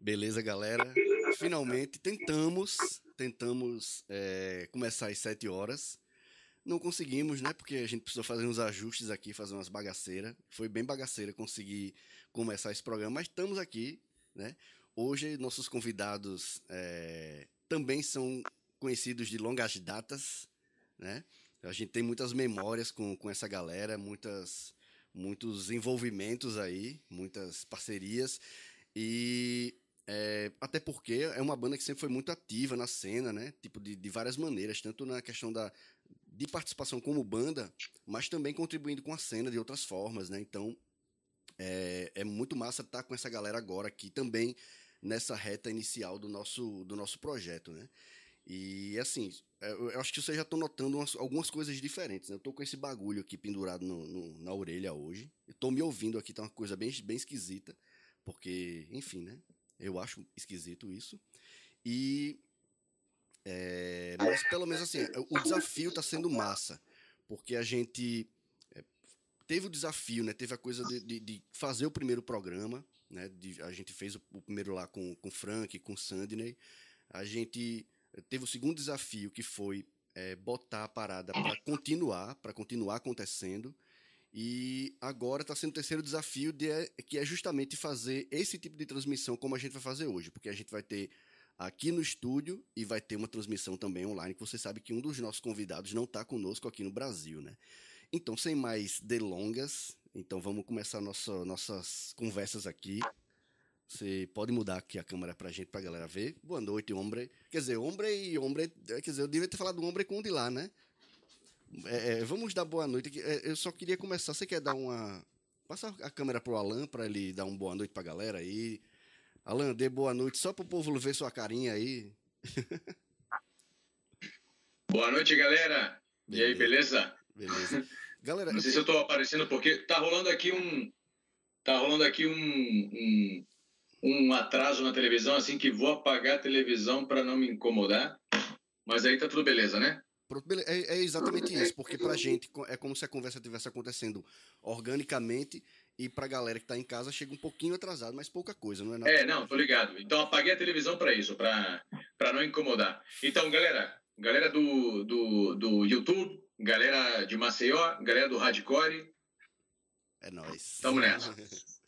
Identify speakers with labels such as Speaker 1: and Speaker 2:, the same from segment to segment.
Speaker 1: Beleza, galera? Finalmente tentamos, tentamos é, começar às 7 horas. Não conseguimos, né? Porque a gente precisou fazer uns ajustes aqui, fazer umas bagaceiras. Foi bem bagaceira conseguir começar esse programa, mas estamos aqui, né? Hoje, nossos convidados é, também são conhecidos de longas datas, né? A gente tem muitas memórias com, com essa galera, muitas, muitos envolvimentos aí, muitas parcerias. E é, até porque é uma banda que sempre foi muito ativa na cena, né? Tipo, de, de várias maneiras, tanto na questão da, de participação como banda, mas também contribuindo com a cena de outras formas, né? Então, é, é muito massa estar com essa galera agora aqui também nessa reta inicial do nosso, do nosso projeto, né? E assim, é, eu acho que vocês já estão notando umas, algumas coisas diferentes, né? Eu tô com esse bagulho aqui pendurado no, no, na orelha hoje. Eu tô me ouvindo aqui, tá uma coisa bem, bem esquisita, porque, enfim, né? Eu acho esquisito isso. E. É, mas pelo menos assim, o desafio está sendo massa. Porque a gente é, teve o desafio, né? Teve a coisa de, de, de fazer o primeiro programa. Né? De, a gente fez o, o, primeiro lá com o Frank, com o Sandney. A gente teve o segundo desafio, que foi é, botar a parada para continuar, para continuar acontecendo. E agora está sendo o terceiro desafio, de, é, que é justamente fazer esse tipo de transmissão como a gente vai fazer hoje, porque a gente vai ter aqui no estúdio e vai ter uma transmissão também online, que você sabe que um dos nossos convidados não está conosco aqui no Brasil, né? Então, sem mais delongas, então vamos começar nossa, nossas conversas aqui. Você pode mudar aqui a câmera pra gente, pra galera ver. Boa noite, hombre. Quer dizer, hombre e hombre. Quer dizer, eu devia ter falado hombre com o de lá, né? É, é, vamos dar boa noite. É, eu só queria começar. Você quer dar uma. Passa a câmera pro Alan para ele dar uma boa noite pra galera aí. Alan, dê boa noite só pro povo ver sua carinha aí.
Speaker 2: boa noite, galera. Beleza. E aí, beleza?
Speaker 1: Beleza.
Speaker 2: Galera, não sei eu... se eu tô aparecendo porque tá rolando aqui um. Tá rolando aqui um, um, um atraso na televisão, assim que vou apagar a televisão para não me incomodar. Mas aí tá tudo beleza, né?
Speaker 1: É, é exatamente isso, porque pra gente é como se a conversa estivesse acontecendo organicamente e pra galera que tá em casa chega um pouquinho atrasado, mas pouca coisa, não é nada.
Speaker 2: É, não, tô ligado. Então apaguei a televisão para isso, pra, pra não incomodar. Então, galera, galera do, do, do YouTube, galera de Maceió, galera do Hardcore.
Speaker 1: É nóis.
Speaker 2: Tamo nessa.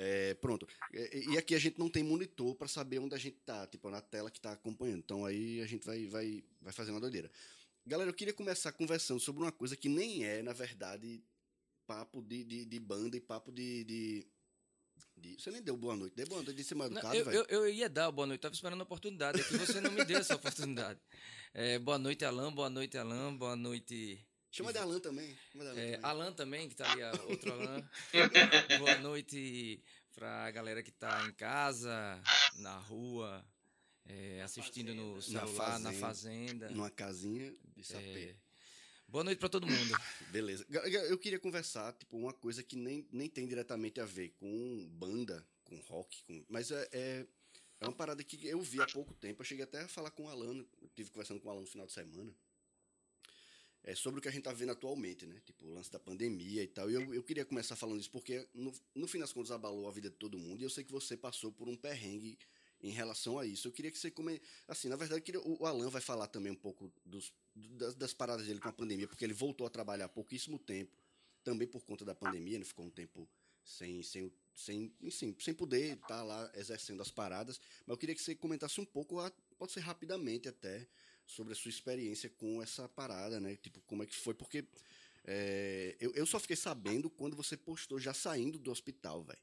Speaker 1: É, pronto. E, aqui a gente não tem monitor para saber onde a gente tá, tipo, na tela que tá acompanhando. Então aí a gente vai, vai, vai fazendo a doideira. Galera, eu queria começar conversando sobre uma coisa que nem é, na verdade, papo de, de, de banda e papo de, de, de, Você nem deu boa noite. Deu boa noite de cima
Speaker 3: educado, eu, eu, eu, ia dar boa noite, tava esperando a oportunidade. É que você não me deu essa oportunidade. É, boa noite, Alan. Boa noite, Alan. Boa noite.
Speaker 1: Chama de Alan também.
Speaker 3: De Alan, é, também. Alan também, que tá ali, outro Alan. boa noite pra galera que tá em casa, na rua, é, assistindo no celular, na fazenda, na fazenda.
Speaker 1: Numa casinha de sapê. É,
Speaker 3: boa noite para todo mundo.
Speaker 1: Beleza. Eu queria conversar, tipo, uma coisa que nem, nem tem diretamente a ver com banda, com rock, com, mas é, é, é uma parada que eu vi há pouco tempo. Eu cheguei até a falar com o Alan, eu tive conversando com o Alan no final de semana. É sobre o que a gente tá vendo atualmente, né? Tipo, o lance da pandemia e tal. E eu, eu queria começar falando isso porque, no, no fim das contas, abalou a vida de todo mundo. E eu sei que você passou por um perrengue em relação a isso. Eu queria que você come... assim, na verdade, queria... o Alan vai falar também um pouco dos, das, das, paradas dele com a pandemia, porque ele voltou a trabalhar há pouquíssimo tempo, também por conta da pandemia, ele ficou um tempo sem, sem, sem, enfim, sem poder estar tá lá exercendo as paradas. Mas eu queria que você comentasse um pouco, pode ser rapidamente até, sobre a sua experiência com essa parada, né? Tipo, como é que foi, porque é, eu, eu só fiquei sabendo quando você postou já saindo do hospital, velho.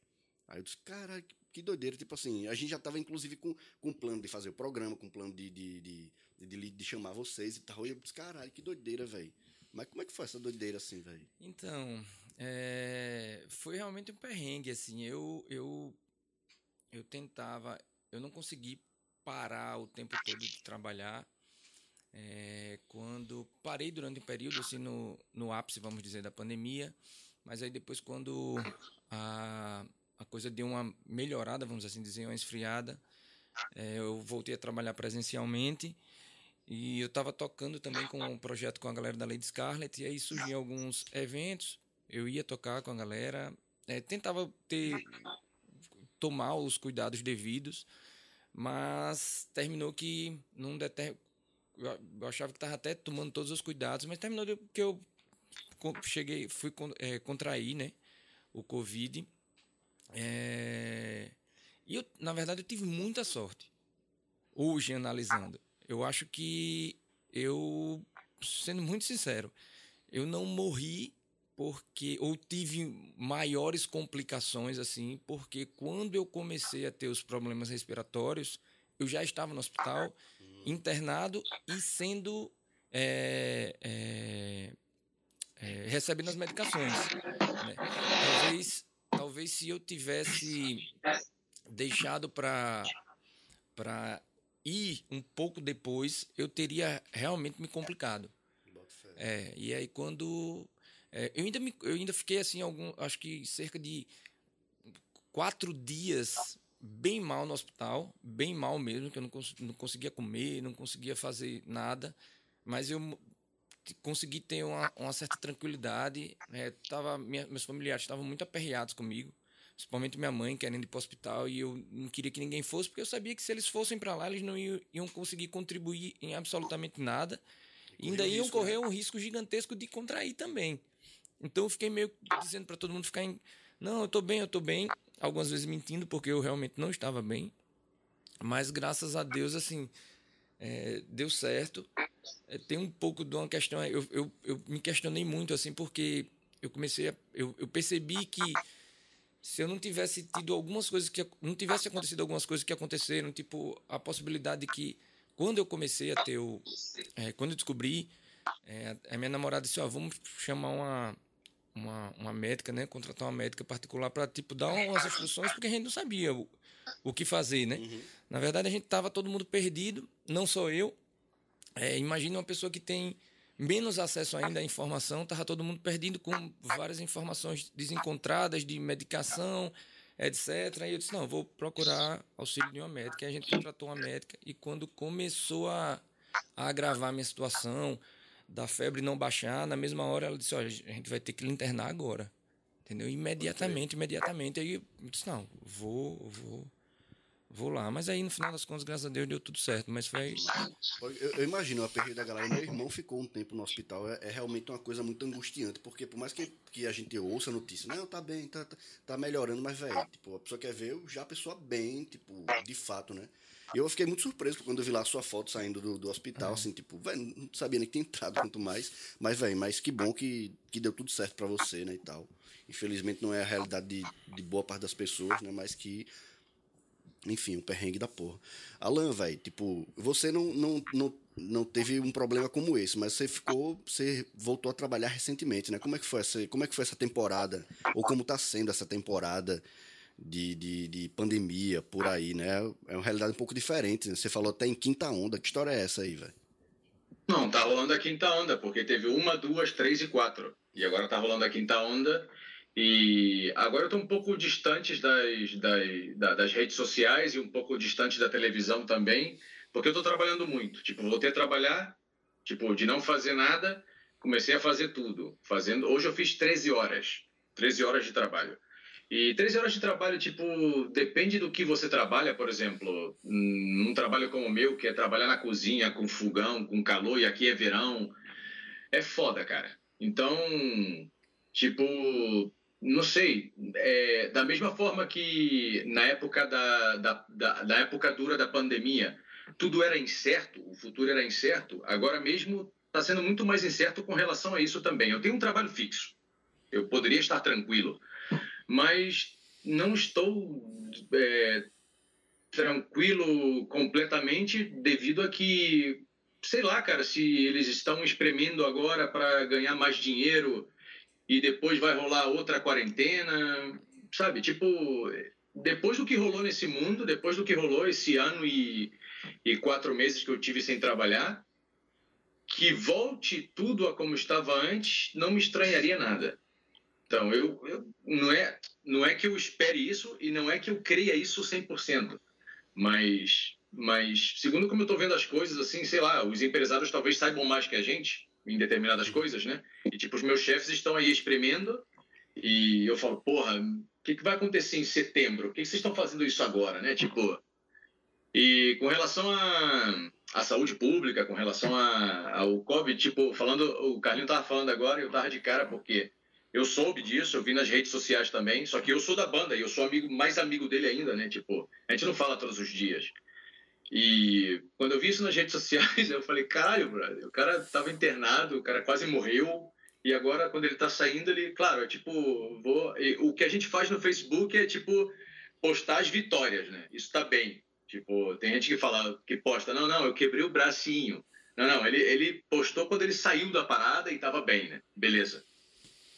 Speaker 1: Aí eu disse, cara, que doideira. Tipo assim, a gente já tava, inclusive, com, com plano de fazer o programa, com plano de, de, de, de, de chamar vocês e tal. E eu disse, caralho, que doideira, velho. Mas como é que foi essa doideira assim, velho?
Speaker 3: Então, é... foi realmente um perrengue, assim. Eu, eu, eu tentava, eu não consegui parar o tempo todo de trabalhar. É... quando parei durante um período, assim, no, no ápice, vamos dizer, da pandemia. Mas aí depois, quando a a coisa deu uma melhorada, vamos assim dizer, uma esfriada. É, eu voltei a trabalhar presencialmente e eu estava tocando também com um projeto com a galera da Lady Scarlett e aí surgiam alguns eventos, eu ia tocar com a galera, é, tentava ter tomar os cuidados devidos, mas terminou que não deter... eu achava que estava até tomando todos os cuidados, mas terminou que eu cheguei, fui é, contrair, né, o Covid. É... E eu, na verdade, eu tive muita sorte. Hoje, analisando, eu acho que eu, sendo muito sincero, eu não morri porque ou tive maiores complicações assim, porque quando eu comecei a ter os problemas respiratórios, eu já estava no hospital, internado e sendo é, é, é, recebendo as medicações. Né? Talvez, talvez se eu tivesse deixado para para ir um pouco depois, eu teria realmente me complicado. É, e aí quando é, eu, ainda me, eu ainda fiquei assim, algum, acho que cerca de quatro dias bem mal no hospital, bem mal mesmo, que eu não, cons não conseguia comer, não conseguia fazer nada, mas eu consegui ter uma, uma certa tranquilidade. É, tava, minha, meus familiares estavam muito aperreados comigo, principalmente minha mãe querendo ir para o hospital, e eu não queria que ninguém fosse, porque eu sabia que se eles fossem para lá, eles não iam, iam conseguir contribuir em absolutamente nada, e ainda iam risco, correr né? um risco gigantesco de contrair também. Então eu fiquei meio dizendo para todo mundo ficar em. Não, eu tô bem, eu tô bem. Algumas vezes mentindo, porque eu realmente não estava bem. Mas graças a Deus, assim, é, deu certo. É, tem um pouco de uma questão. Eu, eu, eu me questionei muito, assim, porque eu comecei a. Eu, eu percebi que se eu não tivesse tido algumas coisas que. Não tivesse acontecido algumas coisas que aconteceram, tipo, a possibilidade de que. Quando eu comecei a ter o. É, quando eu descobri, é, a minha namorada disse: Ó, vamos chamar uma uma, uma médica, né? Contratar uma médica particular para tipo dar umas instruções porque a gente não sabia o, que fazer, né? Uhum. Na verdade a gente tava todo mundo perdido, não só eu. É, imagina uma pessoa que tem menos acesso ainda à informação, tava todo mundo perdido com várias informações desencontradas de medicação, etc. E eu disse não, vou procurar auxílio de uma médica. E a gente contratou uma médica e quando começou a, a agravar a minha situação, da febre não baixar, na mesma hora ela disse, olha, a gente vai ter que lhe internar agora. Entendeu? Imediatamente, imediatamente. Aí eu disse, não, vou, vou, vou lá. Mas aí, no final das contas, graças a Deus, deu tudo certo. Mas foi.
Speaker 1: Eu, eu imagino a perda da galera. Meu irmão ficou um tempo no hospital. É, é, realmente uma coisa muito angustiante. Porque por mais que, que a gente ouça a notícia, não, tá bem, tá, tá, tá melhorando, mas, velho, tipo, a pessoa quer ver já a pessoa bem, tipo, de fato, né? E eu fiquei muito surpreso quando eu vi lá a sua foto saindo do, do hospital, é. assim, tipo, velho, não sabia nem que tinha entrado, quanto mais. Mas, velho, mas que bom que, que deu tudo certo para você, né, e tal. Infelizmente não é a realidade de, de boa parte das pessoas, né, mas que enfim, um perrengue da porra. Alan, velho, tipo, você não, não, não, não teve um problema como esse, mas você ficou, você voltou a trabalhar recentemente, né? Como é que foi essa, como é que foi essa temporada? Ou como tá sendo essa temporada de, de, de, pandemia por aí, né? É uma realidade um pouco diferente. Né? Você falou até em quinta onda. Que história é essa aí, velho?
Speaker 2: Não, tá rolando a quinta onda, porque teve uma, duas, três e quatro. E agora tá rolando a quinta onda. E agora eu tô um pouco distante das, das, das redes sociais e um pouco distante da televisão também, porque eu tô trabalhando muito. Tipo, voltei a trabalhar, tipo, de não fazer nada, comecei a fazer tudo. Fazendo, hoje eu fiz 13 horas. 13 horas de trabalho. E 13 horas de trabalho, tipo, depende do que você trabalha, por exemplo, num trabalho como o meu, que é trabalhar na cozinha, com fogão, com calor, e aqui é verão, é foda, cara. Então, tipo, não sei, é, da mesma forma que na época da, da, da, da época dura da pandemia, tudo era incerto, o futuro era incerto, agora mesmo está sendo muito mais incerto com relação a isso também. Eu tenho um trabalho fixo, eu poderia estar tranquilo, mas não estou é, tranquilo completamente devido a que, sei lá, cara, se eles estão espremendo agora para ganhar mais dinheiro e depois vai rolar outra quarentena, sabe? Tipo, depois do que rolou nesse mundo, depois do que rolou esse ano e, e quatro meses que eu tive sem trabalhar, que volte tudo a como estava antes, não me estranharia nada. Então, eu, eu, não, é, não é que eu espere isso e não é que eu creia isso 100%, mas, mas segundo como eu estou vendo as coisas, assim, sei lá, os empresários talvez saibam mais que a gente em determinadas coisas, né? E, tipo, os meus chefes estão aí espremendo e eu falo, porra, que, que vai acontecer em setembro? Por que, que vocês estão fazendo isso agora, né? Tipo, e com relação a, a saúde pública, com relação a, ao Covid, tipo, falando, o Carlinho tava falando agora e eu tava de cara porque eu soube disso, eu vi nas redes sociais também, só que eu sou da banda e eu sou amigo, mais amigo dele ainda, né? Tipo, a gente não fala todos os dias. E quando eu vi isso nas redes sociais, eu falei, caralho, brother, o cara tava internado, o cara quase morreu, e agora, quando ele tá saindo, ele, claro, é tipo, vou. O que a gente faz no Facebook é tipo postar as vitórias, né? Isso tá bem. Tipo, tem gente que fala, que posta, não, não, eu quebrei o bracinho. Não, não, ele, ele postou quando ele saiu da parada e tava bem, né? Beleza.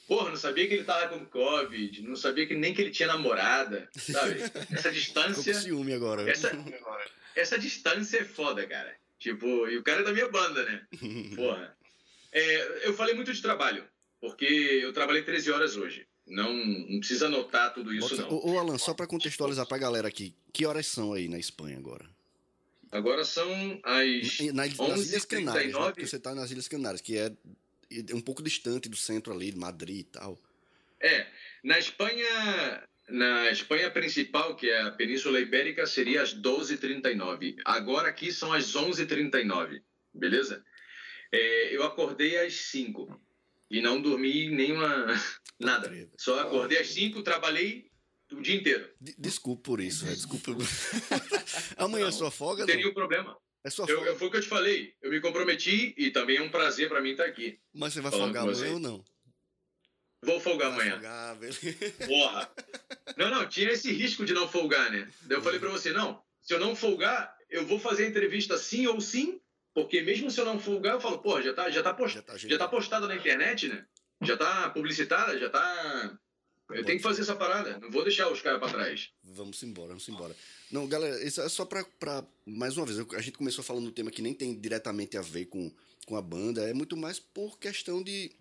Speaker 2: Porra, não sabia que ele tava com Covid, não sabia que nem que ele tinha namorada, sabe? Essa distância.
Speaker 1: Tô com ciúme agora.
Speaker 2: Essa, essa distância é foda, cara. Tipo, e o cara é da minha banda, né? Porra. É, eu falei muito de trabalho, porque eu trabalhei 13 horas hoje. Não, não precisa anotar tudo isso,
Speaker 1: Bota,
Speaker 2: não.
Speaker 1: Ô, ô, Alan, só para contextualizar pra galera aqui, que horas são aí na Espanha agora?
Speaker 2: Agora são as
Speaker 1: Na, nas Ilhas Canárias, né?
Speaker 2: 11h39.
Speaker 1: Porque você tá nas Ilhas Canárias, que é, é um pouco distante do centro ali, de Madrid e tal.
Speaker 2: É, na Espanha, na Espanha principal, que é a Península Ibérica, seria às 12h39. Agora aqui são às 11h39, beleza? É, eu acordei às 5 e não dormi nenhuma. nada. Só acordei às 5, trabalhei o dia inteiro.
Speaker 1: De- Desculpa por isso, velho. Desculpa. Amanhã é
Speaker 2: Não,
Speaker 1: sua folga,
Speaker 2: Não teria
Speaker 1: não?
Speaker 2: um problema.
Speaker 1: É sua folga.
Speaker 2: eu, foi o que eu te falei. Eu me comprometi e também é um prazer pra mim estar aqui.
Speaker 1: Mas você vai folgar amanhã ou não?
Speaker 2: Vou folgar
Speaker 1: Vai
Speaker 2: amanhã.
Speaker 1: folgar, beleza.
Speaker 2: Porra! Não, não, tinha esse risco de não folgar, né? Daí eu falei pra você, não, se eu não folgar, eu vou fazer a entrevista sim ou sim, porque mesmo se eu não folgar, eu falo, porra, já tá, já tá, post...
Speaker 1: Já tá,
Speaker 2: já tá postada na internet, né? Já tá publicitada, já tá... Eu tenho que fazer essa parada, não vou deixar os caras pra trás.
Speaker 1: Vamos embora, vamos embora. Não, galera, isso é só pra, pra. Mais uma vez, a gente começou falando um tema que nem tem diretamente a ver com, com a banda, é muito mais por questão de.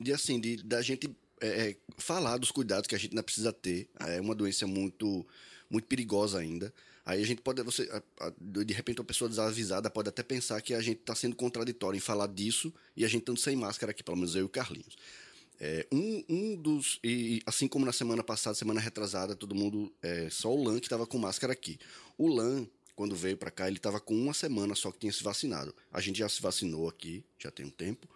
Speaker 1: De assim, de, da gente é, é, falar dos cuidados que a gente ainda precisa ter. É uma doença muito, muito perigosa ainda. Aí a gente pode, você, a- a- de repente, uma pessoa desavisada pode até pensar que a gente está sendo contraditório em falar disso e a gente estando sem máscara aqui, pelo menos eu e o Carlinhos. É, um, um dos. E assim como na semana passada, semana retrasada, todo mundo. É, só o Lan que estava com máscara aqui. O Lan, quando veio para cá, ele estava com uma semana só que tinha se vacinado. A gente já se vacinou aqui, já tem um tempo.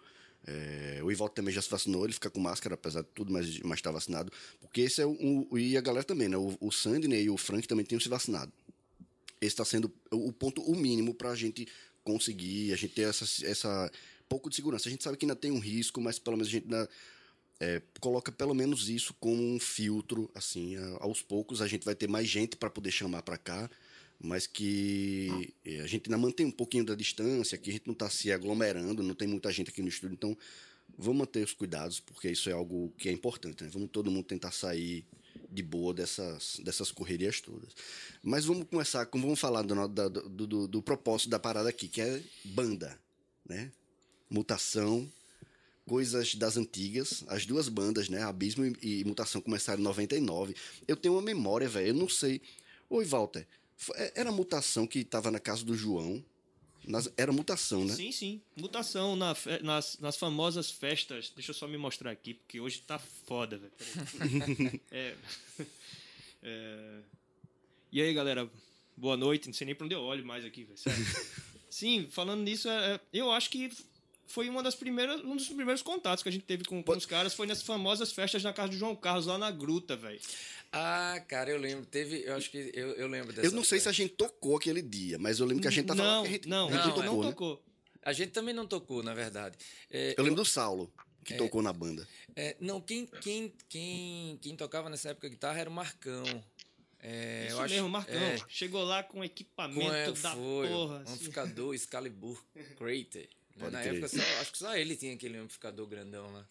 Speaker 1: É, o Ivaldo também já se vacinou, ele fica com máscara, apesar de tudo, mas está vacinado. Porque esse é o, o- E a galera também, né? O, o Sandy né, e o Frank também tinham se vacinado. Esse está sendo o o ponto o mínimo para a gente conseguir, a gente ter essa, essa pouco de segurança. A gente sabe que ainda tem um risco, mas pelo menos a gente ainda é, coloca pelo menos isso como um filtro, assim, a- aos poucos a gente vai ter mais gente para poder chamar para cá, mas que é, a gente ainda mantém um pouquinho da distância, que a gente não está se aglomerando, não tem muita gente aqui no estúdio, então vamos manter os cuidados, porque isso é algo que é importante, né? Vamos todo mundo tentar sair de boa dessas, dessas correrias todas. Mas vamos começar, com, vamos falar do, do, do, do propósito da parada aqui, que é banda, né? Mutação, coisas das antigas, as duas bandas, né? Abismo e, e Mutação começaram em 99. Eu tenho uma memória, velho, eu não sei. Oi, Walter, era Mutação que tava na casa do João? Nas- era Mutação, né?
Speaker 4: Sim, sim. Mutação na nas, nas famosas festas. Deixa eu só me mostrar aqui, porque hoje tá foda, velho. É, é, E aí, galera? Boa noite. Não sei nem pra onde eu olho mais aqui, velho. Sério. Sim, falando nisso, é, é, eu acho que foi uma das primeiras, um dos primeiros contatos que a gente teve com, com os caras. Foi nas famosas festas na casa do João Carlos, lá na Gruta, velho.
Speaker 3: Ah, cara, eu lembro. Teve. Eu acho que eu, eu lembro dessa.
Speaker 1: Eu não sei se a gente tocou aquele dia, mas eu lembro que a gente tava
Speaker 4: Não,
Speaker 1: a gente,
Speaker 4: não,
Speaker 1: a gente
Speaker 4: não,
Speaker 1: tocou,
Speaker 4: não
Speaker 1: né?
Speaker 4: tocou.
Speaker 3: A gente também não tocou, na verdade. É,
Speaker 1: Eu lembro do Saulo, que tocou na banda.
Speaker 3: é, não, quem, quem, quem, quem tocava nessa época guitarra era o Marcão. É,
Speaker 4: Isso
Speaker 3: eu acho-
Speaker 4: mesmo, Marcão.
Speaker 3: é,
Speaker 4: Chegou lá com
Speaker 3: com,
Speaker 4: equipamento
Speaker 3: é,
Speaker 4: da
Speaker 3: foi,
Speaker 4: porra. assim.
Speaker 3: amplificador Excalibur Crater.
Speaker 1: Pode
Speaker 3: Na época, só, acho que só ele tinha aquele amplificador grandão lá.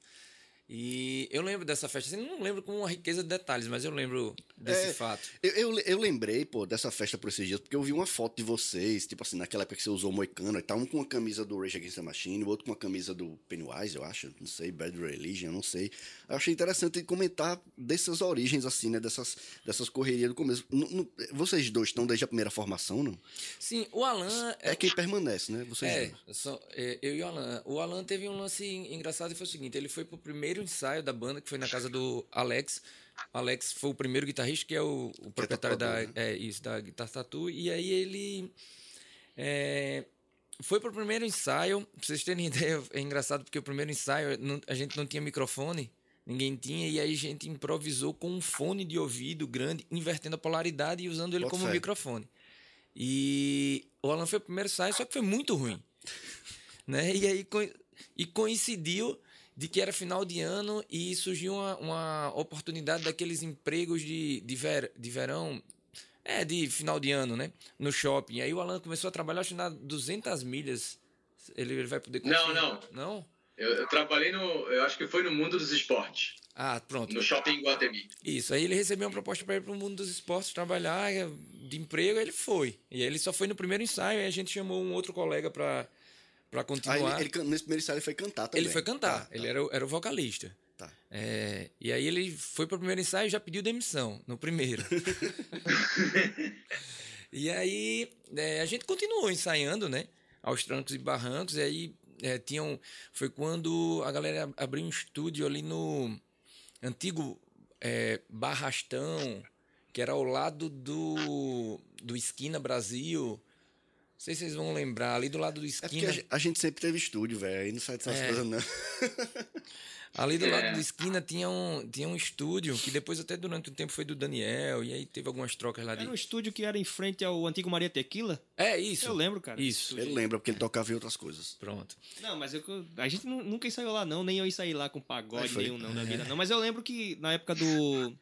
Speaker 3: E eu lembro dessa festa, assim, não lembro com uma riqueza de detalhes, mas eu lembro desse
Speaker 1: É,
Speaker 3: fato.
Speaker 1: Eu, eu, eu lembrei, pô, dessa festa por esses dias, porque eu vi uma foto de vocês, tipo assim, naquela época que você usou moicano e tal, um com uma camisa do Rage Against the Machine, o outro com uma camisa do Pennywise, eu acho, não sei, Bad Religion, eu não sei. Eu achei interessante comentar dessas origens, assim, né, dessas, dessas correrias do começo. Vocês dois estão desde a primeira formação, não?
Speaker 3: Sim, o Alan.
Speaker 1: É quem permanece, né? Vocês
Speaker 3: É,
Speaker 1: dois.
Speaker 3: só- é, eu e o Alan. O Alan teve um lance engraçado e foi o seguinte: ele foi pro primeiro ensaio da banda, que foi na casa do Alex, Alex foi o primeiro guitarrista, que é o, o proprietário da,
Speaker 1: tatuador,
Speaker 3: é, isso, da Guitar Tattoo. E aí ele é, foi pro primeiro ensaio. Pra vocês terem ideia, é engraçado porque o primeiro ensaio não- a gente não tinha microfone, ninguém tinha, e aí a gente improvisou com um fone de ouvido grande, invertendo a polaridade e usando ele como microfone. E o Alan foi o primeiro ensaio, só que foi muito ruim. né? E aí co- e coincidiu de que era final de ano e surgiu uma, uma oportunidade daqueles empregos de, de, ver, de verão, é, de final de ano, né? No shopping. Aí o Alan começou a trabalhar, acho que na 200 milhas. Ele, ele vai poder
Speaker 2: Não, não.
Speaker 3: Não?
Speaker 2: Eu, eu trabalhei no. Eu acho que foi no mundo dos esportes.
Speaker 3: Ah, pronto.
Speaker 2: No shopping Guatemi.
Speaker 3: Isso, aí ele recebeu uma proposta para ir para o mundo dos esportes, trabalhar eh, de emprego, aí ele foi. E aí ele só foi no primeiro ensaio, aí a gente chamou um outro colega para para
Speaker 1: Aí
Speaker 3: continuar.
Speaker 1: ele, ele can- nesse primeiro ensaio ele foi cantar também.
Speaker 3: Ele foi cantar,
Speaker 1: Tá, tá.
Speaker 3: ele era, o- era o vocalista.
Speaker 1: Tá.
Speaker 3: É, e aí ele foi pro primeiro ensaio e já pediu demissão no primeiro. e aí é, a gente continuou ensaiando, né? Aos trancos e barrancos. E aí é, tinham. Foi quando a galera abriu um estúdio ali no antigo é, Barrastão, que era ao lado do, do Esquina Brasil. Não sei se vocês vão lembrar, ali do lado do
Speaker 1: É porque
Speaker 3: Esquina.
Speaker 1: a gen- a gente sempre teve estúdio, velho. Aí não sai dessas
Speaker 3: É.
Speaker 1: coisas, não.
Speaker 3: Ali do
Speaker 2: É.
Speaker 3: lado da esquina tinha um, tinha um estúdio, que depois até durante um tempo foi do Daniel, e aí teve algumas trocas lá de...
Speaker 4: Era um estúdio que era em frente ao antigo Maria Tequila?
Speaker 3: É, isso.
Speaker 4: Eu lembro, cara.
Speaker 3: Isso.
Speaker 1: Ele lembra, porque ele tocava em outras coisas.
Speaker 3: Pronto.
Speaker 4: Não, mas eu, a gente nu- nunca ensaiou lá, não. Nem eu ensaiei lá com pagode
Speaker 1: foi.
Speaker 4: nenhum, não, da vida, não. Mas eu lembro que na época do.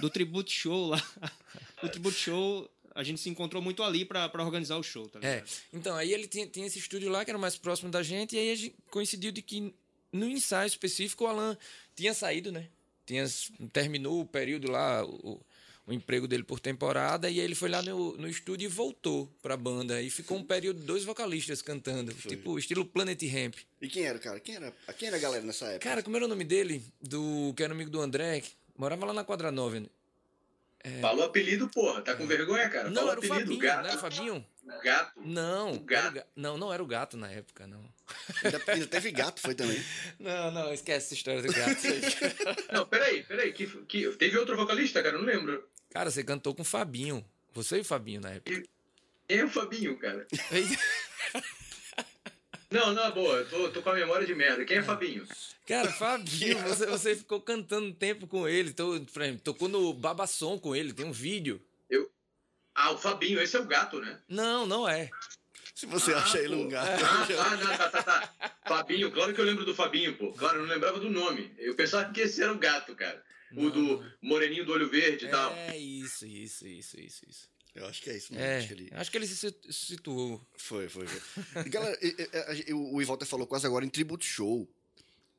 Speaker 4: Do Tribute Show lá. Do Tribute Show, a gente se encontrou muito ali pra, pra organizar o show, tá
Speaker 3: É,
Speaker 4: ligado?
Speaker 3: então, aí ele tinha, tinha esse estúdio lá, que era mais próximo da gente, e aí a gente coincidiu de que no ensaio específico o Alan tinha saído, né? Tinha, terminou o período lá, o, o emprego dele por temporada, e aí ele foi lá no, no estúdio e voltou pra banda, e ficou um período dois vocalistas cantando, tipo, estilo Planet Ramp.
Speaker 1: E quem era, cara? Quem era, quem era a galera nessa época?
Speaker 3: Cara, como era o nome dele? Do que era amigo do André, que morava lá na Quadra 9. Né?
Speaker 2: Falou apelido, porra. Tá com vergonha, cara?
Speaker 3: Não,
Speaker 2: Falou
Speaker 3: era o
Speaker 2: apelido,
Speaker 3: Fabinho,
Speaker 2: gato.
Speaker 3: não era o Fabinho?
Speaker 2: Gato.
Speaker 3: Não,
Speaker 2: O gato.
Speaker 3: ga- não, não era o gato na época, não.
Speaker 1: Ainda, ainda teve gato, foi também.
Speaker 3: Não, não, esquece essa história do gato.
Speaker 2: Não, peraí, peraí. Que, que, teve outro vocalista, cara? Eu não lembro.
Speaker 3: Cara, você cantou com o Fabinho. Você e o Fabinho na época.
Speaker 2: Quem é o Fabinho, cara? Não, não, boa. Eu tô, tô com a memória de merda. Quem é Fabinho?
Speaker 3: Cara, Fabinho, você, você ficou cantando tempo com ele. Tô, por exemplo, tocou no Babassom com ele, tem um vídeo.
Speaker 2: Ah, o Fabinho. Esse é o gato, né?
Speaker 3: Não, não é.
Speaker 1: Se você
Speaker 2: Ah,
Speaker 1: acha ele
Speaker 2: pô.
Speaker 1: um gato.
Speaker 2: Ah, tá, não, tá, tá, tá. Fabinho, claro que eu lembro do Fabinho, pô. Claro, eu não lembrava do nome. Eu pensava que esse era o gato, cara. O
Speaker 3: Não,
Speaker 2: do
Speaker 3: não.
Speaker 2: moreninho do olho verde e tal.
Speaker 3: É isso, isso, isso, isso, isso.
Speaker 1: Eu acho que é isso mesmo.
Speaker 3: É,
Speaker 1: acho que ele-
Speaker 3: acho que ele se situ- situou.
Speaker 1: Foi, foi, foi. E, galera, o Ivalter falou quase agora em Tribute Show.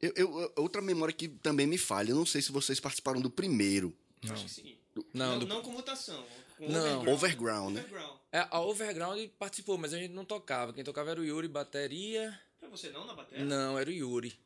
Speaker 1: Eu, eu- outra memória que também me falha, eu não sei se vocês participaram do primeiro.
Speaker 3: Não.
Speaker 4: Acho que sim.
Speaker 3: Não,
Speaker 4: Não,
Speaker 3: do-
Speaker 4: não com mutação. Com
Speaker 3: Não.
Speaker 1: Overground, né?
Speaker 4: Overground.
Speaker 3: É, a Overground participou, mas a gente não tocava. Quem tocava era o Yuri, bateria.
Speaker 4: Pra você não, na bateria?
Speaker 3: Não, era o Yuri.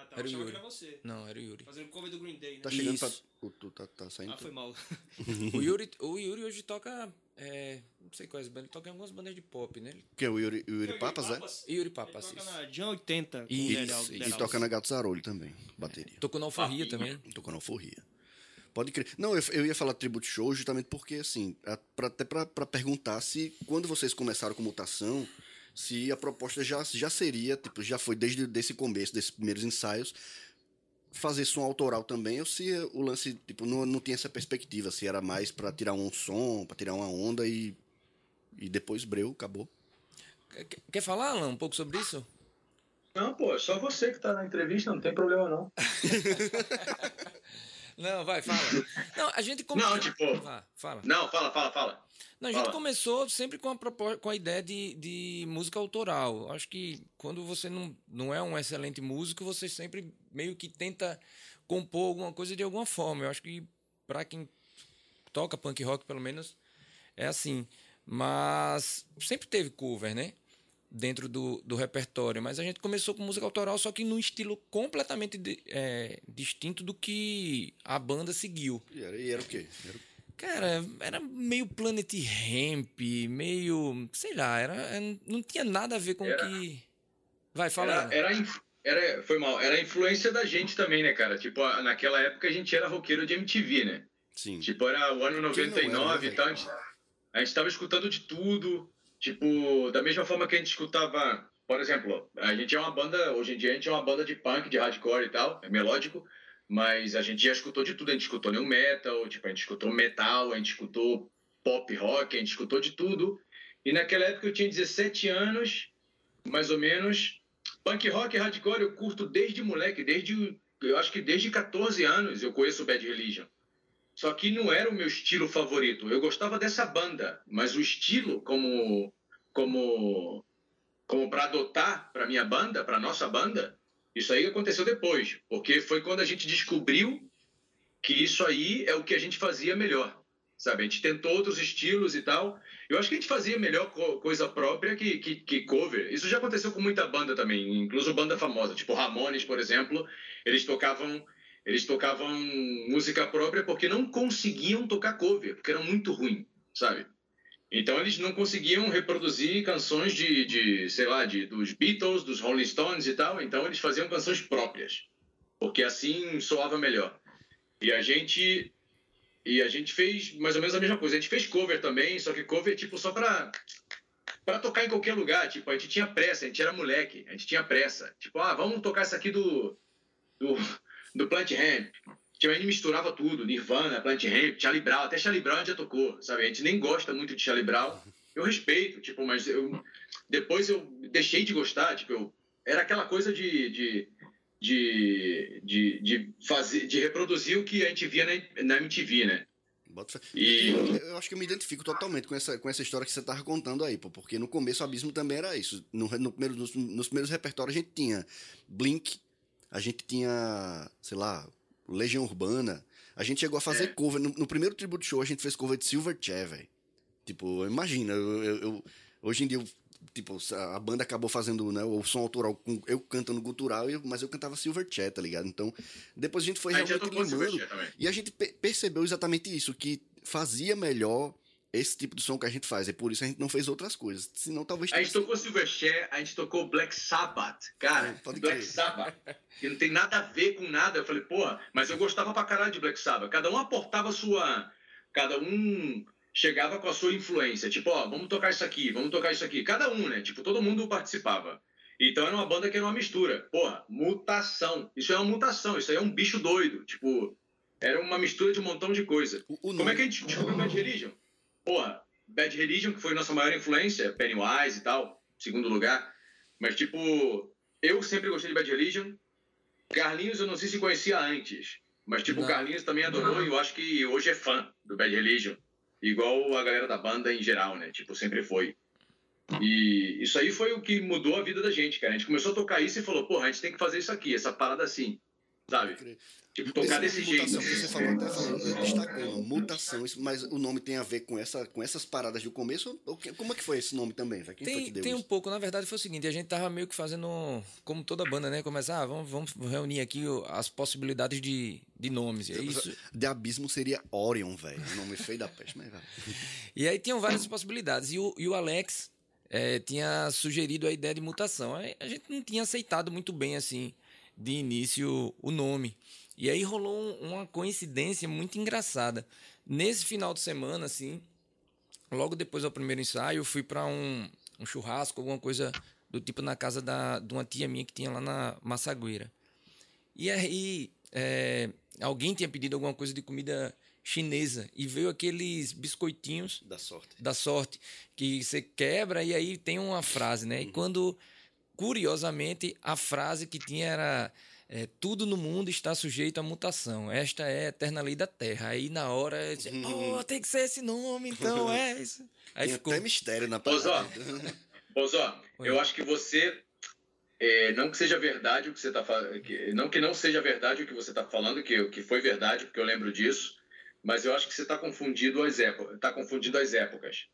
Speaker 4: Ah, tá.
Speaker 3: Era
Speaker 4: Eu
Speaker 3: o
Speaker 4: achava que
Speaker 3: Yuri.
Speaker 4: era você.
Speaker 3: Não, era o Yuri.
Speaker 4: Fazendo cover do Green Day, né?
Speaker 1: Tá chegando
Speaker 3: Isso.
Speaker 1: pra. O, tu tá, tá saindo.
Speaker 4: Ah, foi mal.
Speaker 3: O Yuri, o Yuri hoje toca. é, não sei quais bandas, ele toca em algumas bandas de pop, né?
Speaker 1: Que é o Yuri, o Yuri Papas, é?
Speaker 3: Yuri
Speaker 4: Ele
Speaker 3: Papas,
Speaker 4: toca
Speaker 3: isso.
Speaker 4: na Jam 80. com
Speaker 3: Isso,
Speaker 4: Deral-
Speaker 3: isso.
Speaker 1: E toca na Gato Zarolho também, bateria.
Speaker 3: Tocou na Alforria
Speaker 2: Fabinho.
Speaker 3: também.
Speaker 1: Tocou na alforria. Pode crer. Não, eu, eu ia falar Tribute Show justamente porque, assim, a- pra- até pra, pra perguntar se quando vocês começaram com mutação, se a proposta já, já seria, tipo, já foi desde desse começo, desses primeiros ensaios, fazer som autoral também, ou se o lance, tipo, não, não tinha essa perspectiva, se era mais pra tirar um som, pra tirar uma onda e, e depois breu, acabou.
Speaker 3: Quer- Quer falar, Alan, um pouco sobre isso?
Speaker 2: Não, pô, é só você que tá na entrevista, não tem problema não.
Speaker 3: Não, vai, fala. Não, a gente come...
Speaker 2: Não, tipo-
Speaker 3: Vá, fala.
Speaker 2: Não, fala, fala, fala.
Speaker 3: Não, a gente
Speaker 2: Fala.
Speaker 3: começou sempre com a, com a ideia de, de música autoral. Acho que quando você não, não é um excelente músico, você sempre meio que tenta compor alguma coisa de alguma forma. Eu acho que para quem toca punk rock, pelo menos, é assim. Mas sempre teve cover, né? Dentro do, do repertório. Mas a gente começou com música autoral, só que num estilo completamente di- é, distinto do que a banda seguiu.
Speaker 1: E era, e era o quê? Era
Speaker 3: Cara, era meio Planet Ramp, meio. sei lá, era, não tinha nada a ver com o que. Vai, fala
Speaker 2: Era, era, era, foi mal. Era a influência da gente também, né, cara? Tipo, naquela época a gente era roqueiro de MTV, né?
Speaker 1: Sim.
Speaker 2: Tipo, era o ano
Speaker 1: Quem não era,
Speaker 2: 99
Speaker 1: né,
Speaker 2: e tal. A gente, a gente tava escutando de tudo. Tipo, da mesma forma que a gente escutava. Por exemplo, a gente é uma banda. Hoje em dia a gente é uma banda de punk, de hardcore e tal. É melódico. Mas a gente já escutou de tudo. A gente escutou new metal, tipo, a gente escutou metal, a gente escutou pop rock, a gente escutou de tudo. E naquela época eu tinha 17 anos, mais ou menos. Punk rock hardcore eu curto desde moleque, desde. Eu acho que desde 14 anos eu conheço Bad Religion. Só que não era o meu estilo favorito. Eu gostava dessa banda, mas o estilo como como como para adotar para minha banda, para nossa banda, isso aí aconteceu depois, porque foi quando a gente descobriu que isso aí é o que a gente fazia melhor. Sabe, a gente tentou outros estilos e tal. Eu acho que a gente fazia melhor co- coisa própria que, que, que cover. Isso já aconteceu com muita banda também, incluso banda famosa, tipo Ramones, por exemplo. Eles tocavam eles tocavam música própria porque não conseguiam tocar cover, porque era muito ruim, sabe? Então eles não conseguiam reproduzir canções de, de sei lá, de, dos Beatles, dos Rolling Stones e tal. Então eles faziam canções próprias, porque assim soava melhor. E a gente e a gente fez mais ou menos a mesma coisa. A gente fez cover também, só que cover tipo só pra para tocar em qualquer lugar. Tipo a gente tinha pressa, a gente era moleque, a gente tinha pressa. Tipo ah, vamos tocar isso aqui do do, do Plant Ramp. Tipo, a gente misturava tudo, Nirvana, Plant Ramp, Charlie Brown, até Charlie Brown a gente já tocou, sabe? A gente nem gosta muito de Charlie Brown. Eu respeito, tipo, mas eu depois eu deixei de gostar, tipo, eu, era aquela coisa de, de, de, de, de fazer, de reproduzir o que a gente via na, na MTV, né? E-
Speaker 1: Eu, acho que eu me identifico totalmente com essa, com essa história que você tava contando aí, pô, porque no começo o Abismo também era isso. No, no primeiro, nos, nos primeiros repertórios a gente tinha Blink, a gente tinha, sei lá, Legião Urbana. A gente chegou a fazer
Speaker 2: É.
Speaker 1: cover. No, no primeiro tributo show a gente fez cover de Silverchair, velho. Tipo, imagina, eu, eu- eu- hoje em dia, tipo, a banda acabou fazendo né, o som autoral, com eu cantando gutural, mas eu cantava Silverchair, tá ligado? Então, depois a gente foi
Speaker 2: a
Speaker 1: realmente limando. E a gente pe- percebeu exatamente isso, que fazia melhor esse tipo de som que a gente faz. É por isso que a gente não fez outras coisas. Senão talvez
Speaker 2: A gente tocou Silverchair, a gente tocou Black Sabbath. Cara, Black
Speaker 1: crer.
Speaker 2: Sabbath. Que não tem nada a ver com nada. Eu falei, porra, mas eu gostava pra caralho de Black Sabbath. Cada um aportava a sua. Cada um chegava com a sua influência. Tipo, ó, vamos tocar isso aqui, vamos tocar isso aqui. Cada um, né? Tipo, todo mundo participava. Então era uma banda que era uma mistura. Porra, mutação. Isso é uma mutação, isso aí é um bicho doido. Tipo, era uma mistura de um montão de coisa.
Speaker 1: O, o
Speaker 2: Como
Speaker 1: nome-
Speaker 2: é que a gente descobriu Bad Religion? Porra, Bad Religion, que foi nossa maior influência, Pennywise e tal, segundo lugar. Mas, tipo, eu sempre gostei de Bad Religion. Carlinhos, eu não sei se conhecia antes. Mas, tipo, o
Speaker 3: Não.
Speaker 2: Carlinhos também adorou e eu acho que hoje é fã do Bad Religion. Igual a galera da banda em geral, né? Tipo, sempre foi. E isso aí foi o que mudou a vida da gente, cara. A gente começou a tocar isso e falou, porra, a gente tem que fazer isso aqui, essa parada assim, sabe? Tipo, tocar
Speaker 1: Esse
Speaker 2: desse jeito.
Speaker 1: mutação que você falou até falou, destacou, mutação, isso- mas o nome tem a ver com, essa, com essas paradas do começo? Que- Como é que foi esse nome também? Quem foi
Speaker 3: Tem,
Speaker 1: que deu
Speaker 3: tem um pouco, na verdade foi o seguinte, a gente tava meio que fazendo, como toda banda, né? Começar, ah, vamos, vamos reunir aqui as possibilidades de, de nomes. E, é isso,
Speaker 1: De abismo seria Orion, velho. O nome feio da peste, mas vai.
Speaker 3: e aí tinham várias possibilidades. E o, e o Alex eh, tinha sugerido a ideia de mutação. A gente não tinha aceitado muito bem, assim, de início o nome. E aí rolou um- uma coincidência muito engraçada. Nesse final de semana, assim, logo depois do primeiro ensaio, eu fui para um, um churrasco, alguma coisa do tipo na casa da, de uma tia minha que tinha lá na Massagueira. E aí, é, alguém tinha pedido alguma coisa de comida chinesa e veio aqueles biscoitinhos
Speaker 1: Da sorte.
Speaker 3: da sorte que você quebra e aí tem uma frase, né? E quando, curiosamente, a frase que tinha era é, tudo no mundo está sujeito à mutação. Esta é a eterna lei da Terra. Aí na hora, eu disse, oh, tem que ser esse nome, então é isso. Aí
Speaker 1: Tem
Speaker 3: ficou.
Speaker 1: até mistério na
Speaker 2: Ô, Zó,
Speaker 1: parada.
Speaker 2: Ô, Zó,
Speaker 3: Oi.
Speaker 2: eu acho que você. é, não que seja verdade o que você está falando. Não que não seja verdade o que você está falando, que, que foi verdade, porque eu lembro disso. Mas eu acho que você está confundindo as épocas. Tá confundindo as épocas.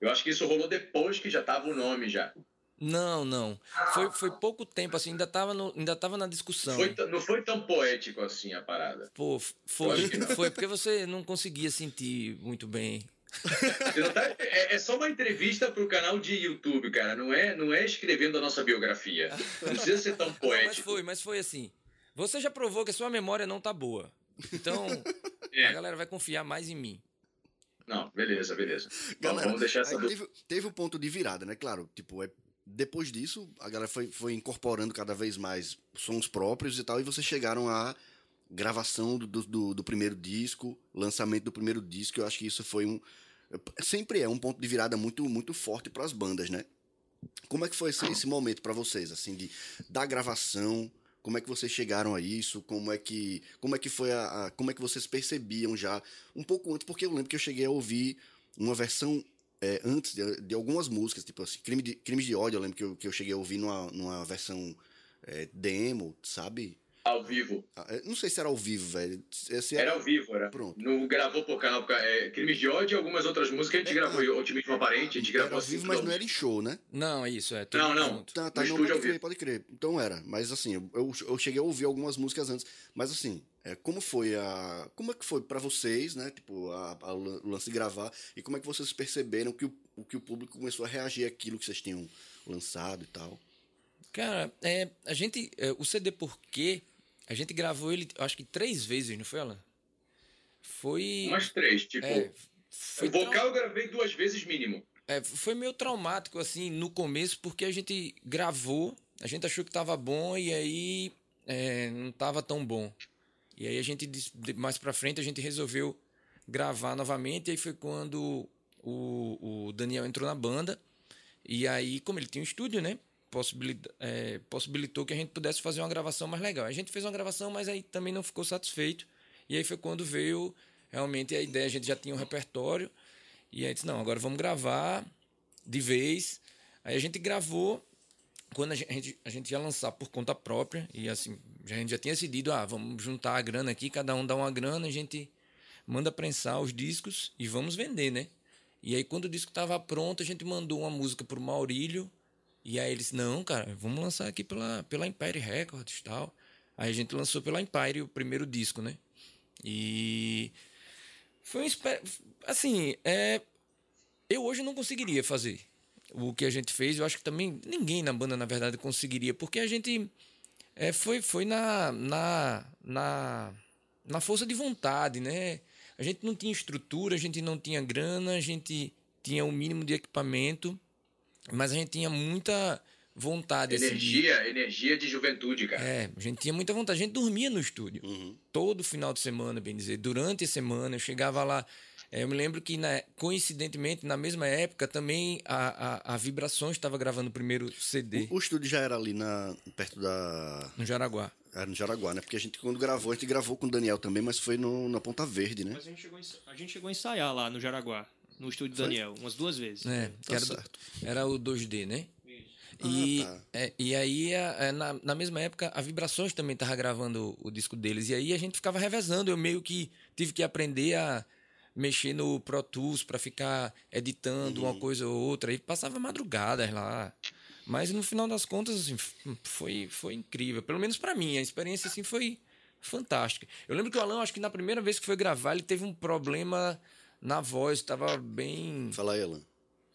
Speaker 2: Eu acho que isso rolou depois que já tava o nome já.
Speaker 3: Não, não. Foi, foi pouco tempo, assim, ainda tava, no, ainda tava na discussão.
Speaker 2: Foi não foi tão poético assim a parada.
Speaker 3: Pô, foi,
Speaker 2: não.
Speaker 3: foi porque você não conseguia sentir muito bem
Speaker 2: Tá, é, é, só uma entrevista para o canal de YouTube, cara. Não é, não é escrevendo a nossa biografia. Não precisa ser tão poético.
Speaker 3: mas foi, mas foi assim. Você já provou que a sua memória não tá boa. Então, é. a galera vai confiar mais em mim.
Speaker 2: Não, beleza, beleza. Galera, vamos deixar essa
Speaker 1: teve, teve o um ponto de virada, né? Claro, tipo, é, depois disso, a galera foi, foi incorporando cada vez mais sons próprios e tal, e vocês chegaram à gravação do, do, do primeiro disco, lançamento do primeiro disco. Eu acho que isso foi um. Sempre é um ponto de virada muito, muito forte para as bandas, né? Como é que foi esse, esse momento para vocês, assim, de da gravação? Como é que vocês chegaram a isso? Como é que, como é que foi a, a, como é que vocês percebiam já um pouco antes? Porque eu lembro que eu cheguei a ouvir uma versão é, antes de, de, algumas músicas, tipo assim, Crime de, de ódio. Eu lembro que eu, que eu cheguei a ouvir numa, numa versão é, demo, sabe?
Speaker 2: Ao vivo.
Speaker 1: Ah, é, não sei se era ao vivo, velho.
Speaker 2: Esse era... era ao vivo, era. Pronto. Não gravou por canal, é, Crimes de ódio e algumas outras músicas a gente é, gravou. Ah, Otimismo Aparente, a gente gravou
Speaker 1: ao vivo, mas não era em show, né?
Speaker 3: Não, é isso, é.
Speaker 2: Não, não. Junto.
Speaker 1: Tá, tá, não, pode crer, pode crer. Então era. Mas assim, eu, eu cheguei a ouvir algumas músicas antes. Mas assim, é, como foi a. Como é que foi para vocês, né? Tipo, a, a, o lance de gravar. E como é que vocês perceberam que o, o que o público começou a reagir àquilo que vocês tinham lançado e tal?
Speaker 3: Cara, é, a gente. É, o CD Porquê a gente gravou ele, acho que três vezes, não foi, Alan? Foi.
Speaker 2: Umas três, tipo. É, o vocal trau... eu gravei duas vezes mínimo.
Speaker 3: É, foi meio traumático, assim, no começo, porque a gente gravou, a gente achou que tava bom e aí é, não tava tão bom. E aí a gente, mais pra frente, a gente resolveu gravar novamente. E aí foi quando o, o Daniel entrou na banda. E aí, como ele tinha um estúdio, né? É, possibilitou que a gente pudesse fazer uma gravação mais legal. A gente fez uma gravação, mas aí também não ficou satisfeito. E aí foi quando veio realmente a ideia. A gente já tinha um repertório. E aí disse: não, agora vamos gravar de vez. Aí a gente gravou. Quando a gente, a gente ia lançar por conta própria, e assim, a gente já tinha decidido: ah, vamos juntar a grana aqui, cada um dá uma grana, a gente manda prensar os discos e vamos vender, né? E aí, quando o disco estava pronto, a gente mandou uma música para o Maurílio e aí eles, não, cara, vamos lançar aqui pela, pela Empire Records e tal. Aí a gente lançou pela Empire o primeiro disco, né? E foi um assim, é eu hoje não conseguiria fazer o que a gente fez. Eu acho que também ninguém na banda na verdade conseguiria, porque a gente é, foi foi na na na na força de vontade, né? A gente não tinha estrutura, a gente não tinha grana, a gente tinha o um mínimo de equipamento mas a gente tinha muita vontade.
Speaker 2: Energia, assim, energia de juventude, cara.
Speaker 3: É, a gente tinha muita vontade. A gente dormia no estúdio. Uhum. Todo final de semana, bem dizer. Durante a semana, eu chegava lá. É, eu me lembro que, na, coincidentemente, na mesma época, também a, a, a Vibrações estava gravando o primeiro CD.
Speaker 1: O, o, estúdio já era ali na, perto da.
Speaker 3: No Jaraguá.
Speaker 1: Era no Jaraguá, né? Porque a gente, quando gravou, a gente gravou com o Daniel também, mas foi no, na Ponta Verde, né?
Speaker 4: Mas a gente chegou, a gente chegou a ensaiar lá no Jaraguá no estúdio Foi? Daniel, umas duas vezes.
Speaker 3: É, tá era, certo. era o 2D, né? E, ah, tá. é, e aí, é, na, na mesma época, a Vibrações também tava gravando o, o, disco deles. E aí a gente ficava revezando. Eu meio que tive que aprender a mexer no Pro Tools para ficar editando uhum. uma coisa ou outra. E passava madrugadas lá. Mas no final das contas, assim, foi, foi incrível. Pelo menos para mim, a experiência assim foi fantástica. Eu lembro que o Alan, acho que na primeira vez que foi gravar, ele teve um problema na voz, estava bem.
Speaker 1: Fala aí, Alan.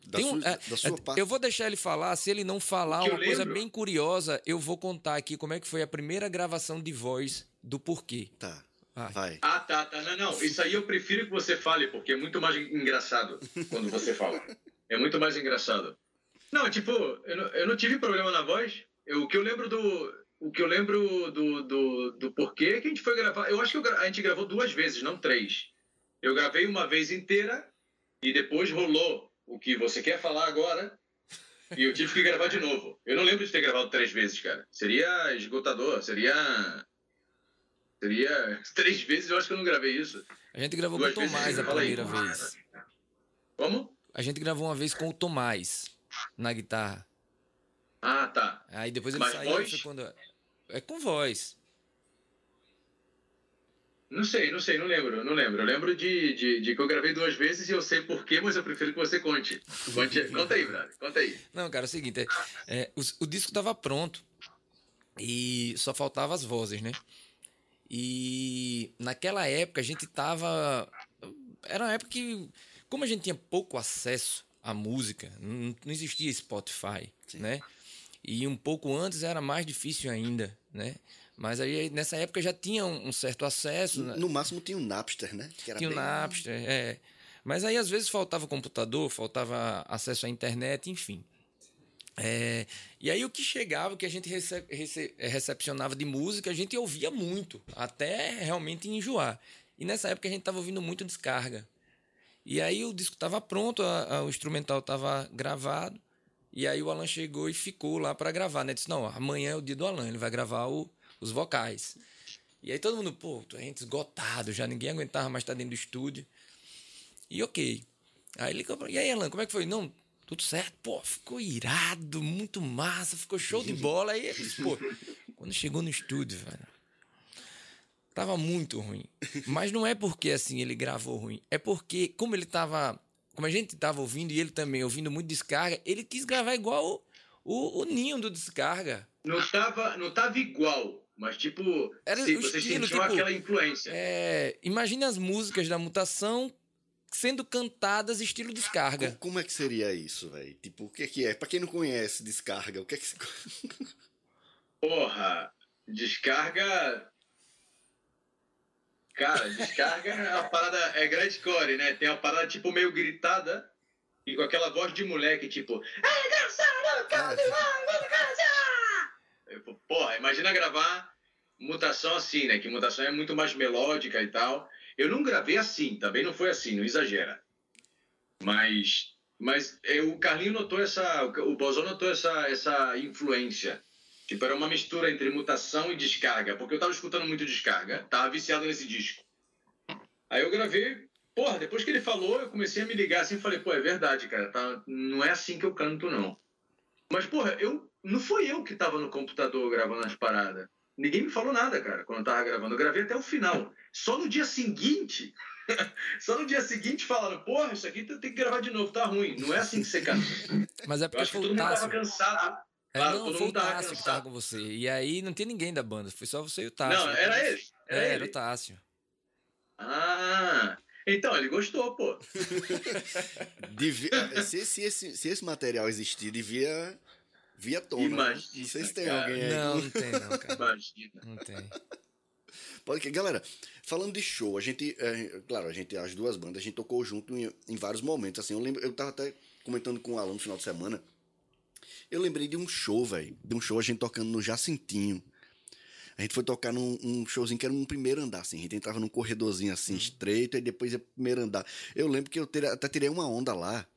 Speaker 3: Da, um, sua, é, da sua é, parte. Eu vou deixar ele falar. Se ele não falar uma coisa bem curiosa, eu vou contar aqui como é que foi a primeira gravação de voz do porquê.
Speaker 1: Tá. Vai. Vai.
Speaker 2: Ah, tá, tá. Não, não. Isso aí eu prefiro que você fale, porque é muito mais engraçado quando você fala. É muito mais engraçado. Não, tipo, eu não, eu não tive problema na voz. Eu, o que eu lembro do. O que eu lembro do, do, do porquê é que a gente foi gravar. Eu acho que eu, a gente gravou duas vezes, não três. Eu gravei uma vez inteira e depois rolou o que você quer falar agora e eu tive que gravar de novo. Eu não lembro de ter gravado três vezes, cara. Seria esgotador, seria. Seria. Três vezes eu acho que eu não gravei isso.
Speaker 3: A gente gravou Duas com o Tomás a primeira aí. vez.
Speaker 2: Como?
Speaker 3: A gente gravou uma vez com o Tomás na guitarra.
Speaker 2: Ah, tá.
Speaker 3: Aí depois ele Mas saiu. Voz? Quando... É com voz.
Speaker 2: Não sei, não sei, não lembro, não lembro. Eu lembro de, de, de que eu gravei duas vezes e eu sei porquê, mas eu prefiro que você conte. conte conta aí, brother, conta aí.
Speaker 3: Não, cara, é o seguinte, é, é o, o disco estava pronto e só faltava as vozes, né? E naquela época a gente tava... Era uma época que como a gente tinha pouco acesso à música, não, não existia Spotify, né? E um pouco antes era mais difícil ainda, né? Mas aí nessa época já tinha um, um certo acesso. né?
Speaker 1: No máximo tinha o Napster, né? Que
Speaker 3: Tinha o
Speaker 1: bem-
Speaker 3: Napster, é. Mas aí às vezes faltava computador, faltava acesso à internet, enfim. É, e aí o que chegava, o que a gente rece- rece- recepcionava de música, a gente ouvia muito, até realmente enjoar. E nessa época a gente estava ouvindo muito descarga. E aí o disco estava pronto, a- a- o instrumental estava gravado. E aí o Alan chegou e ficou lá para gravar, né? Disse, não, amanhã é o dia do Alan, ele vai gravar o- os vocais. E aí todo mundo, pô, a gente esgotado, já ninguém aguentava mais estar dentro do estúdio. E ok. Aí ele comprou. E aí, Alan, como é que foi? Não, tudo certo. Pô, ficou irado, muito massa, ficou show de bola. Aí, ele disse, pô, quando chegou no estúdio, velho, tava muito ruim. Mas não é porque assim ele gravou ruim, é porque como ele tava, como a gente tava ouvindo e ele também ouvindo muito descarga, ele quis gravar igual o, o, o ninho do descarga.
Speaker 2: Não tava, não tava igual, mas tipo,
Speaker 3: Era
Speaker 2: se
Speaker 3: o
Speaker 2: vocês
Speaker 3: estilo,
Speaker 2: sentiam
Speaker 3: tipo,
Speaker 2: aquela influência.
Speaker 3: É, imagine as músicas da mutação sendo cantadas estilo descarga.
Speaker 1: Co- Como é que seria isso, velho? Tipo, o que que é? Pra quem não conhece descarga, o que é que se...
Speaker 2: Porra, descarga. Cara, descarga é uma parada. É grande core, né? Tem uma parada tipo meio gritada e com aquela voz de moleque, tipo. Eu, Porra, imagina gravar mutação assim, né? Que mutação é muito mais melódica e tal. Eu não gravei assim, também não foi assim, não exagera. Mas, mas é, o Carlinho notou essa, o Bozão notou essa, essa influência. Tipo, era uma mistura entre mutação e descarga, porque eu tava escutando muito descarga, tava viciado nesse disco. Aí eu gravei, porra, depois que ele falou, eu comecei a me ligar assim e falei, pô, é verdade, cara, tá, não é assim que eu canto, não. Mas, porra, eu, não foi eu que tava no computador gravando as paradas. Ninguém me falou nada, cara, quando eu tava gravando. Eu gravei até o final. Só no dia seguinte, só no dia seguinte falaram, porra, isso aqui tem que gravar de novo, tá ruim. Não é assim que você canta.
Speaker 3: Mas é
Speaker 2: Eu
Speaker 3: porque
Speaker 2: acho que todo mundo tava cansado.
Speaker 3: É,
Speaker 2: Claro,
Speaker 3: não, foi o Tássio que tava com você. E aí não tinha ninguém da banda, foi só você e o Tássio.
Speaker 2: Não, era ele. Era
Speaker 3: É,
Speaker 2: ele.
Speaker 3: era o Tássio.
Speaker 2: Ah, então ele gostou, pô.
Speaker 1: Devia... se, se, esse, se esse material existir, devia... Via tona. né?
Speaker 2: Imagina,
Speaker 1: Não sei se tem
Speaker 2: cara.
Speaker 1: alguém aí.
Speaker 3: Não, não tem não, cara.
Speaker 2: Imagina.
Speaker 3: Não tem.
Speaker 1: Pode que, galera, falando de show, a gente, é, claro, a gente, as duas bandas, a gente tocou junto em, em vários momentos, assim, eu lembro, eu tava até comentando com o Alan no final de semana, eu lembrei de um show, velho, de um show a gente tocando no Jacintinho, a gente foi tocar num um showzinho que era um primeiro andar, assim, a gente entrava num corredorzinho assim, estreito, e depois ia pro primeiro andar, eu lembro que eu tere- até tirei uma onda lá,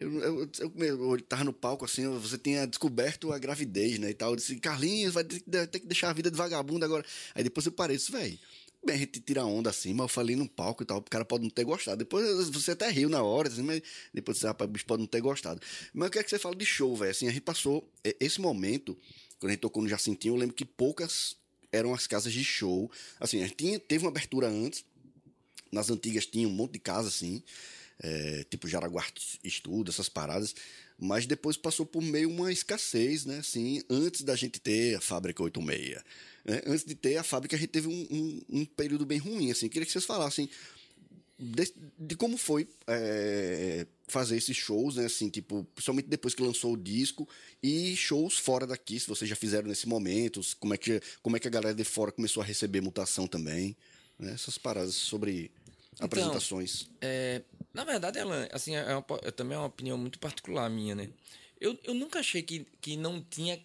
Speaker 1: eu, eu, eu, eu tava no palco assim, você tinha descoberto a gravidez, né? E tal. Eu disse, Carlinhos, vai ter que, ter deixar a vida de vagabundo agora. Aí depois eu parei disse, velho, bem, a gente tira onda assim, mas eu falei no palco e tal, o cara pode não ter gostado. Depois você até riu na hora, assim, mas depois você, rapaz, o bicho pode não ter gostado. Mas eu quero que você fale de show, velho. Assim, a gente passou é, esse momento, quando a gente tocou no Jacintinho, eu lembro que poucas eram as casas de show. Assim, tinha, teve uma abertura antes, nas antigas tinha um monte de casa assim, é, tipo Jaraguá Estudo, essas paradas, mas depois passou por meio uma escassez, né? Assim, antes da gente ter a fábrica 86. Né? Antes de ter a fábrica, a gente teve um, um, um período bem ruim. Assim. Queria que vocês falassem de, de como foi é, fazer esses shows, né? Assim, tipo, principalmente depois que lançou o disco, e shows fora daqui, se vocês já fizeram nesse momento, como é que, como é que a galera de fora começou a receber mutação também. Né? Essas paradas sobre apresentações.
Speaker 3: É, na verdade, Alan, assim, é uma, é também é uma opinião muito particular minha, né? Eu, eu nunca achei que, que não tinha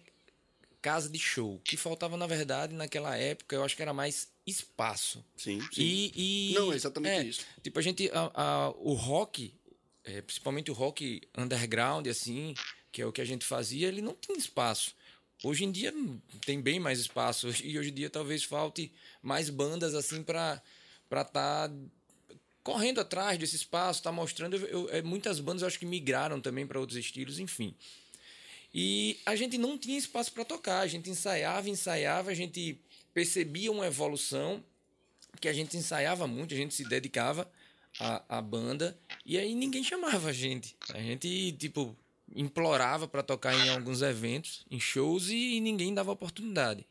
Speaker 3: casa de show. Que faltava, na verdade, naquela época, eu acho que era mais espaço.
Speaker 1: Sim, sim.
Speaker 3: E, e-
Speaker 1: Não, é exatamente
Speaker 3: é,
Speaker 1: isso.
Speaker 3: Tipo, a gente. A, a- o rock, é, principalmente o rock underground, assim, que é o que a gente fazia, ele não tinha espaço. Hoje em dia tem bem mais espaço. E hoje em dia talvez falte mais bandas, assim, para estar tá correndo atrás desse espaço, tá mostrando. Eu, eu- é, muitas bandas eu acho que migraram também para outros estilos, enfim. E a gente não tinha espaço para tocar, a gente ensaiava, ensaiava, a gente percebia uma evolução, que a gente ensaiava muito, a gente se dedicava à, à banda, e aí ninguém chamava a gente. A gente, tipo, implorava para tocar em alguns eventos, em shows, e, ninguém dava oportunidade.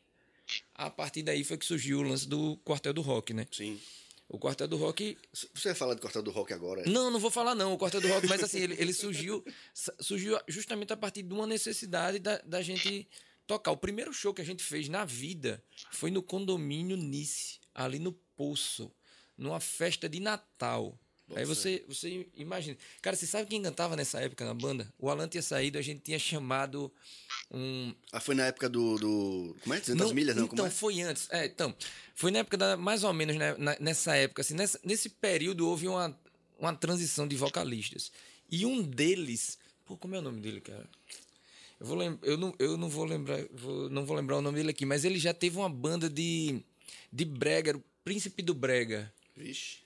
Speaker 3: A partir daí foi que surgiu o lance do Quartel do Rock, né?
Speaker 1: Sim.
Speaker 3: O Quartel do Rock.
Speaker 1: Você vai falar de Quartel do Rock agora?
Speaker 3: Não, não vou falar não, o Quartel do Rock, mas assim, ele, ele surgiu, surgiu justamente a partir de uma necessidade da, da gente tocar. O primeiro show que a gente fez na vida foi no condomínio Nice, ali no Poço, numa festa de Natal.
Speaker 1: Bom,
Speaker 3: Aí você, você imagina. Cara, você sabe quem cantava nessa época na banda? O Alan tinha saído, a gente tinha chamado um.
Speaker 1: Ah, foi na época do. do como é? 200 milhas, não?
Speaker 3: Então,
Speaker 1: é?
Speaker 3: foi antes. É, então, foi na época da. Mais ou menos né, na- nessa época, assim, nessa- nesse período houve uma, uma transição de vocalistas. E um deles. Pô, como é o nome dele, cara? Eu, vou lem- eu, não, eu não vou lembrar. vou- não vou lembrar o nome dele aqui, mas ele já teve uma banda de. de Brega, era o Príncipe do Brega.
Speaker 1: Vixe.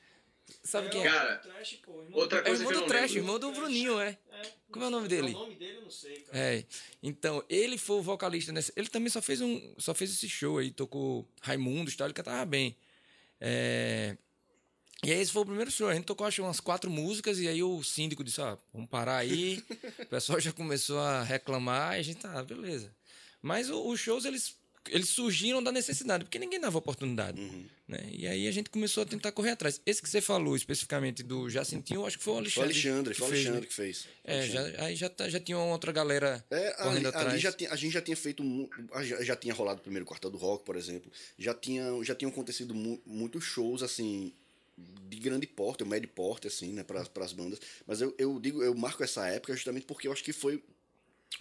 Speaker 3: Sabe quem é?
Speaker 2: Cara,
Speaker 4: Trash, pô, irmão.
Speaker 2: outra
Speaker 3: É o
Speaker 2: coisa
Speaker 3: irmão
Speaker 2: que eu
Speaker 3: do
Speaker 2: não
Speaker 3: Trash, irmão do Bruninho, é.
Speaker 4: É,
Speaker 3: Como é o nome
Speaker 4: O
Speaker 3: dele?
Speaker 4: nome dele eu não sei, cara.
Speaker 3: É. Então, ele foi o vocalista nessa. Ele também só fez um. Só fez esse show aí, tocou Raimundo e tal, ele cantava bem. É, E aí esse foi o primeiro show. A gente tocou, acho, umas quatro músicas, e aí o síndico disse, ó, vamos parar aí. o pessoal já começou a reclamar, e a gente, tá, beleza. Mas o- os shows, eles, eles surgiram da necessidade, porque ninguém dava oportunidade. Né? E aí a gente começou a tentar correr atrás. Esse que você falou especificamente do Jacintinho, eu acho que foi o
Speaker 1: Foi o
Speaker 3: Alexandre.
Speaker 1: Alexandre,
Speaker 3: que
Speaker 1: foi o
Speaker 3: fez, né?
Speaker 1: Alexandre que fez.
Speaker 3: É, já, aí já, tá- já tinha uma outra galera
Speaker 1: É,
Speaker 3: correndo
Speaker 1: ali,
Speaker 3: atrás.
Speaker 1: ali já tinha- a gente já tinha feito. Já, já tinha rolado o primeiro quartel do rock, por exemplo. Já, tinha, já tinham acontecido mu- muitos shows, assim, de grande porte, ou médio porte, assim, né, para as bandas. Mas eu, eu digo, eu marco essa época justamente porque eu acho que foi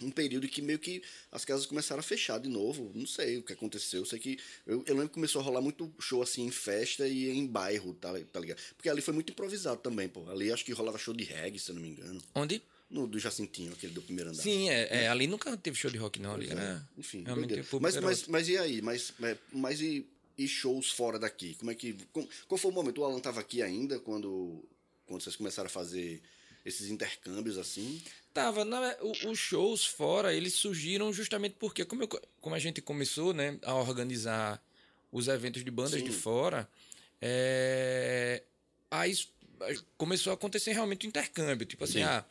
Speaker 1: um período que meio que as casas começaram a fechar de novo. Não sei o que aconteceu. Eu sei que. Eu, eu lembro que começou a rolar muito show assim em festa e em bairro, tá, tá ligado? Porque ali foi muito improvisado também, pô. Ali acho que rolava show de reggae, se eu não me engano.
Speaker 3: Onde?
Speaker 1: No do Jacintinho, aquele do primeiro andar.
Speaker 3: Sim, é, é, ali nunca teve show de rock, não. Ali
Speaker 1: Pois é.
Speaker 3: era.
Speaker 1: Enfim,
Speaker 3: realmente
Speaker 1: mas, mas, mas e aí? Mas, mas e, e shows fora daqui? Como é que. com- qual foi o momento? O Alan tava aqui ainda quando, quando vocês começaram a fazer esses intercâmbios assim?
Speaker 3: Tava, na, o- os shows fora, eles surgiram justamente porque, como, eu co- como a gente começou né, a organizar os eventos de bandas
Speaker 1: Sim.
Speaker 3: de fora, é, aí começou a acontecer realmente o intercâmbio. Tipo assim,
Speaker 1: Sim.
Speaker 3: ah,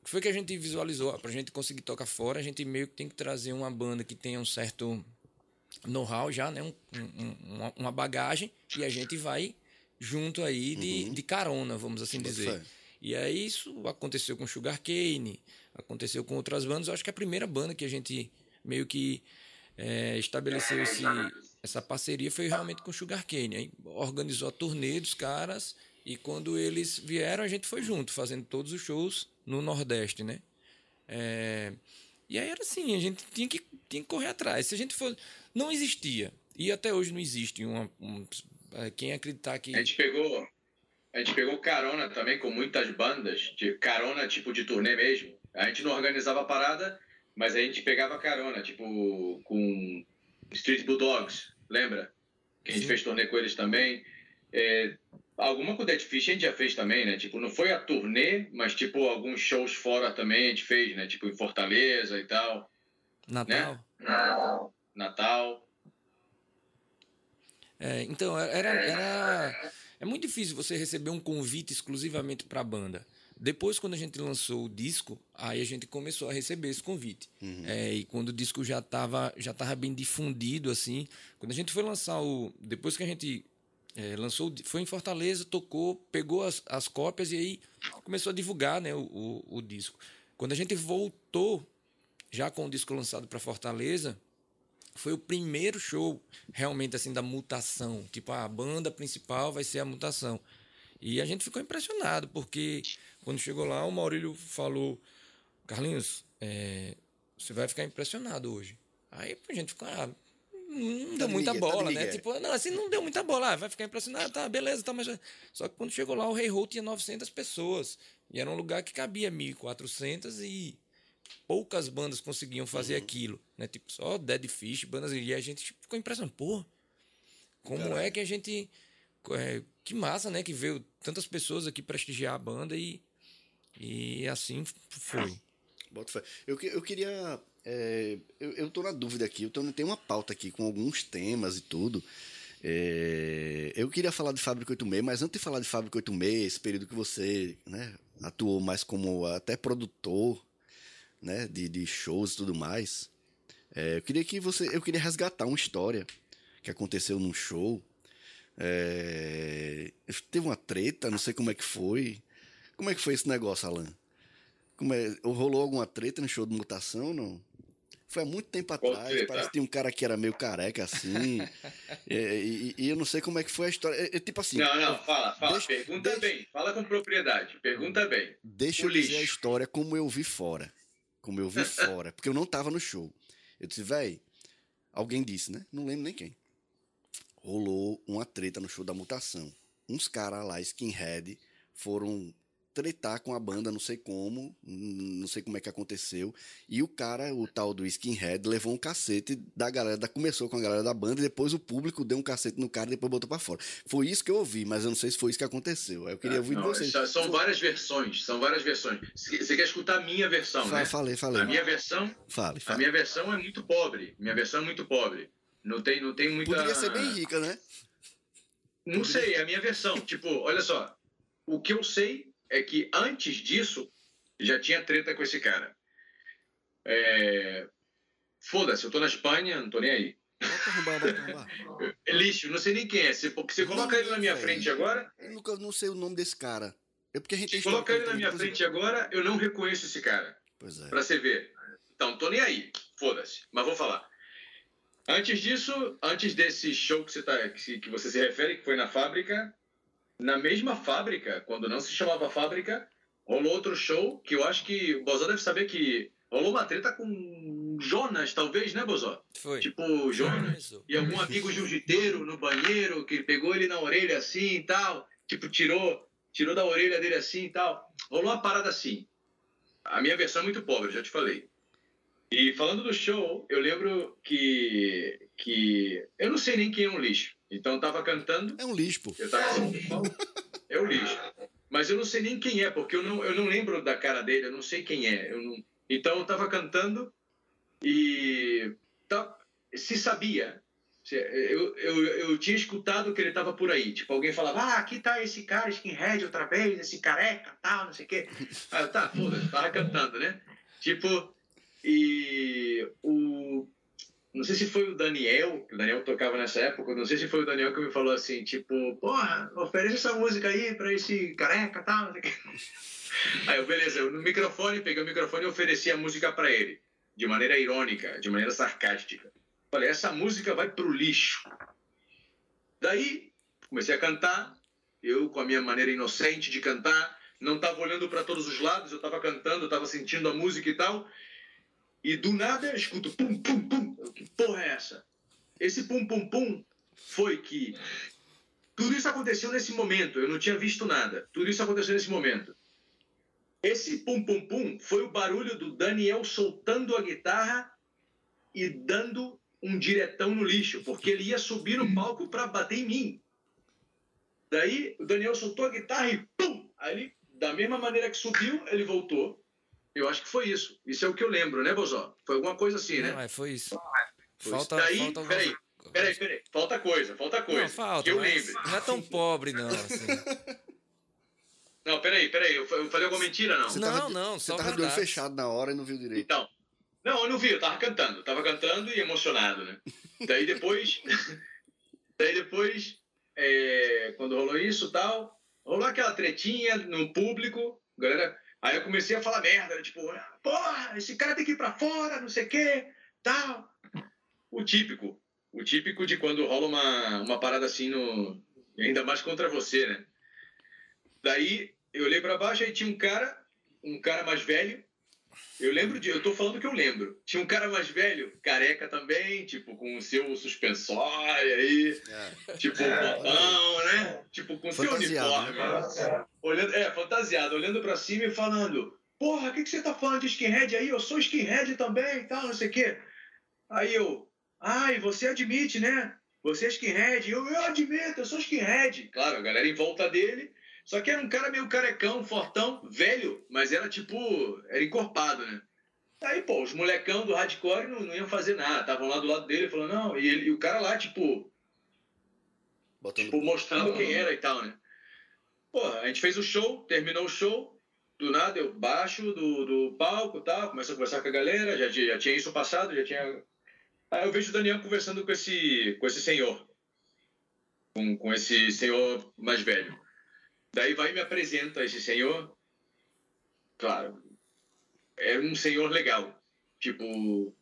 Speaker 3: o que foi que a gente visualizou? Ah, pra gente conseguir tocar fora, a gente meio que tem que trazer uma banda que tenha um certo know-how já, né? Um- um- um- uma, bagagem, e a gente vai junto aí de, de carona, vamos assim dizer.
Speaker 1: fé.
Speaker 3: E aí isso aconteceu com Sugar Cane, aconteceu com outras bandas. Eu acho que a primeira banda que a gente meio que é, estabeleceu esse, essa parceria foi realmente com Sugar Cane. Aí organizou a turnê dos caras e quando eles vieram a gente foi junto, fazendo todos os shows no Nordeste, né? É, e aí era assim, a gente tinha que, tinha que correr atrás. Se a gente for. Não existia. E até hoje não existe uma. um- é, quem acreditar que.
Speaker 2: A gente pegou. A gente pegou carona também com muitas bandas, de carona tipo de turnê mesmo. A gente não organizava a parada, mas a gente pegava carona, tipo, com Street Bulldogs, lembra? Que a gente
Speaker 3: Sim.
Speaker 2: fez turnê com eles também. É, alguma com Dead Fish a gente já fez também, né? Tipo, não foi a turnê, mas tipo, alguns shows fora também a gente fez, né? Tipo, em Fortaleza e tal.
Speaker 3: Natal.
Speaker 2: Natal.
Speaker 3: É, então, era, era. É muito difícil você receber um convite exclusivamente para a banda. Depois, quando a gente lançou o disco, aí a gente começou a receber esse convite. É, e quando o disco já estava já tava bem difundido, assim. Quando a gente foi lançar o. Depois que a gente é, lançou, foi em Fortaleza, tocou, pegou as, as cópias e aí começou a divulgar né, o, o, o disco. Quando a gente voltou, já com o disco lançado para Fortaleza, foi o primeiro show realmente assim da mutação. Tipo, a banda principal vai ser a mutação. E a gente ficou impressionado, porque quando chegou lá, o Maurílio falou: Carlinhos, é, você vai ficar impressionado hoje. Aí a gente ficou, ah, não
Speaker 1: Tá
Speaker 3: deu
Speaker 1: de
Speaker 3: muita
Speaker 1: tá
Speaker 3: bola, né? Tipo, não, assim não deu muita bola. Ah, vai ficar impressionado, tá, beleza, tá, mas. Só que quando chegou lá, o Rei Roll tinha 900 pessoas. E era um lugar que cabia 1.400 e poucas bandas conseguiam fazer
Speaker 1: Uhum.
Speaker 3: aquilo, né? Tipo, só Dead Fish, bandas e a gente ficou impressionado, pô. Como
Speaker 1: Caralho.
Speaker 3: é que a gente é, que massa, né, que veio tantas pessoas aqui prestigiar a banda e e assim foi.
Speaker 1: Bota fé. Eu, eu queria. é, eu, eu tô na dúvida aqui. Eu tô, tenho uma pauta aqui com alguns temas e tudo. É, eu queria falar de Fábrica 86, mas antes de falar de Fábrica 86, esse período que você né, atuou mais como até produtor né, de, de shows e tudo mais, é, eu queria que você. Eu queria resgatar uma história que aconteceu num show É, teve uma treta, não sei como é que foi. Como é que foi esse negócio, Alan? Como é, rolou alguma treta no show de mutação, não? Foi há muito tempo atrás, parece que tinha um cara que era meio careca assim. e, e, e, eu não sei como é que foi a história. É, é tipo assim.
Speaker 2: Não, não, fala, fala. Deixa, pergunta deixa, bem, fala com propriedade. Pergunta bem.
Speaker 1: Deixa o eu lixo. dizer a história como eu vi fora. Como eu vi fora. Porque eu não tava no show. Eu disse, véi, alguém disse, né? Não lembro nem quem. Rolou uma treta no show da mutação. Uns caras lá, skinhead, foram tretar com a banda, não sei como, não sei como é que aconteceu. E o cara, o tal do Skinhead, levou um cacete da galera, da, começou com a galera da banda e depois o público deu um cacete no cara e depois botou para fora. Foi isso que eu ouvi, mas eu não sei se foi isso que aconteceu. Eu queria ouvir
Speaker 2: não,
Speaker 1: de vocês.
Speaker 2: São várias versões, são várias versões. Você quer escutar a minha versão,
Speaker 1: Fala,
Speaker 2: né?
Speaker 1: Falei, falei.
Speaker 2: A minha versão,
Speaker 1: fale, fale.
Speaker 2: a minha versão é muito pobre. Minha versão é muito pobre. Não tem, não tem muita.
Speaker 1: Poderia ser bem rica, né?
Speaker 2: Não Poderia... sei, é a minha versão. tipo, olha só, o que eu sei é que antes disso já tinha treta com esse cara. É... Foda-se, eu tô na Espanha, não tô nem aí. É lixo, não sei nem quem é. Você, porque você coloca ele na minha frente agora.
Speaker 1: Eu nunca não sei o nome desse cara. É porque a gente
Speaker 2: Se colocar ele na minha frente agora, eu não reconheço esse cara.
Speaker 1: Pois é.
Speaker 2: Pra você ver. Então, tô nem aí. Foda-se. Mas vou falar. Antes disso, antes desse show que você, tá, que, que você se refere, que foi na fábrica, na mesma fábrica, quando não se chamava fábrica, rolou outro show que eu acho que o Bozó deve saber que rolou uma treta com Jonas, talvez, né, Bozó?
Speaker 3: Foi.
Speaker 2: Tipo, Jonas e algum amigo jiu-jiteiro no banheiro que pegou ele na orelha assim e tal, tipo, tirou, tirou da orelha dele assim e tal. Rolou uma parada assim. A minha versão é muito pobre, já te falei. E falando do show, eu lembro que, que eu não sei nem quem é um lixo. Então eu tava cantando.
Speaker 1: É um lixo, pô.
Speaker 2: Eu tava assim, é um lixo. Mas eu não sei nem quem é, porque eu não, eu não lembro da cara dele, eu não sei quem é. Eu não... Então eu tava cantando e tá, se sabia. Eu, eu, eu tinha escutado que ele tava por aí. Tipo, alguém falava, ah, aqui tá esse cara skinhead outra vez, esse careca, tal, não sei o quê. Aí eu, tá, foda-se, tava cantando, né? Tipo, e o não sei se foi o Daniel, que o Daniel tocava nessa época, não sei se foi o Daniel que me falou assim, tipo, porra, oferece essa música aí pra esse careca e tal. Aí eu, beleza, eu no microfone, peguei o microfone e ofereci a música para ele, de maneira irônica, de maneira sarcástica. Falei, essa música vai pro lixo. Daí, comecei a cantar, eu com a minha maneira inocente de cantar, não estava olhando para todos os lados, eu estava cantando, estava sentindo a música e tal, e do nada eu escuto pum, pum, pum. Que porra é essa? Esse pum, pum, pum foi que tudo isso aconteceu nesse momento. Eu não tinha visto nada. Tudo isso aconteceu nesse momento. Esse pum, pum, pum foi o barulho do Daniel soltando a guitarra e dando um diretão no lixo, porque ele ia subir no palco para bater em mim. Daí o Daniel soltou a guitarra e pum! Aí, da mesma maneira que subiu, ele voltou eu acho que foi isso. Isso é o que eu lembro, né, Bozó? Foi alguma coisa assim, né?
Speaker 3: Não, foi isso.
Speaker 2: Foi falta, Daí, falta peraí, peraí, peraí. Falta coisa, falta coisa. Não,
Speaker 3: falta,
Speaker 2: que eu lembro.
Speaker 3: Não é tão pobre, não, assim.
Speaker 2: Não, peraí, peraí. Eu falei alguma mentira, não?
Speaker 3: Você não, tava, não,
Speaker 1: Você tava de olho fechado na hora e não viu direito.
Speaker 2: Então. Não, eu não vi, eu tava cantando. Eu tava cantando e emocionado, né? Daí depois. daí depois, é, quando rolou isso tal, rolou aquela tretinha no público, galera Aí eu comecei a falar merda, né? tipo, porra, esse cara tem que ir pra fora, não sei o quê, tal. O típico. O típico de quando rola uma, uma parada assim, no, ainda mais contra você, né? Daí eu olhei para baixo e tinha um cara, um cara mais velho, eu lembro de. Eu tô falando que eu lembro. Tinha um cara mais velho, careca também, tipo, com o seu suspensório aí, é. tipo, é. botão, né? Tipo, com o seu uniforme. Né? Olhando, é, fantasiado, olhando pra cima e falando: Porra, o que, que você tá falando de skinhead aí? Eu sou skinhead também e tal, não sei o quê. Aí eu, ai, você admite, né? Você é skinhead? Eu, eu admito, eu sou skinhead. Claro, a galera em volta dele só que era um cara meio carecão, fortão, velho, mas era tipo. Era encorpado, né? Aí, pô, os molecão do hardcore não, não iam fazer nada. Estavam lá do lado dele falando, não. E, ele, e o cara lá, tipo. Botando tipo, mostrando quem era e tal, né? Pô, a gente fez o show, terminou o show. Do nada eu baixo do, do palco e tal, começo a conversar com a galera. Já, já tinha isso passado, já tinha. Aí eu vejo o Daniel conversando com esse, com esse senhor. com, com esse senhor mais velho. Daí vai e me apresenta esse senhor. Claro, era um senhor legal. Tipo,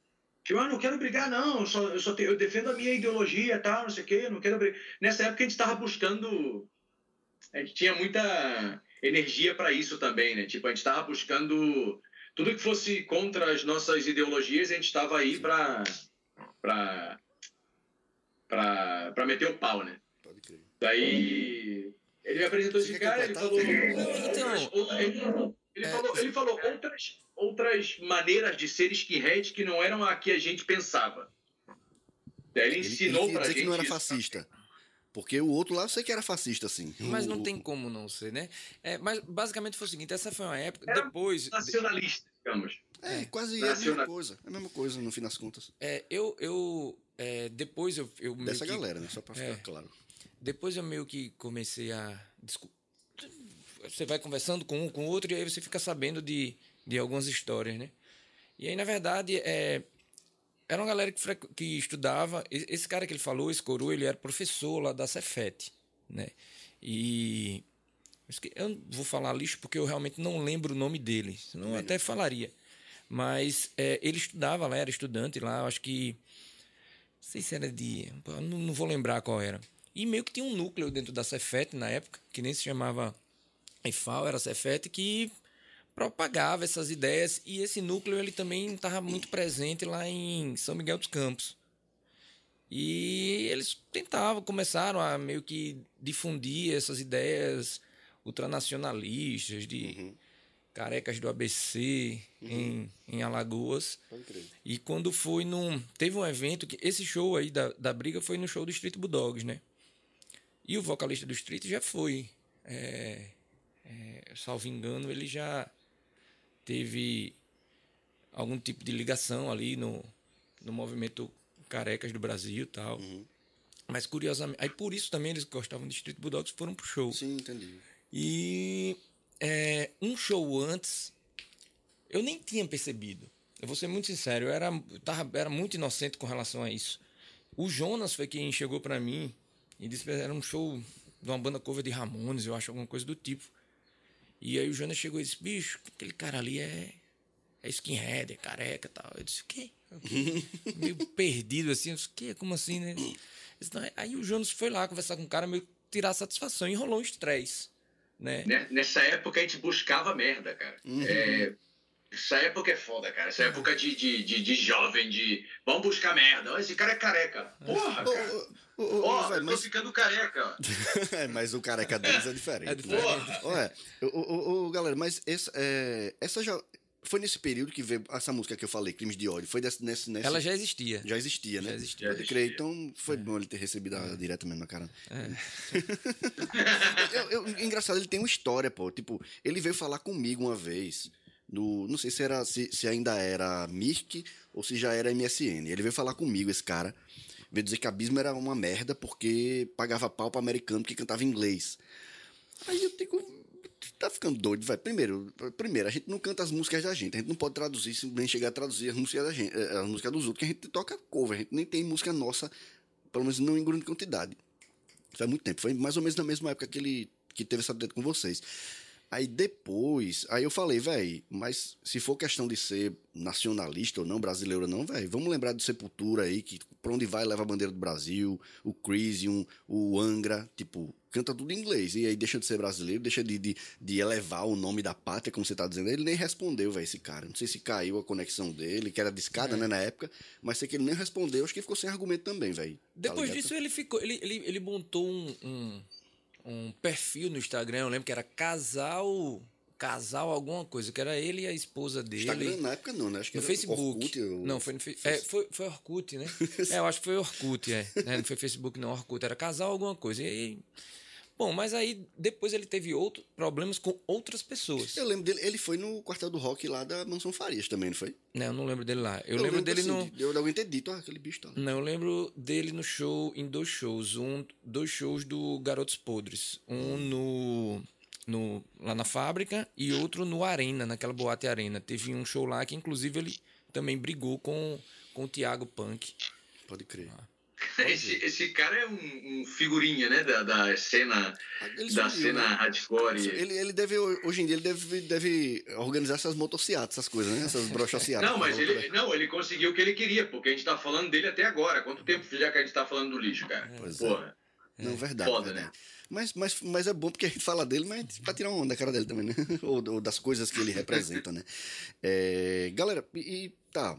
Speaker 2: tipo ah, não quero brigar, não, eu só, eu só te, eu defendo a minha ideologia tal, não sei o quê, não quero brigar. Nessa época a gente estava buscando. A gente tinha muita energia para isso também, né? Tipo, a gente estava buscando tudo que fosse contra as nossas ideologias, a gente estava aí para para meter o pau, né? Pode crer. Daí ele me apresentou esse cara, ele falou, então, ele, é, falou, ele falou outras outras maneiras de ser skinhead que não eram a que a gente pensava. Daí ele ensinou
Speaker 1: ele,
Speaker 2: ele pra
Speaker 1: gente que não era fascista. Porque o outro lá eu sei que era fascista, sim.
Speaker 3: Mas não tem como não ser, né? É, mas basicamente foi o seguinte, essa foi uma época. Era depois.
Speaker 2: Nacionalista, digamos.
Speaker 1: É, quase é a mesma coisa. É a mesma coisa, no fim das contas.
Speaker 3: É, eu. eu é, depois eu. eu
Speaker 1: Dessa
Speaker 3: que,
Speaker 1: galera, né? Só pra ficar é, claro.
Speaker 3: Depois eu meio que comecei a. Você vai conversando com um, com o outro, e aí você fica sabendo de, de algumas histórias, né? E aí, na verdade, é, era uma galera que, que estudava. Esse cara que ele falou, esse coroa, ele era professor lá da Cefet, né? E eu não vou falar lixo porque eu realmente não lembro o nome dele, senão eu até falaria. Mas é, ele estudava lá, era estudante lá, acho que. Não sei se era de. Não, não vou lembrar qual era. E meio que tinha um núcleo dentro da Cefet na época, que nem se chamava EFAL, era Cefet, que propagava essas ideias e esse núcleo ele também estava muito presente lá em São Miguel dos Campos. E eles tentavam, começaram a meio que difundir essas ideias ultranacionalistas de uhum. carecas do ABC uhum. em, em Alagoas. E quando foi num. Teve um evento que. Esse show aí da, da briga foi no show do Street Bulldogs, né? E o vocalista do Street já foi. É, é, salvo engano, ele já teve algum tipo de ligação ali no, no movimento Carecas do Brasil e tal. Uhum. Mas curiosamente. Aí por isso também eles gostavam de Street Bulldogs foram pro show.
Speaker 1: Sim, entendi.
Speaker 3: E é, um show antes, eu nem tinha percebido. Eu vou ser muito sincero, eu era, eu tava, era muito inocente com relação a isso. O Jonas foi quem chegou para mim e disse que era um show de uma banda cover de Ramones, eu acho, alguma coisa do tipo. E aí o Jonas chegou e disse, bicho, aquele cara ali é, é skinhead, é careca e tal. Eu disse, o quê? meio perdido assim, eu disse, o quê? Como assim, né? Disse, aí o Jonas foi lá conversar com o cara, meio tirar satisfação e rolou um estresse. Né?
Speaker 2: Nessa época a gente buscava merda, cara. Uhum. É, essa época é foda, cara. Essa época de, de, de, de jovem, de vamos buscar merda. Esse cara é careca. Porra, cara. Ó, oh, oh, eu tô ficando careca.
Speaker 1: é, mas o careca deles é diferente. É
Speaker 3: diferente. Né?
Speaker 1: Ué, oh, galera, mas essa, é, essa já. Foi nesse período que veio essa música que eu falei, Crimes de Ódio. Foi desse, nesse, nesse...
Speaker 3: Ela já existia.
Speaker 1: Já existia, né?
Speaker 3: Já existia. Já
Speaker 1: existia. Então foi é. bom ele ter recebido é. direto mesmo na cara. É. eu, eu, engraçado, ele tem uma história, pô. Tipo, ele veio falar comigo uma vez. No, não sei se, era, se, se ainda era Mirk ou se já era MSN. Ele veio falar comigo, esse cara. Veio dizer que Abismo era uma merda porque pagava pau para americano que cantava inglês. Aí eu digo, tá ficando doido, vai. Primeiro, primeiro, a gente não canta as músicas da gente, a gente não pode traduzir, nem chegar a traduzir as músicas da gente, eh, as músicas dos outros, que a gente toca cover, a gente nem tem música nossa, pelo menos não em grande quantidade. Faz muito tempo, foi mais ou menos na mesma época que ele que teve essa treta com vocês. Aí depois, aí eu falei, velho, mas se for questão de ser nacionalista ou não, brasileiro ou não, velho, vamos lembrar do Sepultura aí, que pra onde vai leva a bandeira do Brasil, o Crisium, o Angra, tipo, canta tudo em inglês. E aí deixa de ser brasileiro, deixa de, de, de elevar o nome da pátria, como você tá dizendo. Ele nem respondeu, velho, esse cara. Não sei se caiu a conexão dele, que era discada, é. né, na época, mas sei que ele nem respondeu, acho que ficou sem argumento também, velho. Tá
Speaker 3: depois tá disso, ele ficou, ele, ele, ele montou um... um um perfil no Instagram, eu lembro que era casal casal alguma coisa, que era ele e a esposa dele.
Speaker 1: Instagram na época não, né? Acho que
Speaker 3: no Facebook. Orkut, ou... Não, foi no fe... é, foi, foi Orkut, né? é, eu acho que foi Orkut, é. é. Não foi Facebook, não, Orkut. Era casal alguma coisa. E aí... Bom, mas aí depois ele teve outros problemas com outras pessoas.
Speaker 1: Eu lembro dele, ele foi no quartel do rock lá da Mansão Farias também, não foi?
Speaker 3: Não, eu não lembro dele lá. Eu, eu lembro, lembro, dele assim, no.
Speaker 1: Eu alguém ter dito, ah, aquele bicho tá.
Speaker 3: Não, eu lembro dele no show, em dois shows. Um, dois shows do Garotos Podres. Um no. No, lá na fábrica e outro no Arena, naquela boate Arena. Teve um show lá que, inclusive, ele também brigou com, com o Thiago Punk.
Speaker 1: Pode crer. Ah.
Speaker 2: Esse, esse cara é um, um figurinha, né? Da, da cena,
Speaker 1: Ele
Speaker 2: da
Speaker 1: sumiu,
Speaker 2: cena
Speaker 1: né?
Speaker 2: hardcore.
Speaker 1: Ele, ele deve, hoje em dia, ele deve, deve organizar essas motociatas, essas coisas, né? Essas brochociatas.
Speaker 2: Não, mas ele, não, ele conseguiu o que ele queria, porque a gente tá falando dele até agora. Quanto tempo já que a gente tá falando do lixo, cara?
Speaker 1: Pois é.
Speaker 2: Porra.
Speaker 1: Não, verdade.
Speaker 2: Foda,
Speaker 1: verdade.
Speaker 2: né?
Speaker 1: Mas, mas, mas é bom porque a gente fala dele, mas pra tirar uma onda da cara dele também, né? ou, ou das coisas que ele representa, né? É, galera, e, e tá.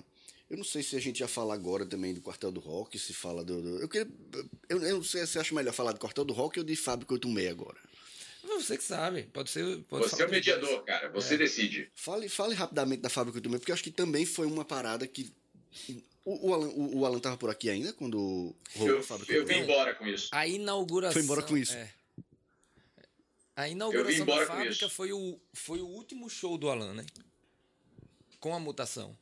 Speaker 1: Eu não sei se a gente já fala agora também do Quartel do Rock, se fala do. do- eu, queria, eu, eu não sei se acha melhor falar do Quartel do Rock ou de Fábrica 86 agora.
Speaker 3: Você que sabe. Pode ser. Pode
Speaker 2: Você é o mediador, cara. Você
Speaker 3: É.
Speaker 2: decide.
Speaker 1: Fale, fale rapidamente da Fábrica 86, porque eu acho que também foi uma parada que. O, o Alan, o, o Alan tava por aqui ainda quando rolou
Speaker 2: Eu,
Speaker 1: a Fábrica
Speaker 2: eu vim
Speaker 1: 86?
Speaker 2: embora com isso.
Speaker 3: A inauguração.
Speaker 1: Foi embora com isso.
Speaker 3: é. A inauguração da fábrica foi o, foi o último show do Alan, né? Com a mutação.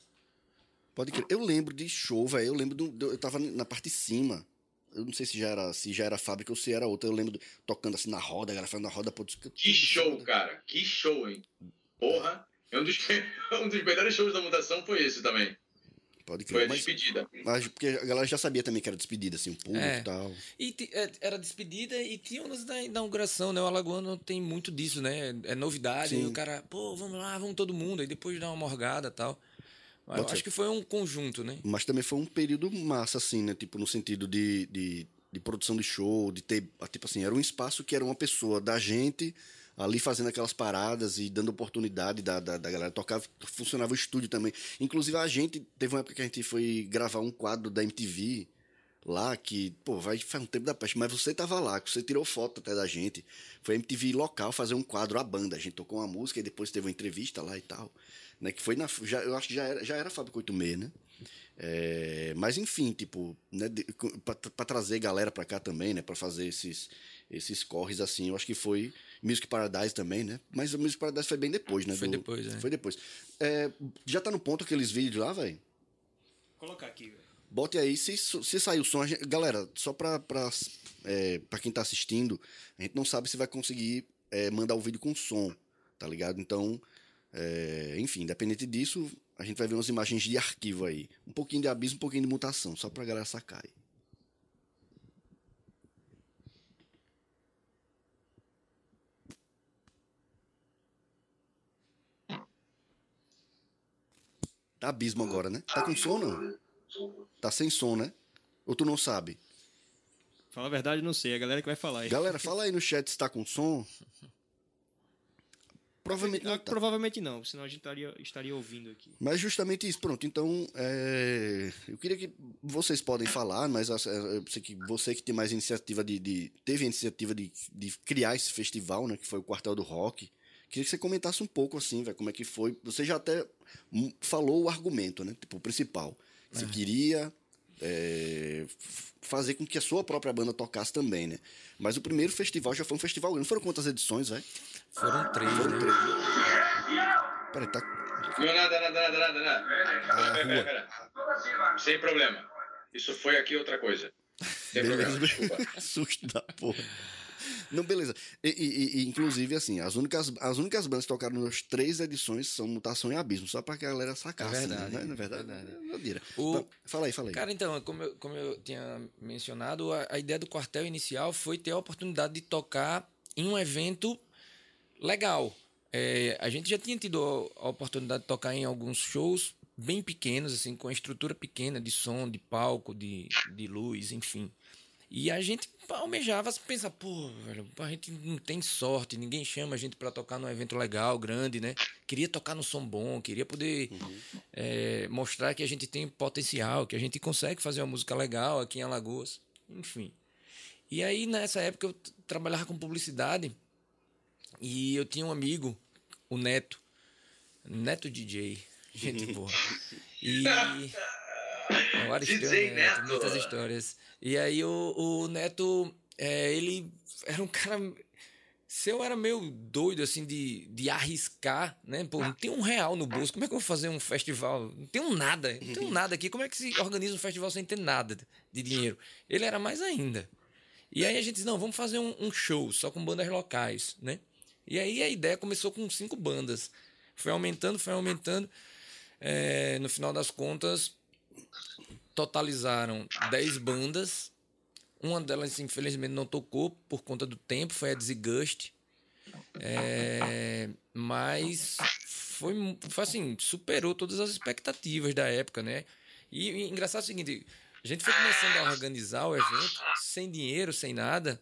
Speaker 1: Pode crer. Eu lembro de show, velho. Eu lembro do, do- Eu tava na parte de cima. Eu não sei se já era, se já era fábrica ou se era outra. Eu lembro do- tocando assim na roda, a galera fazendo na roda. Pô, tudo
Speaker 2: Que show,
Speaker 1: foda.
Speaker 2: cara. Que show, hein? Porra. É um dos, um dos melhores shows da mutação foi esse também.
Speaker 1: Pode
Speaker 2: Foi
Speaker 1: crer.
Speaker 2: a
Speaker 1: Mas,
Speaker 2: despedida.
Speaker 1: mas porque a galera já sabia também que era despedida, assim, o público
Speaker 3: É.
Speaker 1: e tal.
Speaker 3: E é, era despedida e tinha umas da inauguração, né? O Alagoano tem muito disso, né? É novidade.
Speaker 1: Sim.
Speaker 3: E o cara, pô, vamos lá, vamos todo mundo. Aí depois dá uma morgada e tal. Eu acho que foi um conjunto, né?
Speaker 1: Mas também foi um período massa, assim, né? Tipo, no sentido de, de, de produção de show, de ter. Tipo assim, era um espaço que era uma pessoa da gente ali fazendo aquelas paradas e dando oportunidade da, da, da galera tocar. Funcionava o estúdio também. Inclusive, a gente. Teve uma época que a gente foi gravar um quadro da MTV lá que, pô, vai faz um tempo da peste, mas você tava lá, você tirou foto até da gente. Foi a MTV local fazer um quadro à banda. A gente tocou uma música e depois teve uma entrevista lá e tal. Né, que foi na. Já, eu acho que já era, já era Fábrica 86, né? É, mas enfim, tipo, né, pra trazer galera pra cá também, né, pra fazer esses esses corres assim, eu acho que foi Music Paradise também, né? Mas o Music Paradise foi bem depois, né?
Speaker 3: Foi
Speaker 1: do-
Speaker 3: depois, é.
Speaker 1: Foi depois. É, já tá no ponto aqueles vídeos lá, velho?
Speaker 4: Colocar aqui, velho.
Speaker 1: Bote aí, se, se sair o som, a gente- galera, só pra, pra, é, pra quem tá assistindo, a gente não sabe se vai conseguir é, mandar o vídeo com som, tá ligado? Então, é, enfim, independente disso, a gente vai ver umas imagens de arquivo aí. Um pouquinho de abismo, um pouquinho de mutação, só pra galera sacar aí. Tá abismo agora, né? Tá com som, não? Tá sem som, né? Ou tu não sabe?
Speaker 4: Fala a verdade, não sei. É a galera que vai falar aí.
Speaker 1: Galera, fala aí no chat se tá com som. Provavelmente não tá.
Speaker 4: Provavelmente não, senão a gente estaria, estaria ouvindo aqui.
Speaker 1: Mas justamente isso, pronto. Então, é, eu queria que vocês podem falar, mas eu sei que você que tem mais iniciativa de, de- teve a iniciativa de, de criar esse festival, né, que foi o Quartel do Rock. Queria que você comentasse um pouco assim, velho, como é que foi. Você já até falou o argumento, né, tipo o principal. Você queria é, fazer com que a sua própria banda tocasse também, né? Mas o primeiro festival já foi um festival grande. Foram quantas edições, velho?
Speaker 3: Foram três,
Speaker 1: Foram
Speaker 3: né?
Speaker 1: três. Peraí, tá.
Speaker 2: Não, nada, nada, nada, nada, nada.
Speaker 1: Ah,
Speaker 2: Pera, pera, pera. Sem problema. Isso foi aqui outra coisa. Sem problema, desculpa.
Speaker 1: Susto da porra. Não, beleza. E, e- e, inclusive, assim, as únicas, as únicas bandas que tocaram nas três edições são Mutação e Abismo, só pra que a galera sacasse.
Speaker 3: É verdade,
Speaker 1: né? Não é verdade? dira.
Speaker 3: O-
Speaker 1: Fala aí, fala aí.
Speaker 3: Cara, então, como eu, como eu tinha mencionado, a, a ideia do quartel inicial foi ter a oportunidade de tocar em um evento legal. É, a gente já tinha tido a oportunidade de tocar em alguns shows bem pequenos, assim, com a estrutura pequena de som, de palco, de, de luz, enfim. E a gente almejava pensar, pô, velho, a gente não tem sorte, ninguém chama a gente para tocar num evento legal, grande, né? Queria tocar no som bom, queria poder é, mostrar que a gente tem potencial, que a gente consegue fazer uma música legal aqui em Alagoas, enfim. E aí, nessa época, eu trabalhava com publicidade e eu tinha um amigo, o Neto, Neto DJ, gente boa. E. O Aristeu Neto,
Speaker 2: Neto.
Speaker 3: muitas histórias. E aí o, o Neto, é, ele era um cara. Se eu era meio doido, assim, de, de arriscar, né? Pô, não tem um real no bolso. Como é que eu vou fazer um festival? Não tenho nada. Não tenho nada aqui. Como é que se organiza um festival sem ter nada de dinheiro? Ele era mais ainda. E aí a gente disse, não, vamos fazer um, um show só com bandas locais, né? E aí a ideia começou com cinco bandas. Foi aumentando, foi aumentando. É, no final das contas, totalizaram 10 bandas. Uma delas, infelizmente, não tocou por conta do tempo, foi a Disgust. É, mas foi, foi assim, superou todas as expectativas da época, né? E, e engraçado é o seguinte, a gente foi começando a organizar o evento sem dinheiro, sem nada,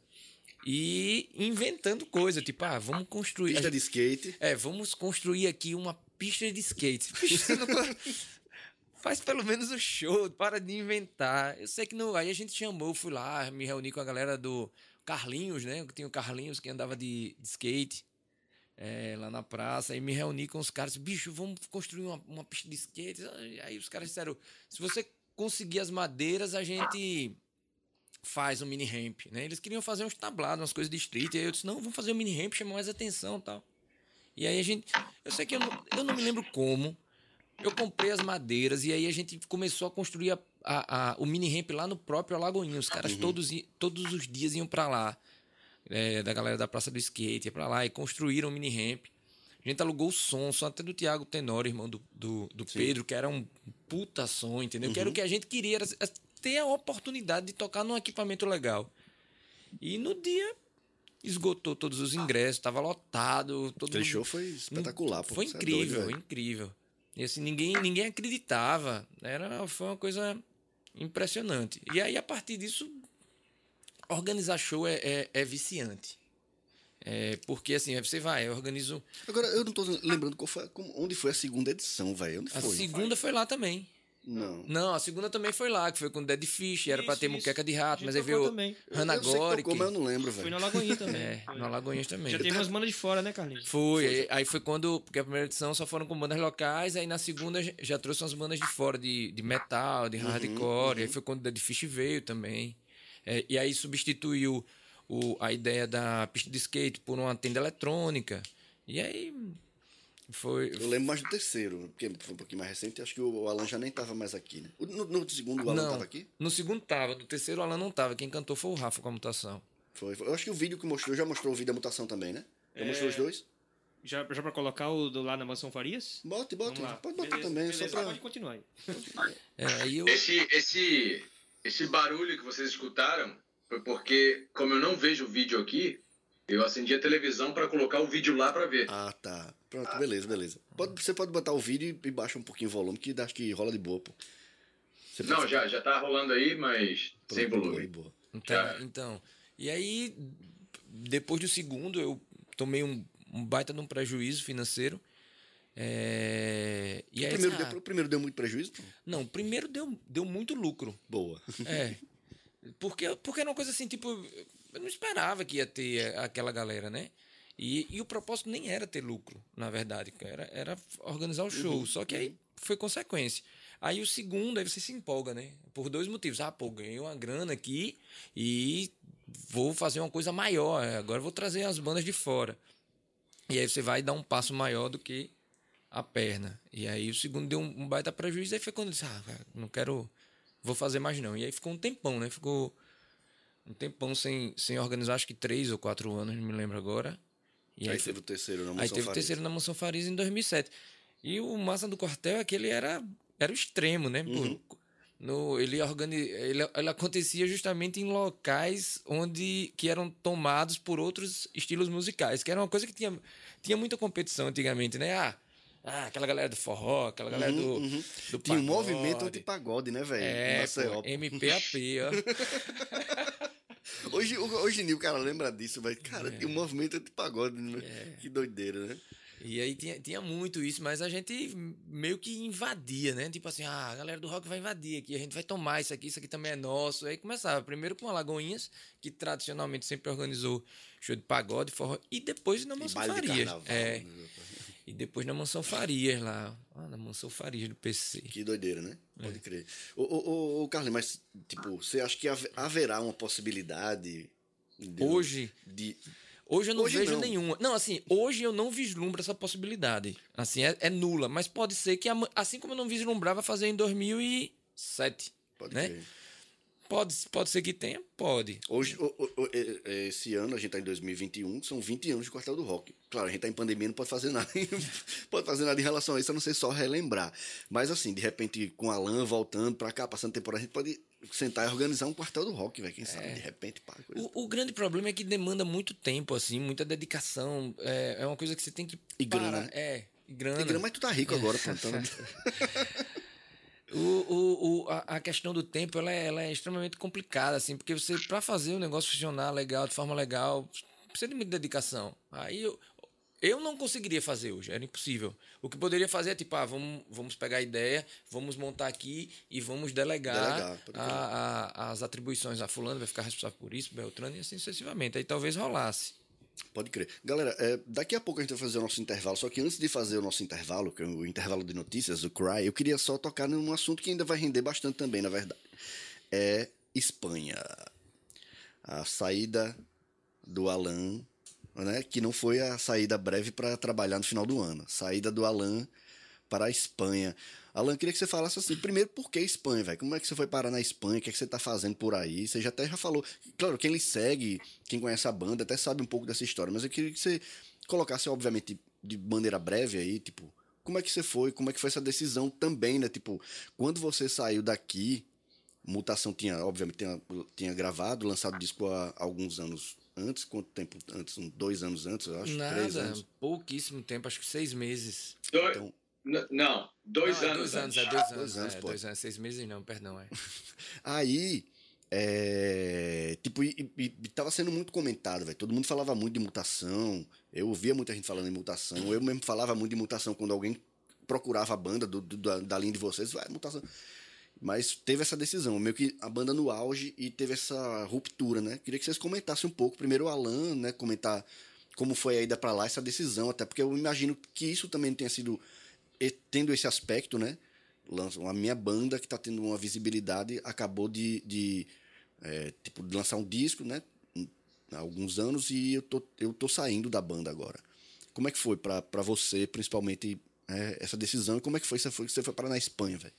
Speaker 3: e inventando coisa, tipo, ah, vamos construir.
Speaker 1: Pista de skate.
Speaker 3: É, vamos construir aqui uma pista de skate. Faz pelo menos o um show, para de inventar. Eu sei que não. Aí a gente chamou, fui lá, me reuni com a galera do Carlinhos, né? Que tinha o Carlinhos que andava de, de skate é, lá na praça. Aí me reuni com os caras, bicho, vamos construir uma, uma pista de skate. Aí os caras disseram: se você conseguir as madeiras, a gente faz um mini ramp, né? Eles queriam fazer uns tablados, umas coisas de street. E aí eu disse: não, vamos fazer um mini ramp, chamar mais atenção tal. E aí a gente. Eu sei que eu não, eu não me lembro como. Eu comprei as madeiras e aí a gente começou a construir a, a, a, o mini ramp lá no próprio Alagoinha. Os caras uhum. todos, todos os dias iam para lá. É, da galera da Praça do Skate, ia pra lá e construíram o mini ramp. A gente alugou o som, som até do Tiago Tenório, irmão do, do, do Pedro, que era um puta som, entendeu? Uhum. Que era o uhum. que a gente queria, era ter a oportunidade de tocar num equipamento legal. E no dia esgotou todos os ingressos, estava lotado. Todo
Speaker 1: Aquele mundo... show foi espetacular.
Speaker 3: Pô, foi é incrível, é doido, incrível. E assim, ninguém, ninguém acreditava. Era, foi uma coisa impressionante. E aí, a partir disso, organizar show é, é, é viciante. É, porque assim, você vai, eu organizo.
Speaker 1: Agora, eu não tô lembrando foi, onde foi a segunda edição, velho. Onde
Speaker 3: a
Speaker 1: foi?
Speaker 3: A segunda foi lá também.
Speaker 1: Não.
Speaker 3: Não, a segunda também foi lá, que foi com Dead Fish, era isso, pra ter muqueca de rato, mas aí veio Hannah Gore.
Speaker 1: Como eu não lembro, velho.
Speaker 4: Foi na Lagoinha também.
Speaker 3: É, na Lagoinha também.
Speaker 4: Já teve umas bandas de fora, né, Carlinhos?
Speaker 3: Foi, aí, aí, foi quando, porque a primeira edição só foram com bandas locais, aí na segunda já trouxe umas bandas de fora, de, de metal, de uhum, hardcore, uhum. aí foi quando Dead Fish veio também. É, e aí substituiu o, a ideia da pista de skate por uma tenda eletrônica. E aí foi.
Speaker 1: Eu lembro mais do terceiro, porque foi um pouquinho mais recente. Acho que o Alan já nem estava mais aqui, né? No, no segundo, o Alan estava aqui?
Speaker 3: No segundo estava, no terceiro o Alan não estava. Quem cantou foi o Rafa com a mutação.
Speaker 1: Foi, foi, Eu acho que o vídeo que mostrou já mostrou o vídeo da mutação também, né? Já é... mostrou os dois?
Speaker 4: Já, já para colocar o do lá na Mansão Farias?
Speaker 1: Bote, bote. Pode botar beleza, também,
Speaker 4: beleza,
Speaker 1: só pra...
Speaker 4: Pode continuar aí.
Speaker 3: é, eu...
Speaker 2: esse, esse, esse barulho que vocês escutaram foi porque, como eu não vejo o vídeo aqui, eu acendi a televisão para colocar o vídeo lá para ver.
Speaker 1: Ah, tá. Pronto, ah. beleza, beleza. Pode, você pode botar o vídeo e baixa um pouquinho o volume, que acho que rola de boa, pô.
Speaker 2: Você não, já, já tá rolando aí, mas Pronto, sem volume.
Speaker 1: Boa, boa.
Speaker 3: Então, então, e aí, depois do segundo, eu tomei um, um baita de um prejuízo financeiro. É... E
Speaker 1: o,
Speaker 3: aí,
Speaker 1: primeiro ah, deu, o primeiro deu muito prejuízo?
Speaker 3: Não, o primeiro deu, deu muito lucro.
Speaker 1: Boa.
Speaker 3: É. Porque, porque era uma coisa assim, tipo, eu não esperava que ia ter aquela galera, né? E, e o propósito nem era ter lucro, na verdade, era, era organizar o show. Uhum. Só que aí foi consequência. Aí o segundo, aí você se empolga, né? Por dois motivos. Ah, pô, ganhei uma grana aqui e vou fazer uma coisa maior. Agora vou trazer as bandas de fora. E aí você vai dar um passo maior do que a perna. E aí o segundo deu um, baita prejuízo. Aí foi quando eu disse, ah, não quero, vou fazer mais não. E aí ficou um tempão, né? Ficou um tempão sem, sem organizar, acho que três ou quatro anos, não me lembro agora.
Speaker 1: E aí, aí teve o terceiro na Mansão
Speaker 3: Aí teve
Speaker 1: Farias.
Speaker 3: o terceiro na Mansão Farias em 2007. E o massa do quartel é que ele era, era o extremo, né? Uhum. no, ele, organi, ele, ele acontecia justamente em locais onde que eram tomados por outros estilos musicais, que era uma coisa que tinha, tinha muita competição antigamente, né? Ah, ah, aquela galera do forró, aquela galera uhum, do, uhum. do
Speaker 1: Tinha um movimento anti-pagode, né, velho?
Speaker 3: É, pô, MPAP, ó.
Speaker 1: Hoje, hoje em dia o cara lembra disso, vai. Cara, é. um movimento de pagode, né? É. Que doideira, né?
Speaker 3: E aí tinha, tinha muito isso, mas a gente meio que invadia, né? Tipo assim, ah, a galera do rock vai invadir aqui, a gente vai tomar isso aqui, isso aqui também é nosso. Aí começava primeiro com a Lagoinhas, que tradicionalmente sempre organizou show de pagode, forró, e depois na Mansão Farias. é. Né? E depois na Mansão Farias lá. Ah, na Mansão Farias do PC.
Speaker 1: Que doideira, né? Pode é. crer. Ô, ô, ô, Carlos, mas, tipo, você acha que haverá uma possibilidade.
Speaker 3: De, hoje. De... Hoje eu não hoje vejo não. nenhuma. Não, assim, hoje eu não vislumbro essa possibilidade. Assim, é, é, nula. Mas pode ser que, assim como eu não vislumbrava fazer em 2007. Pode né? Crer. Pode, pode ser que tenha? Pode.
Speaker 1: Hoje, e- e- esse ano, a gente tá em 2021, são 20 anos de Quartel do Rock. Claro, a gente tá em pandemia, não pode fazer nada, pode fazer nada em relação a isso, a não ser só relembrar. Mas assim, de repente, com o Alan voltando pra cá, passando temporada, a gente pode sentar e organizar um Quartel do Rock, velho. Quem sabe, de repente, pá, coisa.
Speaker 3: O, o grande problema é que demanda muito tempo, assim, muita dedicação. É, é uma coisa que você tem que.
Speaker 1: E grana,
Speaker 3: parar.
Speaker 1: né?
Speaker 3: É, e grana.
Speaker 1: Tem grana, mas tu tá rico agora, pô.
Speaker 3: O, o, a, a questão do tempo ela é, ela é extremamente complicada, assim, porque você, para fazer o negócio funcionar legal, de forma legal, precisa de muita dedicação. Aí eu, eu não conseguiria fazer hoje, era impossível. O que poderia fazer é tipo, ah, vamos, vamos pegar a ideia, vamos montar aqui e vamos delegar,
Speaker 1: Delegar,
Speaker 3: a, a- as atribuições a fulano, vai ficar responsável por isso, Beltrano e assim sucessivamente. Aí talvez rolasse.
Speaker 1: Pode crer. Galera, é, daqui a pouco a gente vai fazer o nosso intervalo, só que antes de fazer o nosso intervalo, que é o intervalo de notícias, o Cry, eu queria só tocar num assunto que ainda vai render bastante também, na verdade. É Espanha. A saída do Alan, né, que não foi a saída breve para trabalhar no final do ano. Saída do Alan para a Espanha. Alan, queria que você falasse assim, primeiro, por que Espanha, velho? Como é que você foi parar na Espanha? O que é que você tá fazendo por aí? Você já até já falou. Claro, quem lhe segue, quem conhece a banda, até sabe um pouco dessa história, mas eu queria que você colocasse, obviamente, de maneira breve aí, tipo, como é que você foi? Como é que foi essa decisão também, né? Tipo, quando você saiu daqui, Mutação tinha, obviamente, tinha, tinha gravado, lançado disco há alguns anos antes. Quanto tempo antes? Um, dois anos antes, eu acho? Três
Speaker 3: Nada,
Speaker 1: anos.
Speaker 3: pouquíssimo tempo, acho que seis meses.
Speaker 1: Então,
Speaker 2: n- não, dois
Speaker 3: Não, é
Speaker 2: anos.
Speaker 3: Dois anos,
Speaker 2: antes.
Speaker 3: é dois anos.
Speaker 1: Dois anos,
Speaker 3: é,
Speaker 1: pô.
Speaker 3: dois anos, seis meses não, perdão, é.
Speaker 1: Aí, é, tipo, e, e- e tava sendo muito comentado, velho. Todo mundo falava muito de mutação. Eu ouvia muita gente falando em mutação. Eu mesmo falava muito de mutação quando alguém procurava a banda do, do- da, da linha de vocês. Vai, mutação. Mas teve essa decisão, meio que a banda no auge e teve essa ruptura, né? Queria que vocês comentassem um pouco. Primeiro o Alan, né? Comentar como foi a ida pra lá, essa decisão. Até porque eu imagino que isso também tenha sido... Tendo esse aspecto, né? lança- A minha banda, que tá tendo uma visibilidade, acabou de, de é, tipo, de lançar um disco, né? Há alguns anos e eu tô, eu tô saindo da banda agora. Como é que foi pra você, principalmente, é, essa decisão? E como é que foi que você foi, você foi parar na Espanha, velho?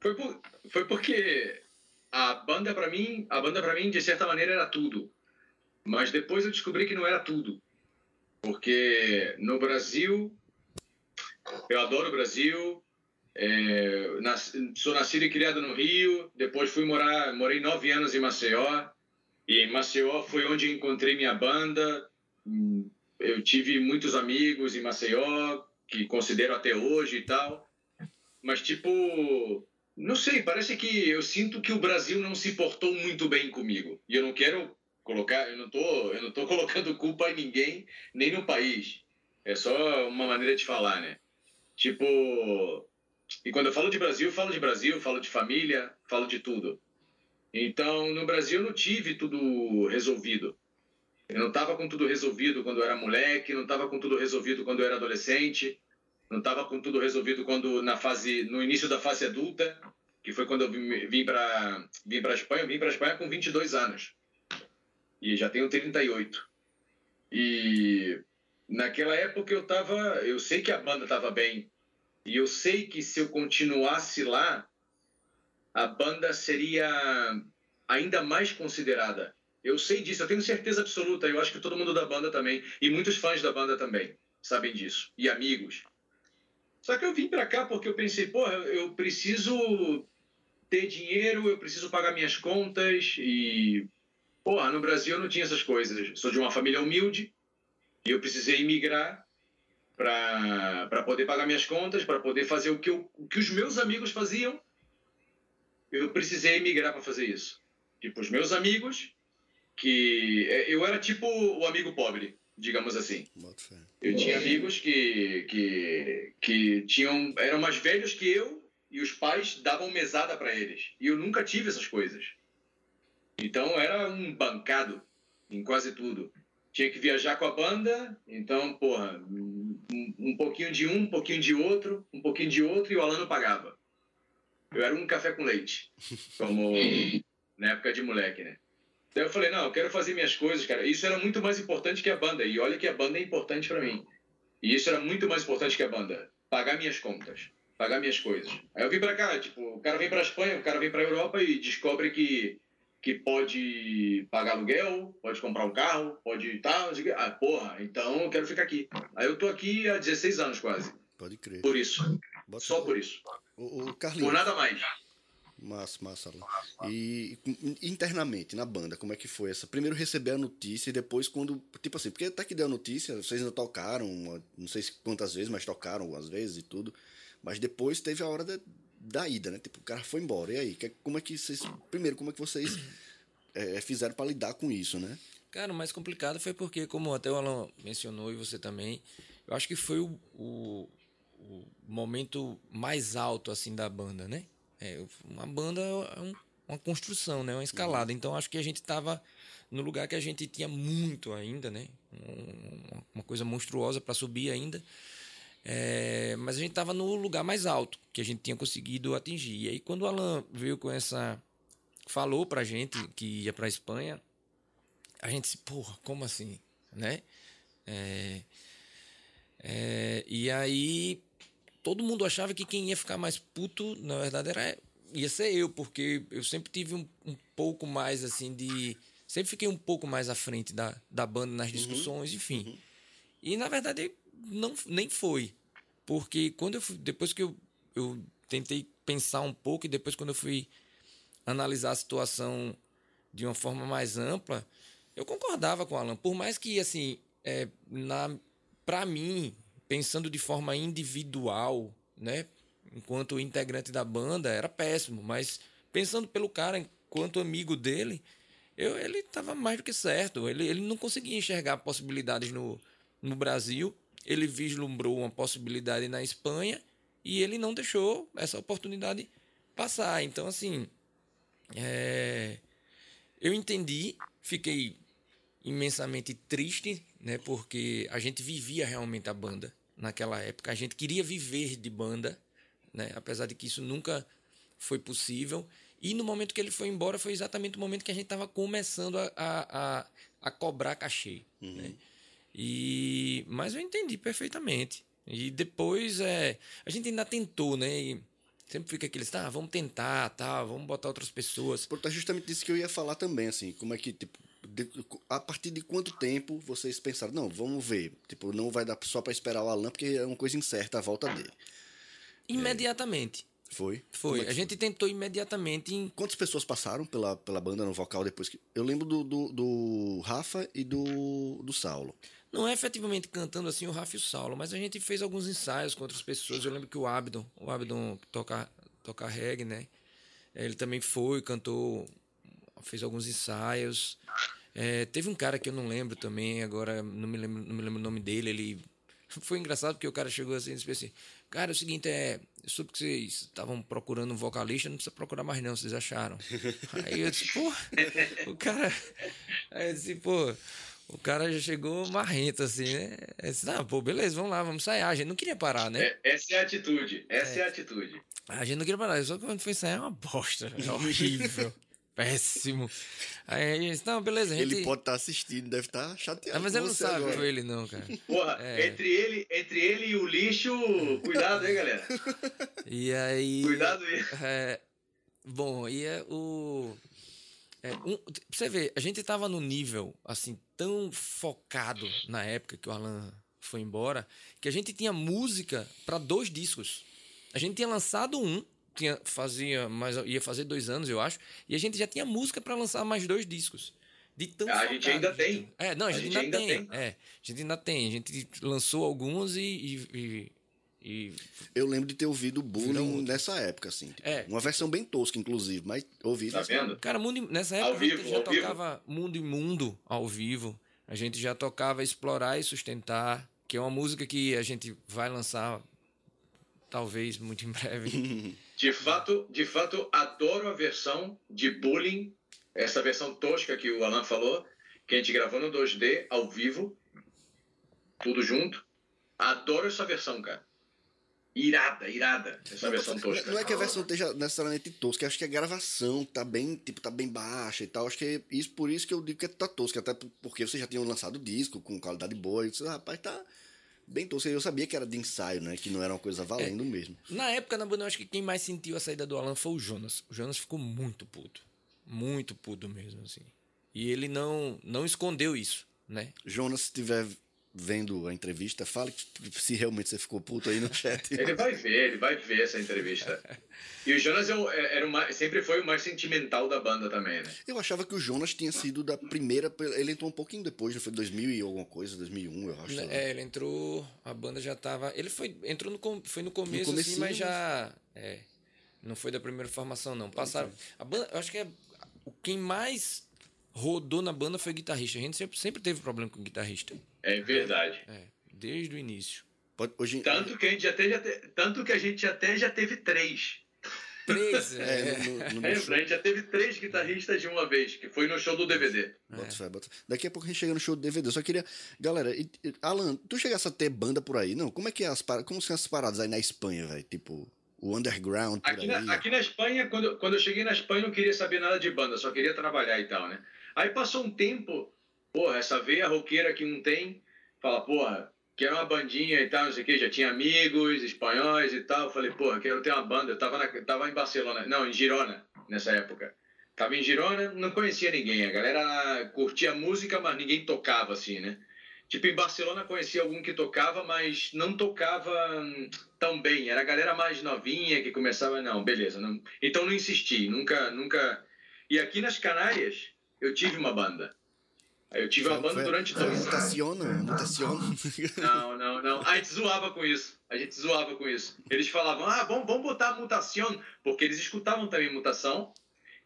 Speaker 2: Foi, por- foi porque a banda pra mim, a banda para mim de certa maneira era tudo. Mas depois eu descobri que não era tudo. Porque no Brasil eu adoro o Brasil. é, nas- sou nascido e criado no Rio. Depois fui morar, morei nove anos em Maceió. E em Maceió foi onde encontrei minha banda. Hum, Eu tive muitos amigos em Maceió que considero até hoje e tal. Mas tipo, não sei, parece que eu sinto que o Brasil não se portou muito bem comigo. E eu não quero colocar, eu não tô, eu não tô colocando culpa em ninguém, nem no país. É só uma maneira de falar, né? Tipo, e quando eu falo de Brasil, falo de Brasil, falo de família, falo de tudo. Então, no Brasil eu não tive tudo resolvido. Eu não estava com tudo resolvido quando eu era moleque, não estava com tudo resolvido quando eu era adolescente não estava com tudo resolvido quando na fase no início da fase adulta que foi quando eu vim para vim para Espanha eu vim para Espanha com 22 anos e já tenho 38 e naquela época eu tava eu sei que a banda estava bem e eu sei que se eu continuasse lá a banda seria ainda mais considerada eu sei disso eu tenho certeza absoluta eu acho que todo mundo da banda também e muitos fãs da banda também sabem disso e amigos só que eu vim pra cá porque eu pensei, porra, eu preciso ter dinheiro, eu preciso pagar minhas contas e. Porra, no Brasil eu não tinha essas coisas. Sou de uma família humilde e eu precisei imigrar para poder pagar minhas contas, para poder fazer o que, eu, o que os meus amigos faziam. Eu precisei imigrar para fazer isso. Tipo, os meus amigos, que. Eu era tipo o amigo pobre, digamos assim. Eu tinha amigos que, que, que tinham, eram mais velhos que eu e os pais davam mesada para eles. E eu nunca tive essas coisas. Então era um bancado em quase tudo. Tinha que viajar com a banda, então, porra, um, um pouquinho de um, um pouquinho de outro, um pouquinho de outro e o Alano pagava. Eu era um café com leite, como na época de moleque, né? Daí eu falei, não, eu quero fazer minhas coisas, cara. Isso era muito mais importante que a banda. E olha que a banda é importante para mim. E isso era muito mais importante que a banda. Pagar minhas contas. pagar minhas coisas. Aí eu vim pra cá, tipo, o cara vem pra Espanha, o cara vem pra Europa e descobre que, que pode pagar aluguel, pode comprar um carro, pode tal, ah, porra, então eu quero ficar aqui. Aí eu tô aqui há 16 anos quase,
Speaker 1: Pode crer.
Speaker 2: por isso,
Speaker 1: Bota-
Speaker 2: só por isso,
Speaker 1: O, o
Speaker 2: por
Speaker 1: Carlinhos.
Speaker 2: nada mais.
Speaker 1: Massa, massa. E internamente, na banda, como é que foi essa? Primeiro receber a notícia e depois quando. Tipo assim, porque até que deu a notícia, vocês ainda tocaram, não sei se quantas vezes, mas tocaram algumas vezes e tudo. Mas depois teve a hora da, da ida, né? Tipo, o cara foi embora. E aí? Como é que vocês. Primeiro, como é que vocês eh, fizeram pra lidar com isso, né?
Speaker 3: Cara, o mais complicado foi porque, como até o Alan mencionou e você também, eu acho que foi o, o, o momento mais alto assim da banda, né? É, uma banda é um- uma construção, né? Uma escalada. Então acho que a gente estava no lugar que a gente tinha muito ainda, né? Um- uma coisa monstruosa para subir ainda. É, mas a gente estava no lugar mais alto que a gente tinha conseguido atingir. E aí quando o Alan veio com essa falou pra gente que ia pra Espanha, a gente se, porra, como assim, né? É, é, e aí todo mundo achava que quem ia ficar mais puto, na verdade, era ia ser eu, porque eu sempre tive um, um pouco mais assim de. Sempre fiquei um pouco mais à frente da, da banda nas discussões, enfim. E na verdade não, nem foi. Porque quando eu fui, depois que eu, eu tentei pensar um pouco e depois quando eu fui analisar a situação de uma forma mais ampla, eu concordava com o Alan. Por mais que, assim, é, na, pra mim, pensando de forma individual, né? Enquanto integrante da banda, era péssimo. Mas pensando pelo cara, enquanto amigo dele, eu, ele estava mais do que certo. Ele, ele não conseguia enxergar possibilidades no, no Brasil. Ele vislumbrou uma possibilidade na Espanha e ele não deixou essa oportunidade passar. Então, assim, é, eu entendi, fiquei imensamente triste, né? Porque a gente vivia realmente a banda naquela época. A gente queria viver de banda, né? Apesar de que isso nunca foi possível. E no momento que ele foi embora foi exatamente o momento que a gente estava começando a, a, a, a cobrar cachê, né? E mas eu entendi perfeitamente. E depois é, a gente ainda tentou, né? E sempre fica aqueles, tá, vamos tentar, tá, vamos botar outras pessoas.
Speaker 1: É justamente disso que eu ia falar também, assim, como é que, tipo, de- a partir de quanto tempo vocês pensaram, não, vamos ver, tipo, não vai dar só pra esperar o Alan, porque é uma coisa incerta a volta dele.
Speaker 3: Imediatamente.
Speaker 1: Foi?
Speaker 3: Foi.
Speaker 1: Como é
Speaker 3: A gente tentou imediatamente em
Speaker 1: Quantas pessoas passaram pela, pela banda no vocal depois que. Eu lembro do, do, do Rafa e do, do Saulo.
Speaker 3: Não é efetivamente cantando assim o Rafa e o Saulo, mas a gente fez alguns ensaios com outras pessoas. Eu lembro que o Abdon, o Abdon toca, toca reggae, né? Ele também foi, cantou, fez alguns ensaios. É, teve um cara que eu não lembro também, agora não me lembro, não me lembro o nome dele. Ele foi engraçado porque o cara chegou assim e disse assim: Cara, é o seguinte, é. Eu soube que vocês estavam procurando um vocalista, não precisa procurar mais, não, vocês acharam. Aí eu disse, pô, o cara. Aí eu disse, pô, o cara já chegou marrento, assim, né? Eu disse, ah, pô, beleza, vamos lá, vamos ensaiar. A gente não queria parar, né?
Speaker 2: É, essa é a atitude, essa é, a atitude.
Speaker 3: A gente não queria parar, só que quando foi ensaiar é uma bosta, é horrível, péssimo. Aí a gente disse, não, beleza, a gente.
Speaker 1: Ele pode estar assistindo, deve estar chateado.
Speaker 3: Ah, mas ele não sabe
Speaker 1: agora.
Speaker 3: que foi ele, não, cara.
Speaker 2: Porra,
Speaker 3: É.
Speaker 2: entre, ele, entre ele e o lixo, cuidado aí, galera.
Speaker 3: E aí.
Speaker 2: Cuidado aí.
Speaker 3: É, bom, e é o. É, um, pra você ver, a gente tava no nível, assim, tão focado na época que o Alan foi embora, que a gente tinha música para dois discos. A gente tinha lançado um, tinha, fazia mais, ia fazer dois anos, eu acho, e a gente já tinha música para lançar mais dois discos. De tão
Speaker 2: A gente ainda tem.
Speaker 3: É, não, a,
Speaker 2: A
Speaker 3: gente,
Speaker 2: gente
Speaker 3: ainda,
Speaker 2: ainda
Speaker 3: tem.
Speaker 2: tem.
Speaker 3: É, a gente ainda tem. A gente lançou alguns e- e- e- e
Speaker 1: Eu lembro de ter ouvido Bullying nessa época, assim. tipo,
Speaker 3: É.
Speaker 1: Uma versão bem tosca, inclusive, mas ouvi.
Speaker 2: Tá vendo?
Speaker 3: Cara, mundo, nessa
Speaker 2: Ao
Speaker 3: época a gente
Speaker 2: vivo,
Speaker 3: já
Speaker 2: ao vivo.
Speaker 3: tocava Mundo Imundo ao vivo. A gente já tocava Explorar e Sustentar, que é uma música que a gente vai lançar talvez muito em breve.
Speaker 2: De fato, de fato, adoro a versão de Bullying, essa versão tosca que o Alan falou, que a gente gravou no 2D, ao vivo, tudo junto. Adoro essa versão, cara. Irada, irada, essa versão tosca.
Speaker 1: Não é que a versão esteja necessariamente tosca, acho que a gravação tá bem, tipo, tá bem baixa e tal. Acho que é isso, por isso que eu digo que tá tosca, até porque vocês já tinham lançado o disco com qualidade boa. E disse, rapaz, tá. bem tosca. Eu sabia que era de ensaio, né? Que não era uma coisa valendo mesmo.
Speaker 3: Na época, na banda, eu acho que quem mais sentiu a saída do Alan foi o Jonas. O Jonas ficou muito puto. Muito puto mesmo, assim. E ele não, não escondeu isso, né?
Speaker 1: Jonas, se estiver vendo a entrevista, fale que- se realmente você ficou puto aí no chat.
Speaker 2: Ele vai ver, ele vai ver essa entrevista. E o Jonas é o- é- era o mais- sempre foi o mais sentimental da banda também, né?
Speaker 1: Eu achava que o Jonas tinha sido da primeira. Ele entrou um pouquinho depois, não foi 2000 e alguma coisa, 2001, eu acho. sei lá.
Speaker 3: É, ele entrou, a banda já tava. Ele foi, entrou no, foi no começo, assim,
Speaker 1: comecinho,
Speaker 3: mas já. É, não foi da primeira formação, não. Passaram. A banda, eu acho que é, o quem mais rodou na banda foi guitarrista. A gente sempre, sempre teve problema com o guitarrista.
Speaker 2: É verdade.
Speaker 3: É, desde o início.
Speaker 1: Pode- hoje,
Speaker 2: Tanto que a gente até já te- tanto que a gente até já teve três.
Speaker 3: Três,
Speaker 1: é,
Speaker 3: é.
Speaker 1: no, no, no
Speaker 2: É, a gente já teve três guitarristas de uma vez, que foi no show do DVD.
Speaker 1: Bota fé, bota fé. Daqui a pouco a gente chega no show do DVD. Eu só queria. Galera, e- e- Alan, tu chegasse a ter banda por aí? Não? Como é que é as paradas? Como são as paradas aí na Espanha, velho? Tipo, o underground por
Speaker 2: Aqui
Speaker 1: aí.
Speaker 2: na, aqui na Espanha, quando, quando eu cheguei na Espanha, eu não queria saber nada de banda, só queria trabalhar e tal, né? Aí passou um tempo, porra, essa veia roqueira que não tem, fala, porra, quero uma bandinha e tal, não sei o que, já tinha amigos espanhóis e tal. Falei, porra, quero ter uma banda. Eu tava, na, tava em Barcelona, não, em Girona, nessa época. Tava em Girona, não conhecia ninguém. A galera curtia música, mas ninguém tocava assim, né? Tipo, em Barcelona conhecia algum que tocava, mas não tocava hum, tão bem. Era a galera mais novinha que começava, não, beleza. Não... Então não insisti, nunca, nunca. E aqui nas Canárias, eu tive uma banda. Eu tive uma banda durante dois anos.
Speaker 1: Mutaciona, mutaciona.
Speaker 2: Não, não, não. A gente zoava com isso. A gente zoava com isso. Eles falavam, ah, vamos, vamos botar mutação, porque eles escutavam também mutação.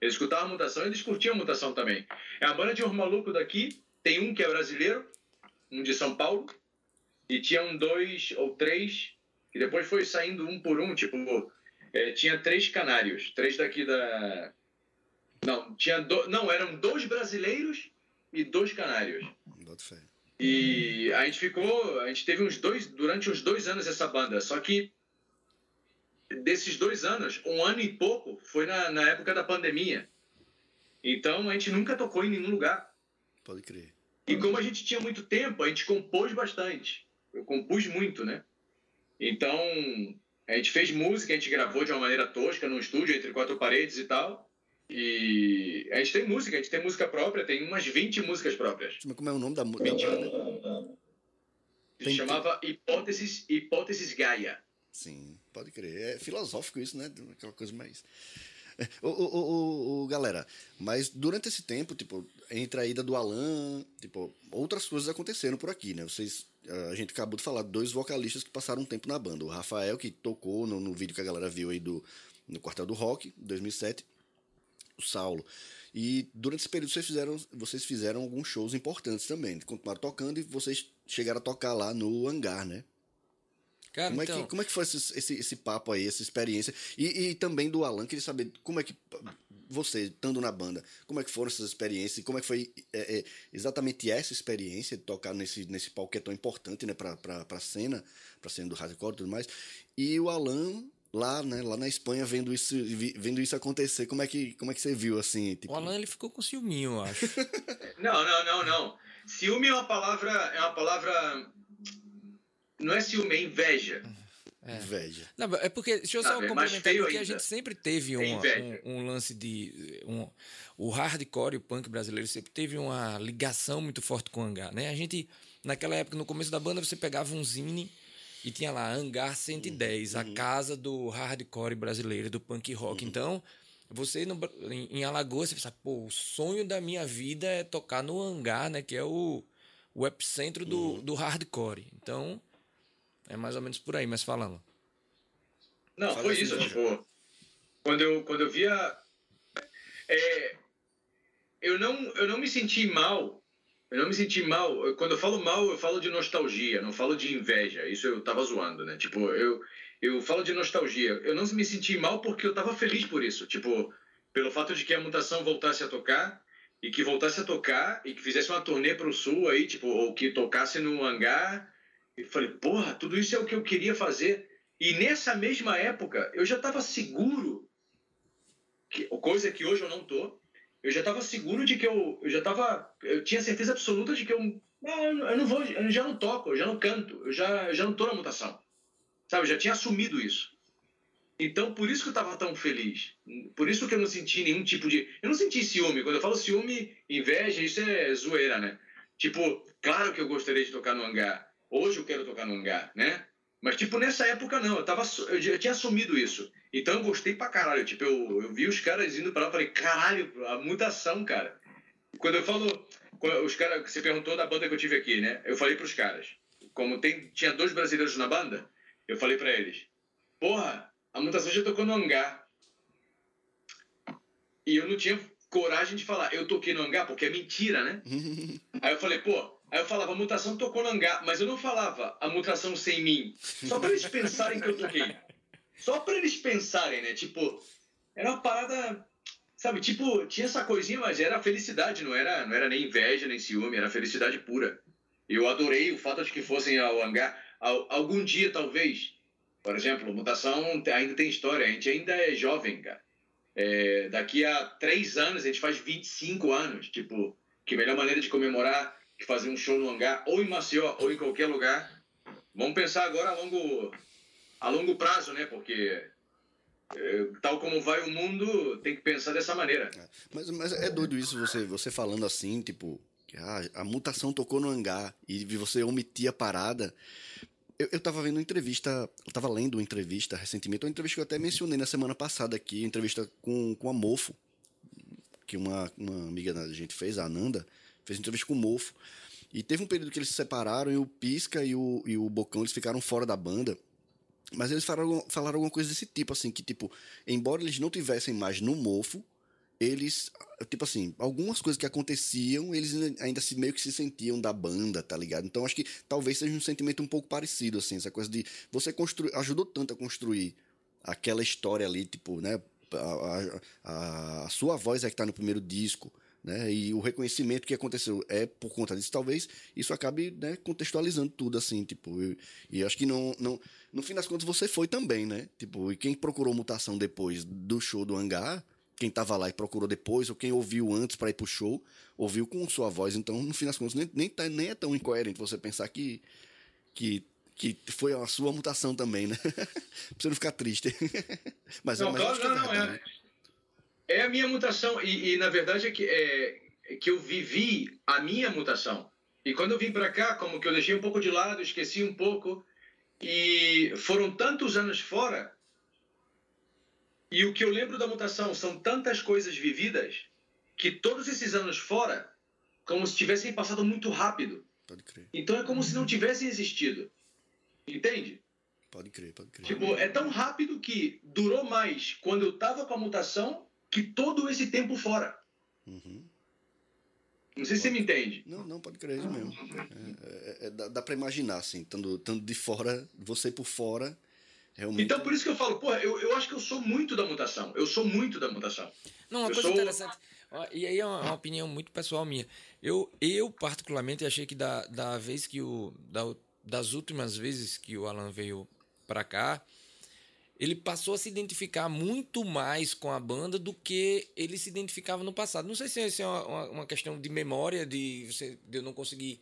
Speaker 2: Eles escutavam mutação e eles curtiam mutação também. É a banda de um maluco daqui, tem um que é brasileiro, um de São Paulo, e tinham dois ou três, que depois foi saindo um por um, tipo, é, tinha três canários, três daqui da. Não, tinha do... não, eram dois brasileiros e dois canários.
Speaker 1: Bota fé.
Speaker 2: E a gente ficou, a gente teve uns dois, durante uns dois anos essa banda, só que desses dois anos, um ano e pouco foi na, na época da pandemia. Então a gente nunca tocou em nenhum lugar.
Speaker 1: Pode crer.
Speaker 2: E como a gente tinha muito tempo, a gente compôs bastante. Eu compus muito, né? Então a gente fez música, a gente gravou de uma maneira tosca no estúdio, entre quatro paredes e tal. E a gente tem música, a gente tem música própria, tem umas 20 músicas próprias.
Speaker 1: Mas como é o nome da música?
Speaker 2: Se
Speaker 1: Tem-
Speaker 2: chamava Hipóteses, Hipóteses Gaia.
Speaker 1: Sim, pode crer. É filosófico isso, né? Aquela coisa mais. Ô, ô, ô, ô, galera, mas durante esse tempo, tipo, entre a ida do Alan, tipo, outras coisas aconteceram por aqui, né? Vocês, a gente acabou de falar de dois vocalistas que passaram um tempo na banda. O Rafael, que tocou no, no vídeo que a galera viu aí do no Quartel do Rock, 2007. O Saulo. E durante esse período vocês fizeram, vocês fizeram alguns shows importantes também. Continuaram tocando e vocês chegaram a tocar lá no hangar, né?
Speaker 3: Cara,
Speaker 1: Como,
Speaker 3: então.
Speaker 1: é que, como é que foi esse, esse, esse papo aí, essa experiência? E, e também do Alan, queria saber como é que você, estando na banda, como é que foram essas experiências? e Como é que foi é, é, exatamente essa experiência de tocar nesse, nesse palco que é tão importante, né, pra, pra, pra cena, pra cena do hardcore e tudo mais? E o Alan lá, né, lá na Espanha, vendo isso, vendo isso acontecer, como é que, como é que você viu, assim? Tipo,
Speaker 3: O Alan ele ficou com ciúminho, eu acho.
Speaker 2: Não, não, não, não. Ciúme é uma palavra. É uma palavra. Não é ciúme, é inveja.
Speaker 1: inveja.
Speaker 3: Não, é porque, deixa eu só
Speaker 2: é mais
Speaker 3: complementar,
Speaker 2: feio
Speaker 3: porque a
Speaker 2: ainda.
Speaker 3: gente sempre teve
Speaker 2: É
Speaker 3: uma- um, um lance de. Um, o hardcore e o punk brasileiro sempre teve uma ligação muito forte com o hangar, né? A gente, naquela época, no começo da banda, você pegava um zine e tinha lá Hangar 110,
Speaker 2: Uhum.
Speaker 3: a casa do hardcore brasileiro, do punk rock. Então, você no em, em Alagoas, você pensa, pô, o sonho da minha vida é tocar no hangar, né? Que é o, o epicentro do, do hardcore. Então, é mais ou menos por aí, mas falando.
Speaker 2: Não,
Speaker 1: Fala
Speaker 2: foi
Speaker 1: assim,
Speaker 2: isso, tipo. Quando eu, quando eu via. é, eu, não, eu não me senti mal. Eu não me senti mal. Quando eu falo mal, eu falo de nostalgia, não falo de inveja. Isso eu tava zoando, né? Tipo, eu, eu falo de nostalgia. Eu não me senti mal porque eu tava feliz por isso. Tipo, pelo fato de que a mutação voltasse a tocar e que voltasse a tocar e que fizesse uma turnê pro sul aí, tipo, ou que tocasse no hangar. E falei, porra, tudo isso é o que eu queria fazer. E nessa mesma época, eu já estava seguro, que, coisa que hoje eu não tô, eu já estava seguro de que eu, eu já estava, eu tinha certeza absoluta de que eu Não, eu, eu não vou, eu já não toco, eu já não canto, eu já, eu já não tô na mutação. Sabe, eu já tinha assumido isso. Então, por isso que eu estava tão feliz. Por isso que eu não senti nenhum tipo de. Eu não senti ciúme. Quando eu falo ciúme, inveja, isso é zoeira, né? Tipo, claro que eu gostaria de tocar no hangar. Hoje eu quero tocar no hangar, né? Mas, tipo, nessa época não. Eu, tava, eu já tinha assumido isso. Então eu gostei pra caralho. Tipo, eu, eu vi os caras indo pra lá e falei, caralho, a mutação, cara. Quando eu falo. Quando os caras. Você perguntou da banda que eu tive aqui, né? Eu falei pros caras. Como tem, tinha dois brasileiros na banda, eu falei pra eles: Porra, a mutação já tocou no hangar. E eu não tinha coragem de falar, eu toquei no hangar, porque é mentira, né? Aí eu falei, pô, aí eu falava, mutação tocou no hangar, mas eu não falava a mutação sem mim. Só pra eles pensarem que eu toquei. Só pra eles pensarem, né? Tipo, era uma parada. Sabe, tipo, tinha essa coisinha, mas era felicidade, não era, não era nem inveja, nem ciúme, era felicidade pura. Eu adorei o fato de que fossem ao hangar. Algum dia, talvez, por exemplo, mutação ainda tem história, a gente ainda é jovem, cara. É, daqui a três anos a gente faz 25 anos. Tipo, que melhor maneira de comemorar que fazer um show no hangar, ou em Maceió, ou em qualquer lugar. Vamos pensar agora a longo, a longo prazo, né? Porque é, tal como vai o mundo, tem que pensar dessa maneira.
Speaker 1: É, mas, mas é doido isso, você, você falando assim, tipo, ah, a mutação tocou no hangar e você omitir a parada. Eu, eu tava vendo uma entrevista, eu tava lendo uma entrevista recentemente, uma entrevista que eu até mencionei na semana passada aqui, entrevista com, com a Mofo, que uma, uma amiga da gente fez, a Ananda, fez entrevista com o Mofo. E teve um período que eles se separaram e o Pisca e o, e o Bocão eles ficaram fora da banda. Mas eles falaram, falaram alguma coisa desse tipo, assim, que tipo, embora eles não tivessem mais no Mofo, eles, tipo assim, algumas coisas que aconteciam, eles ainda se meio que se sentiam da banda, tá ligado? Então acho que talvez seja um sentimento um pouco parecido, assim, essa coisa de você construir, ajudou tanto a construir aquela história ali, tipo, né? A, a, a sua voz é que tá no primeiro disco, né? E o reconhecimento que aconteceu é por conta disso, talvez isso acabe né, contextualizando tudo, assim, tipo, eu, e acho que não, não, no fim das contas você foi também, né? Tipo, e quem procurou mutação depois do show do hangar quem estava lá e procurou depois, ou quem ouviu antes para ir pro show, ouviu com sua voz. Então, no fim das contas, nem, nem, tá, nem é tão incoerente você pensar que, que, que foi a sua mutação também, né? pra você não ficar triste. mas
Speaker 2: não,
Speaker 1: é,
Speaker 2: mas não, não, é, né? É a minha mutação. E, e na verdade é que, é, é que eu vivi a minha mutação. E quando eu vim para cá, como que eu deixei um pouco de lado, esqueci um pouco. E foram tantos anos fora e o que eu lembro da mutação são tantas coisas vividas que todos esses anos fora, como se tivessem passado muito rápido.
Speaker 1: Pode crer.
Speaker 2: Então é como se não tivessem existido. Entende?
Speaker 1: Pode crer, pode crer.
Speaker 2: Tipo, é tão rápido que durou mais quando eu tava com a mutação que todo esse tempo fora.
Speaker 1: Uhum.
Speaker 2: Não sei pode. se você me entende.
Speaker 1: Não, não, pode crer, isso mesmo. É, é, é, dá, dá pra imaginar, assim, estando, estando de fora, você por fora, Realmente...
Speaker 2: Então, por isso que eu falo, porra, eu, eu acho que eu sou muito da mutação. Eu sou muito da mutação.
Speaker 3: Não, uma
Speaker 2: eu
Speaker 3: coisa sou... interessante. E aí é uma, uma, opinião muito pessoal minha. Eu, eu particularmente, achei que da, da vez que o. Da, das últimas vezes que o Alan veio para cá, ele passou a se identificar muito mais com a banda do que ele se identificava no passado. Não sei se isso é uma, uma questão de memória, de, você, de eu não conseguir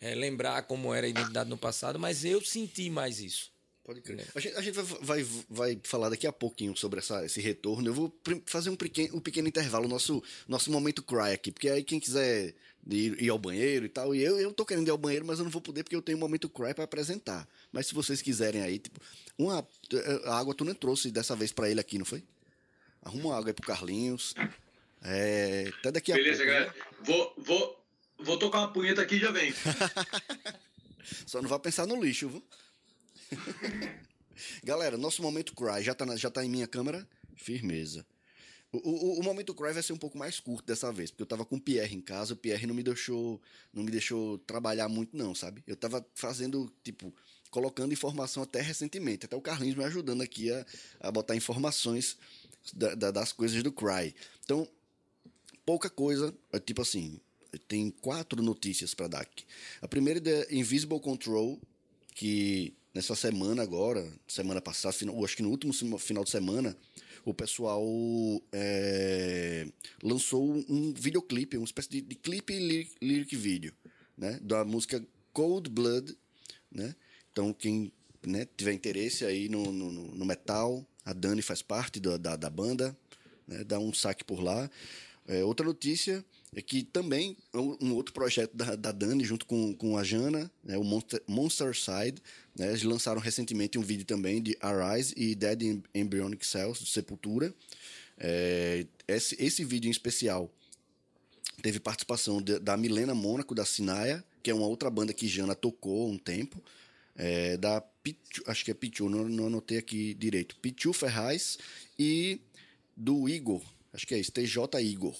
Speaker 3: é, lembrar como era a identidade no passado, mas eu senti mais isso.
Speaker 1: Pode crer. É. A gente, a gente vai, vai, vai, falar daqui a pouquinho sobre essa, esse retorno. Eu vou fazer um pequeno, um pequeno intervalo, nosso, nosso momento cry aqui, porque aí quem quiser ir, ir, ao banheiro e tal, e eu, eu tô querendo ir ao banheiro, mas eu não vou poder porque eu tenho um momento cry para apresentar. Mas se vocês quiserem aí, tipo, uma, a água tu não trouxe dessa vez para ele aqui, não foi? Arruma uma água aí pro Carlinhos. É, até daqui a
Speaker 2: Beleza,
Speaker 1: pouco.
Speaker 2: Beleza, galera. Vou, vou, vou tocar uma punheta aqui e já vem.
Speaker 1: Só não vai pensar no lixo, viu? Galera, nosso momento cry já tá, na, já tá em minha câmera? Firmeza. O, o, o, momento cry vai ser um pouco mais curto dessa vez, porque eu tava com o Pierre em casa, o Pierre não me deixou, não me deixou trabalhar muito não, sabe? Eu tava fazendo, tipo, colocando informação até recentemente, até o Carlinhos me ajudando aqui a, a botar informações da, da, das coisas do cry. Então, pouca coisa, é tipo assim, tem quatro notícias para dar aqui. A primeira é da Invisible Control, que nessa semana agora, semana passada, acho que no último final de semana, o pessoal é, lançou um videoclipe, uma espécie de, de clipe lyric, lyric vídeo. né? Da música Cold Blood, né? Então, quem né, tiver interesse aí no, no, no metal, a Dani faz parte da, da, da banda, né? Dá um saque por lá. É, outra notícia é que também um, um outro projeto da, da, Dani, junto com, com a Jana, né, o Monster, Monster Side, né, eles lançaram recentemente um vídeo também de Arise e Dead Embryonic Cells, do Sepultura. É, esse, esse vídeo em especial teve participação de, da Milena Mônaco, da Sinaia, que é uma outra banda que Jana tocou um tempo. É, da Pichu, acho que é Pichu, não, não anotei aqui direito. Pichu Ferraz e do Igor, acho que é isso, TJ Igor,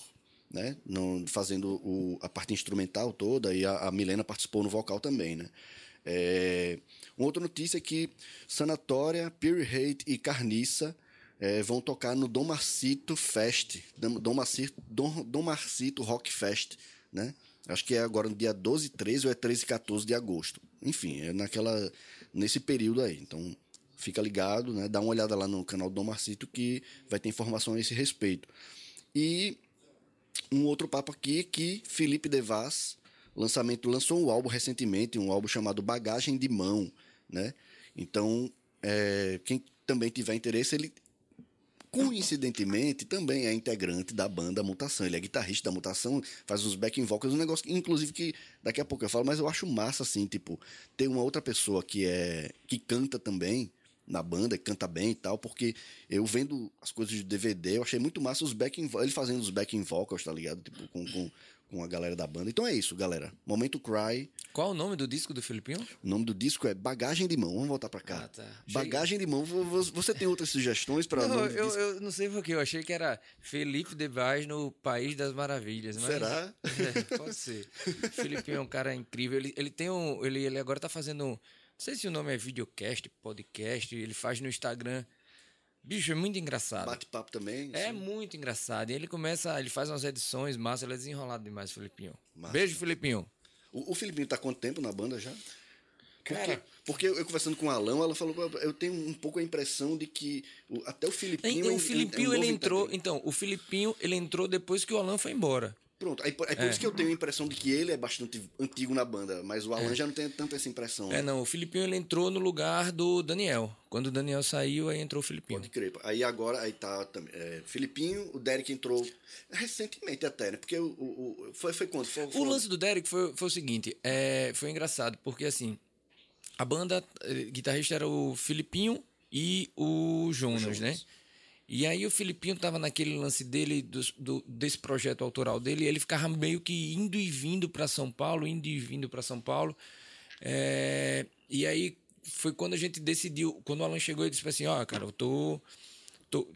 Speaker 1: né? No, fazendo o, a parte instrumental toda e a, a, Milena participou no vocal também, né? É, uma outra notícia é que Sanatória, Pure Hate e Carniça é, vão tocar no Dom Marcito Fest, Dom Marcito, Dom, Dom Marcito Rock Fest, né? Acho que é agora no dia 12 13 ou é 13 e 14 de agosto. Enfim, é naquela, nesse período aí. Então, fica ligado, né? Dá uma olhada lá no canal do Dom Marcito que vai ter informação a esse respeito. E um outro papo aqui que Felipe Devas, lançamento, lançou um álbum recentemente, um álbum chamado Bagagem de Mão, né? Então, é, quem também tiver interesse, ele coincidentemente também é integrante da banda Mutação. Ele é guitarrista da Mutação, faz uns backing vocals, um negócio que, inclusive que daqui a pouco eu falo, mas eu acho massa assim, tipo, ter uma outra pessoa que é que canta também, na banda, que canta bem e tal, porque eu vendo as coisas de DVD, eu achei muito massa os backing, ele fazendo os backing vocals, tá ligado? Tipo, com, com, com a galera da banda. Então é isso, galera. Momento Cry.
Speaker 3: Qual o nome do disco do Filipinho?
Speaker 1: O nome do disco é Bagagem de Mão. Vamos voltar pra cá. Ah, tá. Bagagem de Mão. Você tem outras sugestões para
Speaker 3: Não, eu, eu, não sei porque eu achei que era Felipe de Vaz no País das Maravilhas. Mas...
Speaker 1: Será?
Speaker 3: É, pode ser. Filipinho é um cara incrível. Ele, ele tem um. Ele, ele agora tá fazendo não sei se o nome é videocast, podcast, ele faz no Instagram. Bicho, é muito engraçado.
Speaker 1: Bate-papo também?
Speaker 3: É sim. muito engraçado. E ele começa, ele faz umas edições, massa, ele é desenrolado demais, Filipinho. Massa. Beijo, Filipinho.
Speaker 1: O, o Filipinho tá quanto tempo na banda já? Porque, Cara, porque eu, eu, conversando com o Alão, ela falou, eu tenho um pouco a impressão de que o, até o Filipinho...
Speaker 3: o Filipinho, é, é um ele entrou... Então, o Filipinho, ele entrou depois que o Alan foi embora.
Speaker 1: Pronto, aí, é por é. isso que eu tenho a impressão de que ele é bastante antigo na banda, mas o Alan é. já não tem tanto essa impressão.
Speaker 3: É, né? não, o Filipinho ele entrou no lugar do Daniel. Quando o Daniel saiu, aí entrou o Filipinho.
Speaker 1: Pode crer. Aí agora, aí tá também. É, Filipinho, o Derek entrou recentemente até, né? Porque o, o, o foi, foi quando? Foi,
Speaker 3: foi... O lance do Derek foi, foi o seguinte, é, foi engraçado, porque assim, a banda, eh, guitarrista era o Filipinho e o Jonas, o Jonas. né? E aí o Filipinho tava naquele lance dele, do, do, desse projeto autoral dele, e ele ficava meio que indo e vindo para São Paulo, indo e vindo para São Paulo. É, e aí foi quando a gente decidiu, quando o Alan chegou, ele disse assim, ó, oh, cara, eu tô, tô,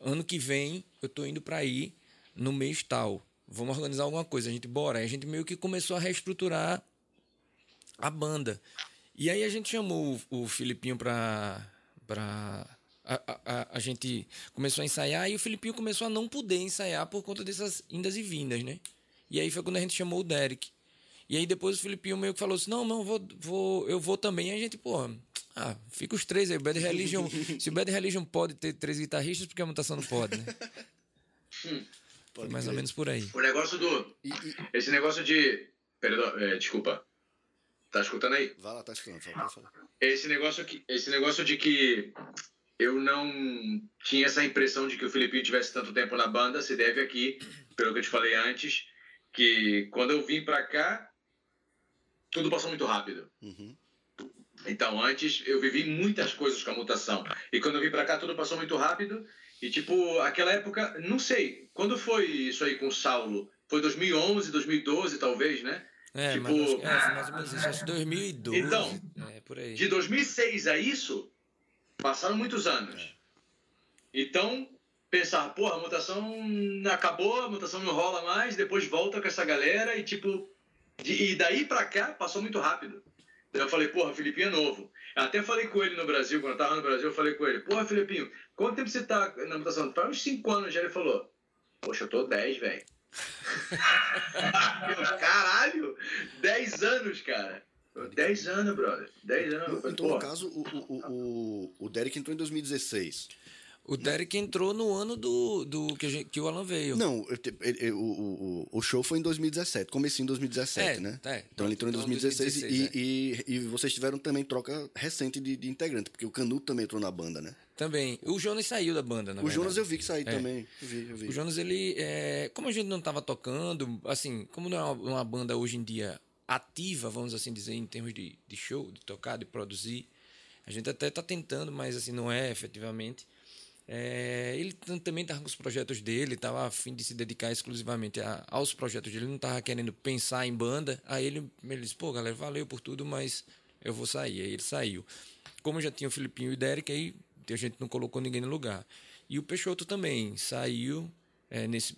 Speaker 3: ano que vem eu tô indo para ir no mês tal, vamos organizar alguma coisa, a gente bora. Aí a gente meio que começou a reestruturar a banda. E aí a gente chamou o, o Filipinho para para a, a, a, gente começou a ensaiar e o Filipinho começou a não poder ensaiar por conta dessas indas e vindas, né? E aí foi quando a gente chamou o Derek. E aí depois o Filipinho meio que falou assim: não, não, vou, vou, eu vou também. E a gente, pô, ah, fica os três aí. O Bad Religion, se o Bad Religion pode ter três guitarristas, porque a mutação não pode, né? Hum, foi mais ou menos por aí.
Speaker 2: O negócio do. Esse negócio de. Perdão, é, desculpa. Tá escutando aí?
Speaker 1: Vai lá, tá escutando. Fala, fala.
Speaker 2: Esse negócio, que, esse negócio de que eu não tinha essa impressão de que o Filipinho tivesse tanto tempo na banda, se deve aqui, pelo que eu te falei antes, que quando eu vim para cá, tudo passou muito rápido. Uhum. Então, antes eu vivi muitas coisas com a mutação. E quando eu vim para cá, tudo passou muito rápido. E, tipo, aquela época, não sei, quando foi isso aí com o Saulo? Foi 2011, 2012, talvez, né?
Speaker 3: É, tipo, mas, é, mais ou menos isso, acho 2012.
Speaker 2: Então, é, por aí. de 2006 a isso, Passaram muitos anos. Então, pensar, porra, a mutação acabou, a mutação não rola mais, depois volta com essa galera e tipo. De, e daí pra cá passou muito rápido. Eu falei, porra, Filipinho é novo. Até falei com ele no Brasil, quando eu tava no Brasil, eu falei com ele, porra, Filipinho, quanto tempo você tá na mutação? Faz uns 5 anos já. Ele falou, poxa, eu tô 10, velho. Caralho! 10 anos, cara. 10 anos, brother. 10 anos.
Speaker 1: No, então, no caso, o, o, o, o Derek entrou em 2016.
Speaker 3: O Derek entrou no ano do, do que, a gente- que o Alan veio.
Speaker 1: Não, ele- ele- o, o, o show foi em 2017, comecinho em 2017,
Speaker 3: É,
Speaker 1: né?
Speaker 3: é.
Speaker 1: Então ele entrou em
Speaker 3: Então,
Speaker 1: 2016,
Speaker 3: 2016,
Speaker 1: e, e, e vocês tiveram também troca recente de, de integrante, porque o Canuto também entrou na banda, né?
Speaker 3: Também. O Jonas saiu da banda, na
Speaker 1: o
Speaker 3: verdade.
Speaker 1: Jonas eu vi que saiu também. Eu vi, eu vi.
Speaker 3: O Jonas, ele. É, como a gente não tava tocando, assim, como não é uma, uma banda hoje em dia ativa, vamos assim dizer, em termos de, de show, de tocar, de produzir, a gente até tá tentando, mas assim, não é efetivamente. É, ele tam- também tava com os projetos dele, tava a fim de se dedicar exclusivamente a- aos projetos dele, não tava querendo pensar em banda. Aí ele, ele disse, pô, galera, valeu por tudo, mas eu vou sair. Aí ele saiu. Como já tinha o Filipinho e o Derek, aí a gente não colocou ninguém no lugar. E o Peixoto também saiu é, nesse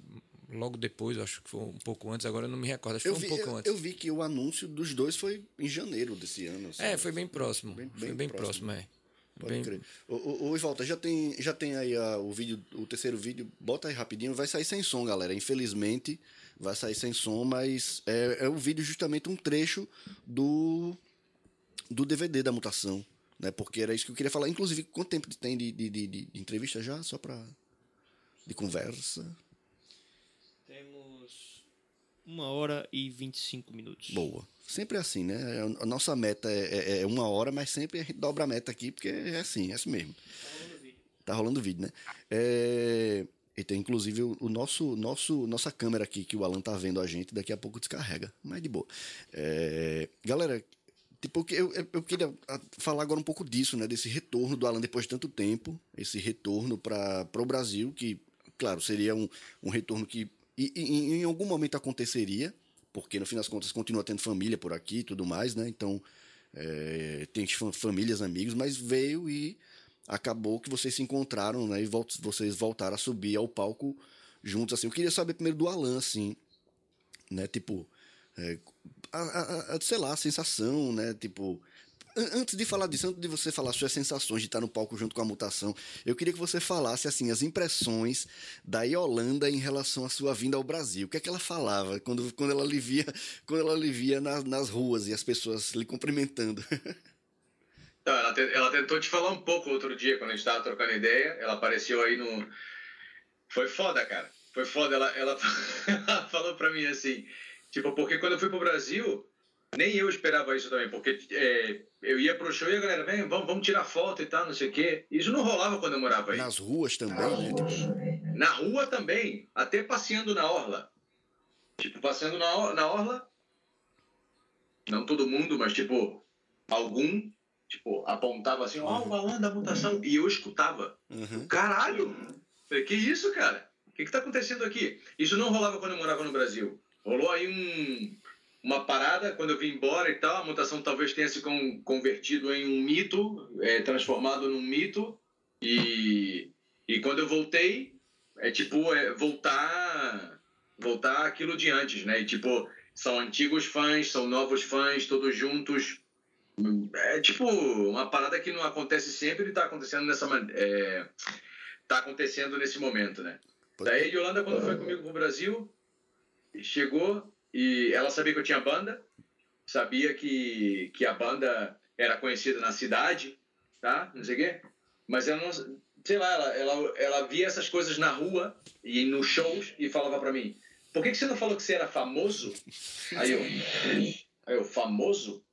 Speaker 3: logo depois, acho que foi um pouco antes, agora eu não me recordo, acho que
Speaker 1: Eu
Speaker 3: foi
Speaker 1: vi,
Speaker 3: um pouco
Speaker 1: eu,
Speaker 3: antes.
Speaker 1: eu vi que o anúncio dos dois foi em janeiro desse ano.
Speaker 3: É,
Speaker 1: sabe?
Speaker 3: foi bem próximo.
Speaker 1: Bem-
Speaker 3: foi
Speaker 1: bem
Speaker 3: bem
Speaker 1: próximo.
Speaker 3: próximo, é.
Speaker 1: Pode
Speaker 3: Bem-
Speaker 1: crer. Ô, Ivalta, já tem, já tem aí ah, o vídeo, o terceiro vídeo, bota aí rapidinho, vai sair sem som, galera. Infelizmente, vai sair sem som, mas é, é o vídeo justamente um trecho do, do DVD da mutação, né? Porque era isso que eu queria falar. Inclusive, quanto tempo tem de, de, de, de entrevista já? Só pra. de conversa?
Speaker 4: Uma hora e 25 minutos.
Speaker 1: Boa. Sempre é assim, né? A nossa meta é, é- é uma hora, mas sempre a gente dobra a meta aqui, porque é assim, é assim mesmo. Tá rolando vídeo, né? É... E tem inclusive o, o nosso, nosso, nossa câmera aqui, que o Alan tá vendo a gente, daqui a pouco descarrega, mas de boa. É... Galera, tipo, eu, eu queria ah, falar agora um pouco disso, né? Desse retorno do Alan depois de tanto tempo, esse retorno para o Brasil, que, claro, seria um, um retorno que e- e- em algum momento aconteceria, porque no fim das contas continua tendo família por aqui e tudo mais, né? Então, é, tem fam- famílias, amigos, mas veio e acabou que vocês se encontraram, né? E vocês voltaram a subir ao palco juntos, assim. Eu queria saber primeiro do Alan, assim, né? Tipo, é, a, a- a- sei lá, a sensação, né? Tipo, antes de falar disso, antes de você falar suas sensações de estar no palco junto com a mutação, eu queria que você falasse, assim, as impressões da Yolanda em relação à sua vinda ao Brasil. O que é que ela falava quando, quando ela lhe via, quando ela lhe via nas, nas ruas e as pessoas lhe cumprimentando?
Speaker 2: Ela, te- ela tentou te falar um pouco outro dia, quando a gente tava trocando ideia. Ela apareceu aí no. Foi foda, cara. Foi foda. Ela, ela, ela falou pra mim assim: tipo, porque quando eu fui pro Brasil, nem eu esperava isso também. Porque é, eu ia pro show e a galera, vem, vamos, vamos tirar foto e tal, não sei o quê. Isso não rolava quando eu morava aí.
Speaker 1: Nas ruas também, né?
Speaker 2: Na rua também, até passeando na orla. Tipo, passeando na, na orla. Não todo mundo, mas tipo, algum, tipo, apontava assim, ó, o balão da mutação. E eu escutava.
Speaker 1: uhum.
Speaker 2: Caralho! Que isso, cara? O que, que tá acontecendo aqui? Isso não rolava quando eu morava no Brasil. Rolou aí um, uma parada quando eu vim embora e tal. A mutação talvez tenha se con- convertido em um mito, é, transformado num mito. E, e quando eu voltei, é tipo, é, voltar, voltar aquilo de antes, né? E tipo, são antigos fãs, são novos fãs, todos juntos. É tipo uma parada que não acontece sempre e tá acontecendo nessa. É, tá acontecendo nesse momento, né? Daí a Yolanda, quando foi comigo pro Brasil, chegou e ela sabia que eu tinha banda, sabia que, que a banda era conhecida na cidade, tá? Não sei o quê. Mas ela não. Sei lá, ela, ela, ela via essas coisas na rua e nos shows e falava pra mim: por que, que você não falou que você era famoso? Aí eu. Aí eu, famoso?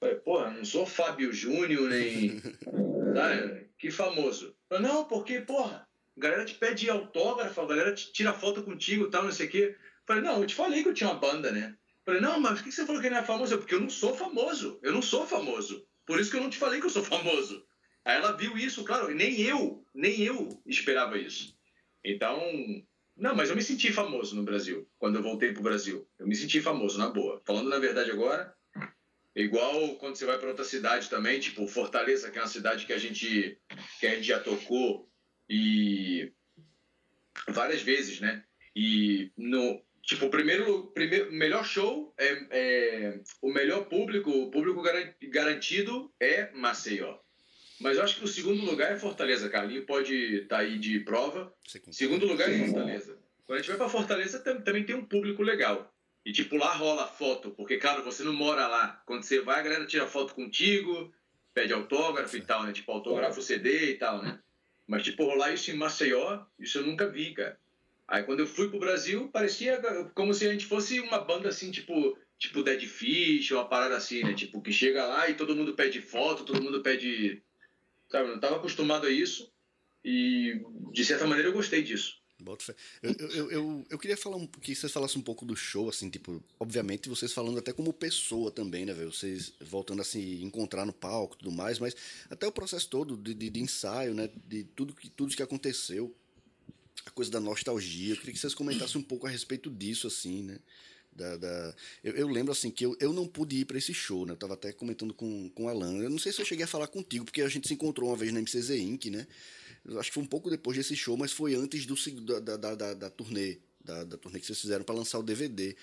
Speaker 2: Falei, porra, não sou Fábio Júnior, nem. Tá? Que famoso. Não, porque, porra, a galera te pede autógrafo, a galera te tira foto contigo tal, não sei o quê. Falei, não, eu te falei que eu tinha uma banda, né? Falei, não, mas por que você falou que não é famoso? Porque eu não sou famoso. Eu não sou famoso. Por isso que eu não te falei que eu sou famoso. Aí ela viu isso, claro, e nem eu, nem eu esperava isso. Então, não, mas eu me senti famoso no Brasil, quando eu voltei pro Brasil. Eu me senti famoso, na boa. Falando na verdade agora, igual quando você vai para outra cidade também, tipo Fortaleza, que é uma cidade que a gente, que a gente já tocou e várias vezes, né? E no tipo o primeiro, primeiro melhor show é, é o melhor público, o público garan- garantido é Maceió. Mas eu acho que o segundo lugar é Fortaleza. Carlinho pode estar aí de prova.
Speaker 1: Concorda?
Speaker 2: Segundo lugar é Fortaleza. Quando a gente vai pra Fortaleza, tam- também tem um público legal. E, tipo, lá rola foto, porque, claro, você não mora lá. Quando você vai, a galera tira foto contigo, pede autógrafo e tal, né? Tipo, autógrafo CD e tal, né? Mas, tipo, rolar isso em Maceió, isso eu nunca vi, cara. Aí quando eu fui pro Brasil, parecia como se a gente fosse uma banda assim, tipo, tipo Dead Fish, uma parada assim, né? Tipo, que chega lá e todo mundo pede foto, todo mundo pede. Sabe, não tava acostumado a isso. E, de certa maneira, eu gostei disso.
Speaker 1: Eu, eu, eu, eu, queria falar um, que vocês falassem um pouco do show, assim, tipo, obviamente vocês falando até como pessoa também, né, velho? Vocês voltando a se encontrar no palco tudo mais, mas até o processo todo de, de, de, ensaio, né? De tudo que, tudo que aconteceu, a coisa da nostalgia. Eu queria que vocês comentassem um pouco a respeito disso, assim, né? Da, da... Eu, eu, lembro assim que eu, eu não pude ir para esse show, né? Eu tava até comentando com, com o Alan. Eu não sei se eu cheguei a falar contigo, porque a gente se encontrou uma vez na MCZ Inc., né? Eu acho que foi um pouco depois desse show, mas foi antes do, da, da, da, da turnê, da, da turnê que vocês fizeram para lançar o DVD.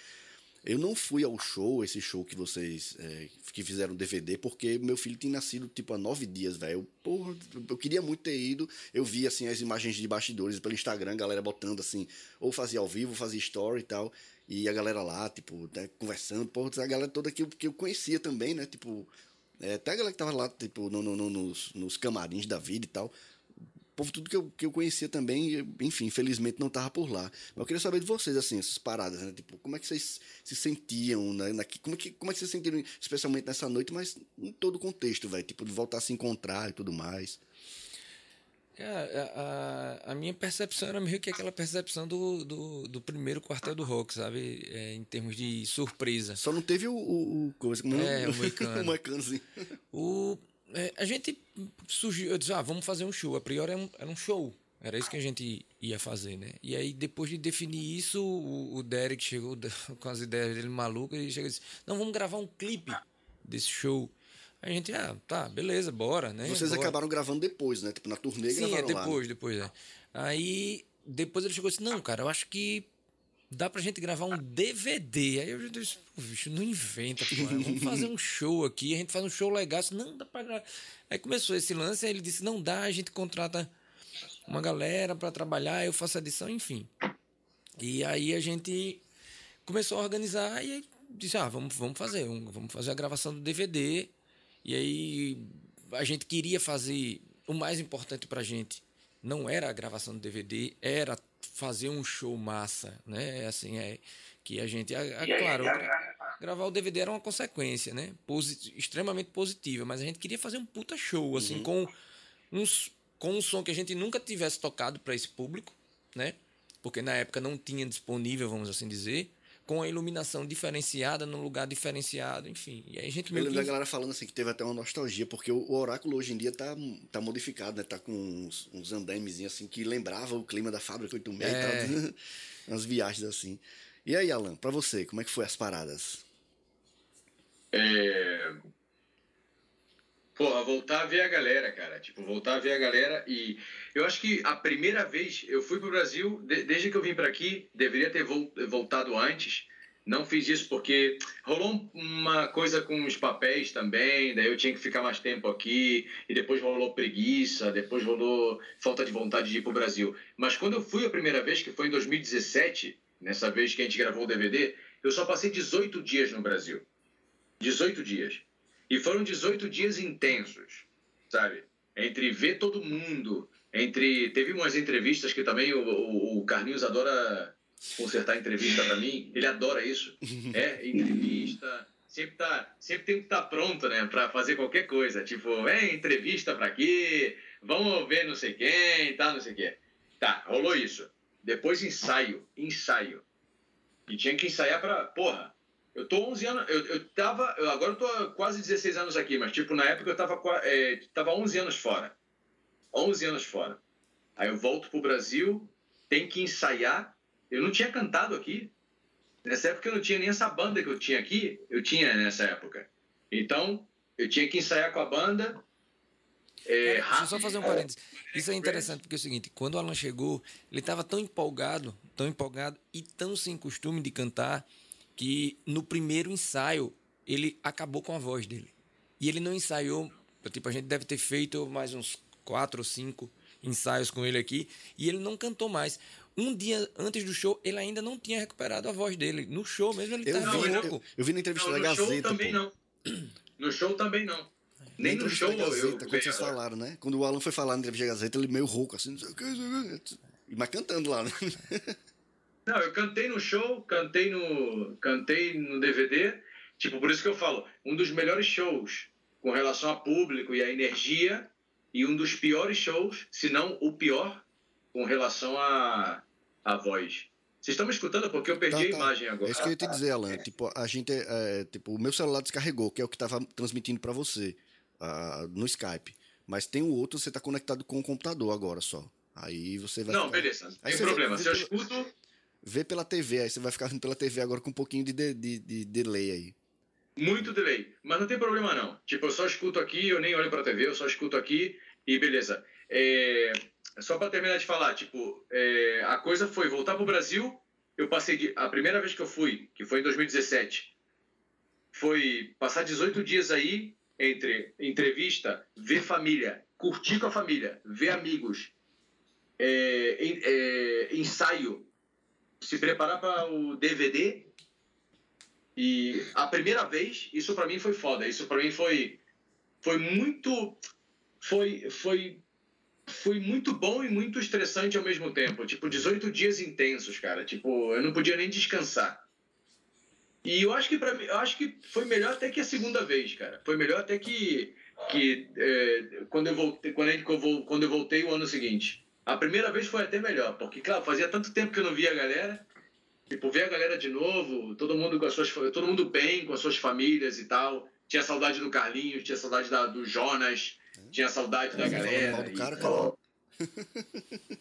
Speaker 1: Eu não fui ao show, esse show que vocês é, que fizeram DVD, porque meu filho tinha nascido tipo há nove dias, velho. Porra, eu queria muito ter ido. Eu vi assim as imagens de bastidores pelo Instagram, galera botando assim, ou fazia ao vivo, fazia story e tal. E a galera lá, tipo, né, conversando, porra, a galera toda que eu, que eu conhecia também, né? Tipo, é, até a galera que tava lá, tipo, no, no, no, nos, nos camarins da vida e tal povo tudo que eu, que eu conhecia também, enfim, infelizmente não estava por lá. Mas eu queria saber de vocês, assim, essas paradas, né? Tipo, como é que vocês se sentiam, né? Na, como, é que, como é que vocês se sentiram, especialmente nessa noite, mas em todo o contexto, velho? Tipo, de voltar a se encontrar e tudo mais.
Speaker 3: Cara, a, a, a, minha percepção era meio que aquela percepção do, do, do primeiro quartel do rock, sabe? É, em termos de surpresa.
Speaker 1: Só não teve o. o, o coisa,
Speaker 3: não, é, o moicano.
Speaker 1: o moicanozinho.
Speaker 3: O, é, a gente surgiu, eu disse, ah, vamos fazer um show. A priori era um, era um show. Era isso que a gente ia fazer, né? E aí, depois de definir isso, o, o Derek chegou com as ideias dele malucas e chegou e disse: Não, vamos gravar um clipe desse show. A gente, ah, tá, beleza, bora, né?
Speaker 1: Vocês
Speaker 3: bora.
Speaker 1: acabaram gravando depois, né? Tipo, na turnê
Speaker 3: Sim,
Speaker 1: gravaram
Speaker 3: é depois,
Speaker 1: lá,
Speaker 3: depois, é. Aí, depois ele chegou e disse: Não, cara, eu acho que dá pra gente gravar um DVD. Aí eu disse, pô, bicho, não inventa, pô. Vamos fazer um show aqui, a gente faz um show legal. Disse, não, dá pra gravar. Aí começou esse lance, aí ele disse, não dá, a gente contrata uma galera para trabalhar, eu faço edição, enfim. E aí a gente começou a organizar e disse, ah, vamos, vamos fazer, vamos fazer a gravação do DVD. E aí a gente queria fazer o mais importante pra gente não era a gravação do DVD, era fazer um show massa, né? Assim, é que a gente, a, a, claro, gravar o DVD era uma consequência, né? Posit extremamente positiva, mas a gente queria fazer um puta show, assim, uhum. com uns com um som que a gente nunca tivesse tocado para esse público, né? Porque na época não tinha disponível, vamos assim dizer com a iluminação diferenciada, num lugar diferenciado, enfim. E aí a gente
Speaker 1: meio Eu lembro que... da galera falando assim que teve até uma nostalgia, porque o, oráculo hoje em dia tá, tá modificado, né? Tá com uns, uns andamezinhos assim que lembrava o clima da fábrica 86 é. e tal. Umas viagens assim. E aí, Alan, para você, como é que foi as paradas?
Speaker 2: É... Porra, voltar a ver a galera, cara. Tipo, voltar a ver a galera. E eu acho que a primeira vez eu fui pro Brasil, de, desde que eu vim para aqui, deveria ter voltado antes. Não fiz isso porque rolou uma coisa com os papéis também, daí eu tinha que ficar mais tempo aqui, e depois rolou preguiça, depois rolou falta de vontade de ir pro Brasil. Mas quando eu fui a primeira vez, que foi em 2017, nessa vez que a gente gravou o DVD, eu só passei 18 dias no Brasil. 18 dias. E foram 18 dias intensos, sabe? Entre ver todo mundo, entre. Teve umas entrevistas que também o, o Carlinhos adora consertar entrevista para mim. Ele adora isso. É, entrevista. Sempre, tá, sempre tem que estar tá pronto, né? Para fazer qualquer coisa. Tipo, é entrevista para quê? Vamos ver não sei quem, tá, não sei o quê. Tá, rolou isso. Depois ensaio, ensaio. E tinha que ensaiar para. Porra, eu tô 11 anos, eu, eu tava, eu agora eu tô quase 16 anos aqui, mas tipo, na época eu tava, é, tava 11 anos fora. 11 anos fora. Aí eu volto pro Brasil, tem que ensaiar. Eu não tinha cantado aqui. Nessa época eu não tinha nem essa banda que eu tinha aqui, eu tinha nessa época. Então, eu tinha que ensaiar com a banda.
Speaker 3: É, é, deixa eu só fazer um parênteses. Isso é interessante porque é o seguinte, quando o Alan chegou, ele estava tão empolgado, tão empolgado e tão sem costume de cantar que no primeiro ensaio ele acabou com a voz dele. E ele não ensaiou, tipo, a gente deve ter feito mais uns quatro ou cinco ensaios com ele aqui, e ele não cantou mais. Um dia antes do show, ele ainda não tinha recuperado a voz dele. No show mesmo ele estava louco.
Speaker 1: Eu, eu, vi na entrevista
Speaker 2: não,
Speaker 1: da
Speaker 2: no
Speaker 1: Gazeta.
Speaker 2: Show também
Speaker 1: pô.
Speaker 2: não. No show também não. Nem no show
Speaker 1: Gazeta,
Speaker 2: eu
Speaker 1: quando vocês falaram, né? Quando o Alan foi falar na entrevista da Gazeta, ele meio rouco, assim, não sei o que. E Mas cantando lá, né?
Speaker 2: Não, eu cantei no show, cantei no, cantei no DVD. Tipo, por isso que eu falo, um dos melhores shows com relação a público e a energia, e um dos piores shows, se não o pior, com relação a, a voz. Vocês estão me escutando? Porque eu perdi
Speaker 1: Tá,
Speaker 2: a
Speaker 1: tá.
Speaker 2: imagem agora.
Speaker 1: É isso que eu ia te dizer, Alan. Tipo, a gente, é, tipo, o meu celular descarregou, que é o que tava transmitindo pra você ah, no Skype. Mas tem o outro, você tá conectado com o computador agora só. Aí você vai
Speaker 2: Não,
Speaker 1: ficar-
Speaker 2: beleza, não
Speaker 1: Aí
Speaker 2: tem problema.
Speaker 1: vê
Speaker 2: Se eu escuto,
Speaker 1: Vê pela TV, aí você vai ficar vendo pela TV agora com um pouquinho de, de, de, de delay aí.
Speaker 2: muito delay. Mas não tem problema, não. Tipo, eu só escuto aqui, eu nem olho pra TV, eu só escuto aqui e beleza. É, Só pra terminar de falar, tipo, é, a coisa foi voltar pro Brasil. Eu passei de... A primeira vez que eu fui, que foi em 2017, foi passar 18 dias aí entre entrevista, ver família, curtir com a família, ver amigos, é, é, ensaio, se preparar para o DVD e a primeira vez, isso pra mim foi foda. Isso pra mim foi foi muito foi foi foi muito bom e muito estressante ao mesmo tempo. Tipo, 18 dias intensos, cara. Tipo, eu não podia nem descansar. E eu acho que para eu acho que foi melhor até que a segunda vez, cara. Foi melhor até que que é, quando eu voltei, quando eu voltei o ano seguinte. A primeira vez foi até melhor, porque claro, fazia tanto tempo que eu não via a galera. Tipo, ver a galera de novo, todo mundo com as suas, todo mundo bem com as suas famílias e tal. Tinha saudade do Carlinhos, tinha saudade da, do Jonas, tinha saudade da
Speaker 1: Você falando
Speaker 2: galera.
Speaker 1: do
Speaker 2: e-
Speaker 1: cara, cara.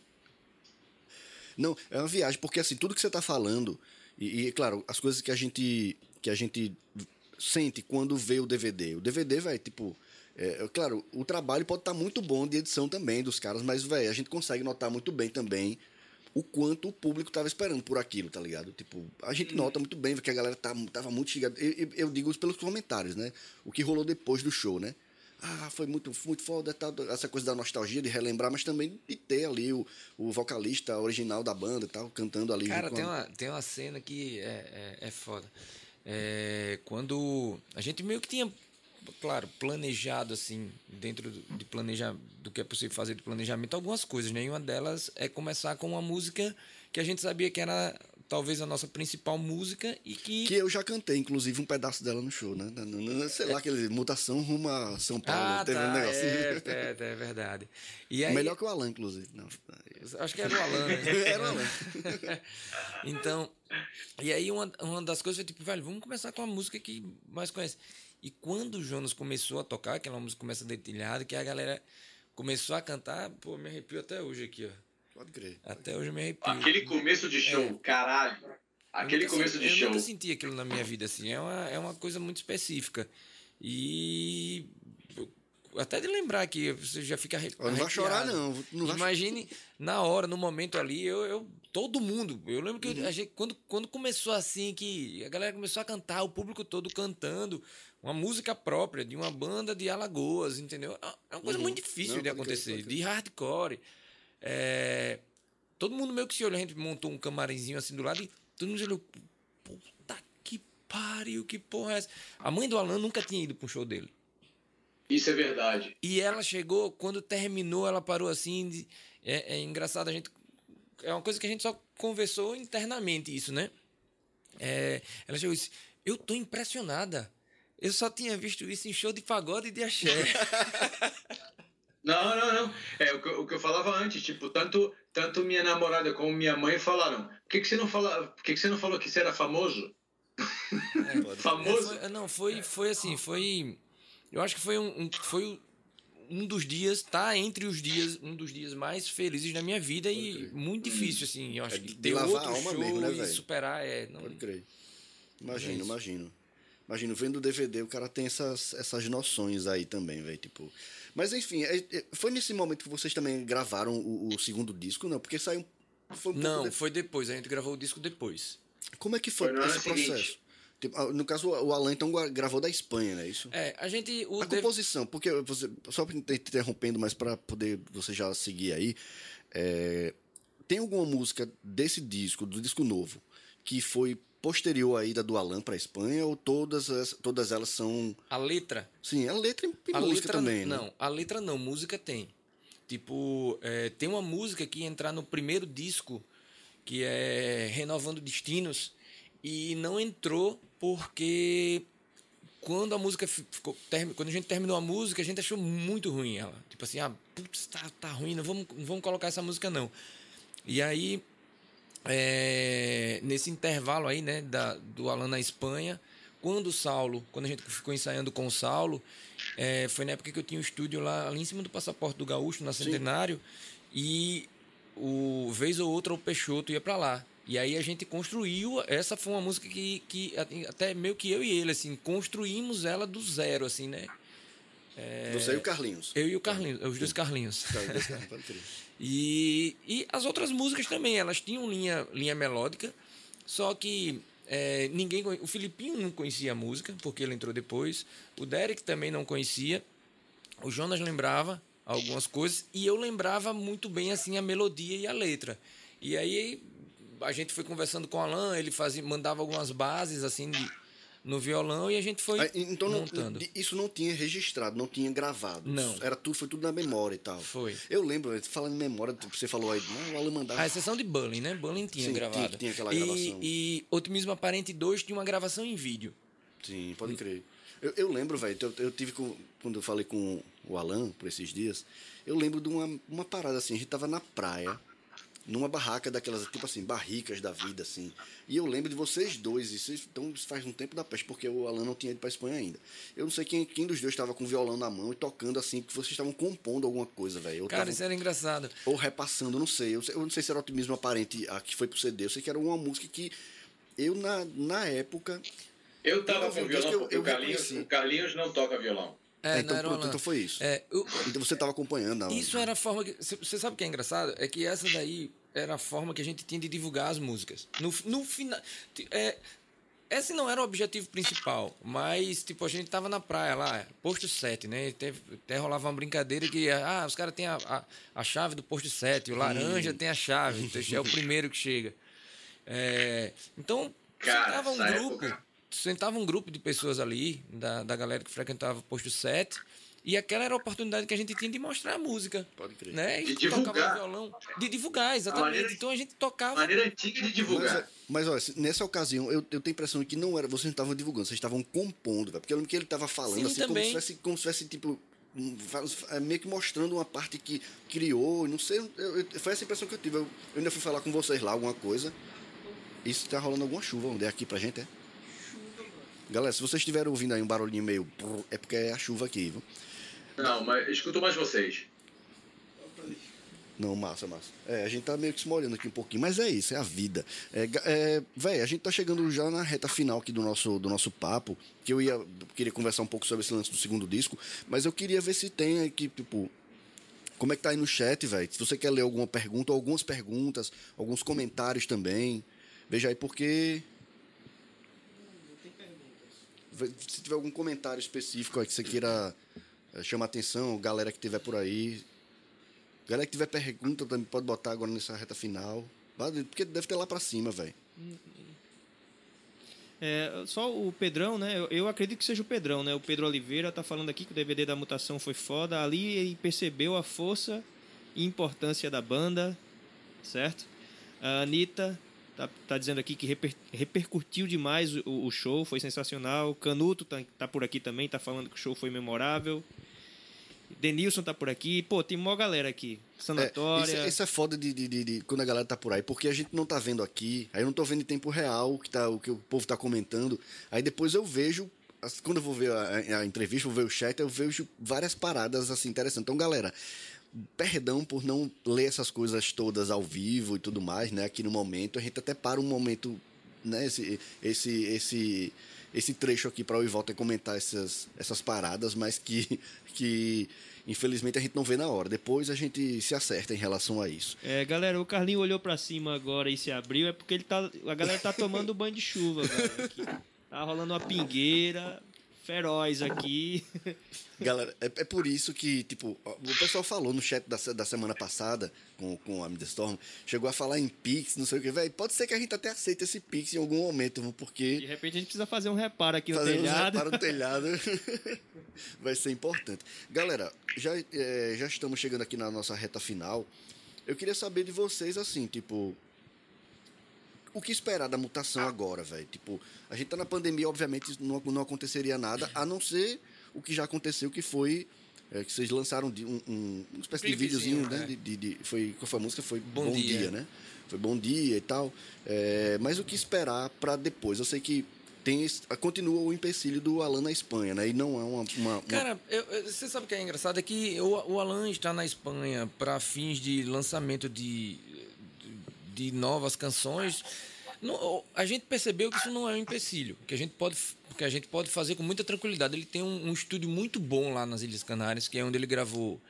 Speaker 1: Não, é uma viagem, porque assim, tudo que você tá falando, e, e, claro, as coisas que a gente que a gente sente quando vê o DVD. O DVD, vai tipo, é, claro, o trabalho pode estar muito bom de edição também dos caras, mas, velho, a gente consegue notar muito bem também o quanto o público tava esperando por aquilo, tá ligado? Tipo, a gente nota muito bem que a galera tá, tava muito chegada. Eu, eu- eu digo isso pelos comentários, né? O que rolou depois do show, né? Ah, foi muito, muito foda, tal, essa coisa da nostalgia, de relembrar, mas também de ter ali o, o vocalista original da banda e tal, cantando ali.
Speaker 3: Cara, tem
Speaker 1: a-
Speaker 3: uma, tem uma cena que é, é, é foda. É, quando a gente meio que tinha, claro, planejado assim, dentro do, de planejar, do que é possível fazer de planejamento, algumas coisas, né? E uma delas é começar com uma música que a gente sabia que era talvez a nossa principal música e que.
Speaker 1: Que eu já cantei, inclusive, um pedaço dela no show, né? Sei lá, aquele mutação rumo a São Paulo.
Speaker 3: ah,
Speaker 1: teve um
Speaker 3: tá,
Speaker 1: negócio.
Speaker 3: é, é, é verdade. E aí,
Speaker 1: Melhor que o Alan, inclusive. Não.
Speaker 3: Acho que era o Alan, né?
Speaker 1: Era o Alan.
Speaker 3: Então, e aí uma, uma das coisas foi tipo, velho, vamos começar com a música que mais conhece. E quando o Jonas começou a tocar, aquela música começa dedilhada, que a galera começou a cantar, pô, me arrepio até hoje aqui, ó.
Speaker 1: Pode crer.
Speaker 3: Até hoje eu me arrepio.
Speaker 2: Aquele começo de show,
Speaker 3: É.
Speaker 2: caralho. Aquele
Speaker 3: Eu
Speaker 2: começo
Speaker 3: senti-
Speaker 2: de
Speaker 3: eu
Speaker 2: show.
Speaker 3: nunca senti aquilo na minha vida, assim. É uma, é uma coisa muito específica. E. eu- Até de lembrar aqui, você já fica arre-
Speaker 1: Ó, Não vai chorar,
Speaker 3: arrepiado.
Speaker 1: não. Não vai
Speaker 3: Imagine, na hora, no momento ali, eu, eu todo mundo. Eu lembro que
Speaker 1: Uhum.
Speaker 3: a gente, quando, quando começou assim, que a galera começou a cantar, o público todo cantando, uma música própria de uma banda de Alagoas, entendeu? É é uma coisa
Speaker 1: Uhum.
Speaker 3: muito difícil
Speaker 1: Não,
Speaker 3: de
Speaker 1: crer,
Speaker 3: acontecer, de hardcore. É, todo mundo meio que se olhou, a gente montou um camarimzinho assim do lado e todo mundo olhou. Puta que pariu, que porra é essa? A mãe do Alan nunca tinha ido pro show dele.
Speaker 2: Isso é verdade.
Speaker 3: E ela chegou, quando terminou, ela parou assim. de- é, é engraçado, a gente. É uma coisa que a gente só conversou internamente, isso, né? É, ela chegou e disse: Eu tô impressionada. Eu só tinha visto isso em show de pagode e de axé.
Speaker 2: Não, não, não. É o que, eu- o que eu falava antes, tipo, tanto, tanto minha namorada como minha mãe falaram. Por que, que você não fala, por que, que você não falou que você era famoso?
Speaker 1: Pode-
Speaker 3: É,
Speaker 2: Famoso?
Speaker 3: foi- não, foi, foi assim, foi. Eu acho que foi um, um- foi um dos dias, tá entre os dias, um dos dias mais felizes da minha vida e muito difícil, assim. Eu acho
Speaker 1: É
Speaker 3: que
Speaker 1: de
Speaker 3: ter
Speaker 1: lavar
Speaker 3: outro
Speaker 1: a alma
Speaker 3: show
Speaker 1: mesmo, né,
Speaker 3: e
Speaker 1: velho?
Speaker 3: superar é. Não,
Speaker 1: Pode crer.
Speaker 3: É
Speaker 1: Imagino, imagino. Imagino, vendo o DVD, o cara tem essas, essas noções aí também, velho. Tipo. Mas enfim, é- é- foi nesse momento que vocês também gravaram o, o segundo disco, não? Porque saiu. Foi um
Speaker 3: Não,
Speaker 1: de-
Speaker 3: foi depois, a gente gravou o disco depois.
Speaker 1: Como é que foi,
Speaker 2: Foi
Speaker 1: esse processo? Tipo, ah, no caso, o Alan então gra- gravou da Espanha, não é isso?
Speaker 3: É, a gente. O
Speaker 1: A
Speaker 3: Dev-
Speaker 1: composição, porque você, só te interrompendo, mas para poder você já seguir aí, é, tem alguma música desse disco, do disco novo, que foi posterior aí da do Alan pra Espanha ou todas, as- todas elas são.
Speaker 3: A letra.
Speaker 1: Sim, a letra e
Speaker 3: a
Speaker 1: música
Speaker 3: letra
Speaker 1: também, né?
Speaker 3: não, a letra não, música tem. Tipo, é, tem uma música que entrar no primeiro disco, que é Renovando Destinos, e não entrou porque quando a música fi- ficou. Quando a gente terminou a música, a gente achou muito ruim ela. Tipo assim, ah, putz, tá, tá ruim, não vamos, não vamos colocar essa música não. E aí, é, nesse intervalo aí, né, da, do Alan na Espanha, quando o Saulo, quando a gente ficou ensaiando com o Saulo, é, foi na época que eu tinha um estúdio lá ali em cima do passaporte do Gaúcho, na Centenário, e o vez ou outra o Peixoto ia para lá. E aí a gente construiu, essa foi uma música que, que até meio que eu e ele, assim, construímos ela do zero, assim, né?
Speaker 1: Você e o Carlinhos.
Speaker 3: Eu e o Carlinhos, os dois Carlinhos.
Speaker 1: Tá, dois Carlinhos.
Speaker 3: E, e as outras músicas também, elas tinham linha, linha melódica, só que é, ninguém o Filipinho não conhecia a música, porque ele entrou depois, o Derek também não conhecia, o Jonas lembrava algumas coisas, e eu lembrava muito bem assim a melodia e a letra. E aí a gente foi conversando com o Alan, ele fazia, mandava algumas bases assim de- no violão e a gente foi
Speaker 1: Então não-
Speaker 3: montando.
Speaker 1: isso não tinha registrado, não tinha gravado.
Speaker 3: Não.
Speaker 1: Era tudo, foi tudo na memória e tal.
Speaker 3: Foi.
Speaker 1: Eu lembro, falando em memória, você falou aí, não, o Alan mandava.
Speaker 3: A exceção de Bullying, né? Bullying tinha
Speaker 1: Sim,
Speaker 3: gravado.
Speaker 1: tinha- tinha aquela
Speaker 3: e,
Speaker 1: gravação.
Speaker 3: E Otimismo Aparente 2 tinha uma gravação em vídeo.
Speaker 1: Sim, pode crer. Eu, eu lembro, velho, eu, eu tive com, quando eu falei com o Alan por esses dias, eu lembro de uma, uma parada assim, a gente tava na praia, numa barraca daquelas, tipo assim, barricas da vida, assim. E eu lembro de vocês dois, isso, então isso faz um tempo da peste, porque o Alan não tinha ido pra Espanha ainda. Eu não sei quem, quem dos dois estava com o violão na mão e tocando assim, porque vocês estavam compondo alguma coisa, velho.
Speaker 3: Cara,
Speaker 1: tavam-
Speaker 3: isso era engraçado.
Speaker 1: ou repassando, não sei. Eu, eu não sei se era otimismo aparente a que foi pro CD. Eu sei que era uma música que eu, na, na época.
Speaker 2: Eu tava
Speaker 1: Eu
Speaker 2: com
Speaker 1: vi,
Speaker 2: violão
Speaker 1: que eu-
Speaker 2: porque
Speaker 1: eu
Speaker 2: o, Carlinhos, o Carlinhos não toca violão.
Speaker 3: É,
Speaker 1: então,
Speaker 3: não era o
Speaker 1: pronto, então foi isso.
Speaker 3: É, o-
Speaker 1: Então você estava acompanhando.
Speaker 3: isso era a forma que. Você sabe o que é engraçado? É que essa daí era a forma que a gente tinha de divulgar as músicas. No, no final. É, esse não era o objetivo principal, mas, tipo, a gente tava na praia lá, posto 7, né? E Teve, até rolava uma brincadeira que, ah, os caras têm a, a, a chave do posto 7, o laranja tem a chave, é o primeiro que chega. É, então,
Speaker 2: Cara,
Speaker 3: um grupo,
Speaker 2: época.
Speaker 3: Sentava um grupo de pessoas ali, da, da galera que frequentava o posto 7, e aquela era a oportunidade que a gente tinha de mostrar a música.
Speaker 1: Pode crer.
Speaker 3: Né? E
Speaker 2: De
Speaker 3: tocava
Speaker 2: divulgar.
Speaker 3: violão. De divulgar, exatamente.
Speaker 2: maneira-
Speaker 3: Então a gente tocava.
Speaker 2: Maneira antiga de
Speaker 1: Mas,
Speaker 2: divulgar.
Speaker 1: é- mas olha, nessa ocasião, eu, eu tenho a impressão que não era. Vocês não estavam divulgando, vocês estavam compondo. Porque eu lembro que ele estava falando
Speaker 3: Sim,
Speaker 1: assim, como se, tivesse, como se tivesse, tipo. é, meio que mostrando uma parte que criou, não sei. eu- eu- foi essa impressão que eu tive. Eu, eu ainda fui falar com vocês lá alguma coisa. Isso tá rolando alguma chuva, onde é aqui pra gente, é? Galera, se vocês estiverem ouvindo aí um barulhinho meio. É porque é a chuva aqui, viu?
Speaker 2: Não, mas escuto mais vocês.
Speaker 1: Não, massa, massa. É, a gente tá meio que se molhando aqui um pouquinho, mas é isso, é a vida. É, é, véi, a gente tá chegando já na reta final aqui do nosso, do nosso papo, que eu ia queria conversar um pouco sobre esse lance do segundo disco, mas eu queria ver se tem aqui, tipo, como é que tá aí no chat, velho? Se você quer ler alguma pergunta, ou algumas perguntas, alguns comentários também. Veja aí, porque. Se tiver algum comentário específico que você queira eh, chamar atenção, galera que tiver por aí, Galera que tiver pergunta também pode botar agora nessa reta final. Porque deve ter lá pra cima, velho.
Speaker 4: É, só o Pedrão, né? Eu, eu acredito que seja o Pedrão, né? O Pedro Oliveira tá falando aqui que o DVD da mutação foi foda. Ali ele percebeu a força e importância da banda, certo? A Anitta tá, tá dizendo aqui que reper- repercutiu demais o, o show, foi sensacional. Canuto tá, tá por aqui também, tá falando que o show foi memorável. Denilson tá por aqui. Pô, tem mó galera aqui. Sanatória.
Speaker 1: isso, é- isso é foda de, de- de- de- quando a galera tá por aí, porque a gente não tá vendo aqui, aí eu não tô vendo em tempo real o que, tá, o que o povo tá comentando. Aí depois eu vejo, quando eu vou ver a, a entrevista, vou ver o chat, eu vejo várias paradas assim interessantes. Então, galera, perdão por não ler essas coisas todas ao vivo e tudo mais, né? Aqui no momento, a gente até para um momento, né? Esse, esse, esse, esse trecho aqui para o Ivolta comentar essas, essas paradas, mas que, que infelizmente a gente não vê na hora. Depois a gente se acerta em relação a isso.
Speaker 4: É, galera, o Carlinho olhou pra cima agora e se abriu, é porque ele tá, a galera tá tomando banho de chuva. Tá rolando uma pingueira. Feroz aqui.
Speaker 1: Galera, é, é por isso que, tipo, o pessoal falou no chat da, da semana passada com, com a Midestorm, chegou a falar em Pix, não sei o que, velho. Pode ser que a gente até aceite esse Pix em algum momento,
Speaker 4: De
Speaker 1: porque
Speaker 4: repente a gente precisa fazer um reparo aqui no telhado.
Speaker 1: reparos no telhado vai ser importante. Galera, já, é, já estamos chegando aqui na nossa reta final. Eu queria saber de vocês, assim, tipo. O que esperar da mutação agora, velho? Tipo, a gente tá na pandemia, obviamente não, não aconteceria nada, a não ser o que já aconteceu, que foi. é, que vocês lançaram de um, um, uma espécie de videozinho, né?
Speaker 3: é.
Speaker 1: De, de, de- foi, qual foi a música? Foi
Speaker 3: Bom
Speaker 1: Bom,
Speaker 3: Dia.
Speaker 1: dia. né? Foi Bom Dia e tal. É, mas o que esperar para depois? Eu sei que tem continua o empecilho do Alan na Espanha, né? E não é uma. uma- uma-
Speaker 3: Cara, eu- você sabe o que é engraçado? É que o, o Alan está na Espanha para fins de lançamento de, de, novas canções. Não, a gente percebeu que isso não é um empecilho, que a gente pode, que a gente pode fazer com muita tranquilidade. Ele tem um, um estúdio muito bom lá nas Ilhas Canárias, que é onde ele gravou